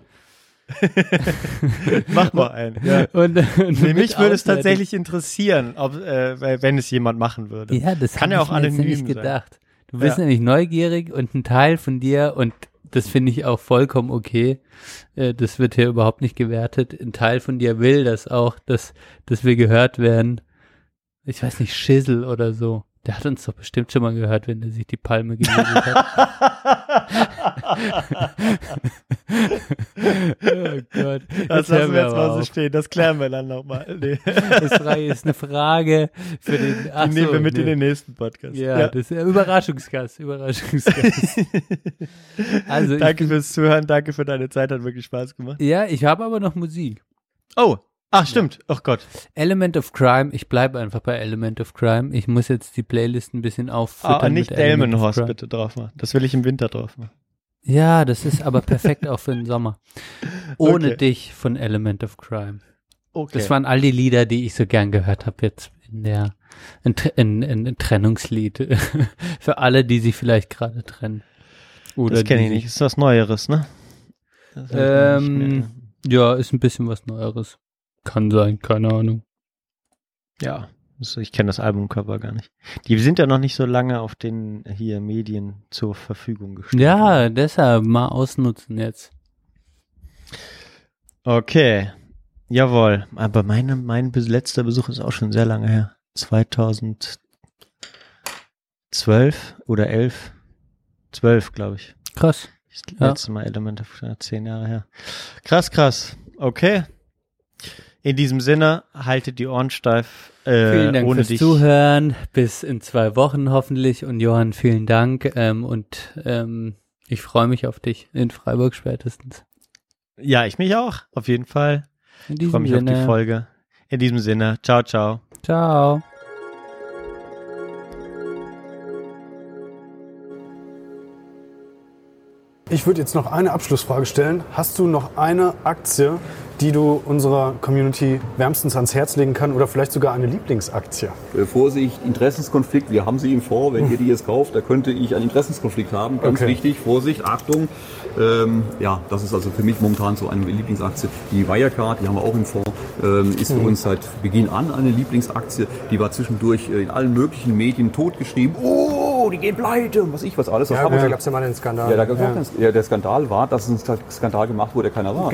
Mach mal einen. Ja. Und, und Nee, mit mich würde es tatsächlich interessieren, ob, äh, wenn es jemand machen würde. Ja, das Kann ja auch anonym nicht sein. gedacht. Du bist Ja. nämlich neugierig und ein Teil von dir und das finde ich auch vollkommen okay. Äh, das wird hier überhaupt nicht gewertet. Ein Teil von dir will das auch, dass, dass wir gehört werden. Ich weiß nicht, Schissel oder so. Der hat uns doch bestimmt schon mal gehört, wenn er sich die Palme gelegt hat. Oh Gott. Das hören lassen wir jetzt mal so stehen. Das klären wir dann nochmal. Nee. Das ist eine Frage für den. Ach Die nehmen so, wir mit nee. in den nächsten Podcast. Ja, das ist ja Überraschungsgast, Überraschungsgast. also danke ich, fürs Zuhören, danke für deine Zeit, hat wirklich Spaß gemacht. ja, ich habe aber noch Musik. Oh, ach stimmt. Ach Gott. Element of Crime, ich bleibe einfach bei Element of Crime. Ich muss jetzt die Playlist ein bisschen auffüttern. Ah, nicht Element of Delmenhorst Crime. bitte drauf machen. Das will ich im Winter drauf machen. Ja, das ist aber perfekt auch für den Sommer. Ohne Okay. dich von Element of Crime. Okay. Das waren all die Lieder, die ich so gern gehört habe jetzt in der ein, ein, ein Trennungslied für alle, die sich vielleicht gerade trennen. Oder das kenne ich nicht. Ist was Neueres, ne? Nicht Ähm. Ja, ist ein bisschen was Neueres. Kann sein, keine Ahnung. Ja, das- ich kenne das Albumcover gar nicht. Die sind ja noch nicht so lange auf den hier Medien zur Verfügung gestellt. Ja, deshalb mal ausnutzen jetzt. Okay. Jawohl. Aber meine, mein letzter Besuch ist auch schon sehr lange her. 2012 oder 11? 12, glaube ich. Krass. Das Ja. letzte Mal Element of ja, zehn Jahre her. Krass, krass. Okay. In diesem Sinne, haltet die Ohren steif. Äh, vielen Dank ohne fürs dich. Zuhören. Bis in zwei Wochen hoffentlich. Und Johann, vielen Dank. Ähm, und ähm, ich freue mich auf dich in Freiburg spätestens. Ja, ich mich auch. Auf jeden Fall. In Ich diesem freue mich auf Sinne. die Folge. In diesem Sinne, ciao, ciao. Ciao. Ich würde jetzt noch eine Abschlussfrage stellen. Hast du noch eine Aktie, die du unserer Community wärmstens ans Herz legen kann oder vielleicht sogar eine Lieblingsaktie? Äh, Vorsicht, Interessenskonflikt, wir haben sie ihm vor, wenn ihr die jetzt kauft, da könnte ich einen Interessenskonflikt haben. Ganz Okay. wichtig, Vorsicht, Achtung. Ähm, ja, das ist also für mich momentan so eine Lieblingsaktie. Die Wirecard, die haben wir auch im Fonds, ähm, ist für uns seit Beginn an eine Lieblingsaktie. Die war zwischendurch äh, in allen möglichen Medien totgeschrieben. Oh, die gehen pleite und was ich was alles. Das Ja, gut, da gab es ja mal einen Skandal. ja, da gab's auch keinen- ja, der Skandal war, dass ein Skandal gemacht wurde, der keiner war.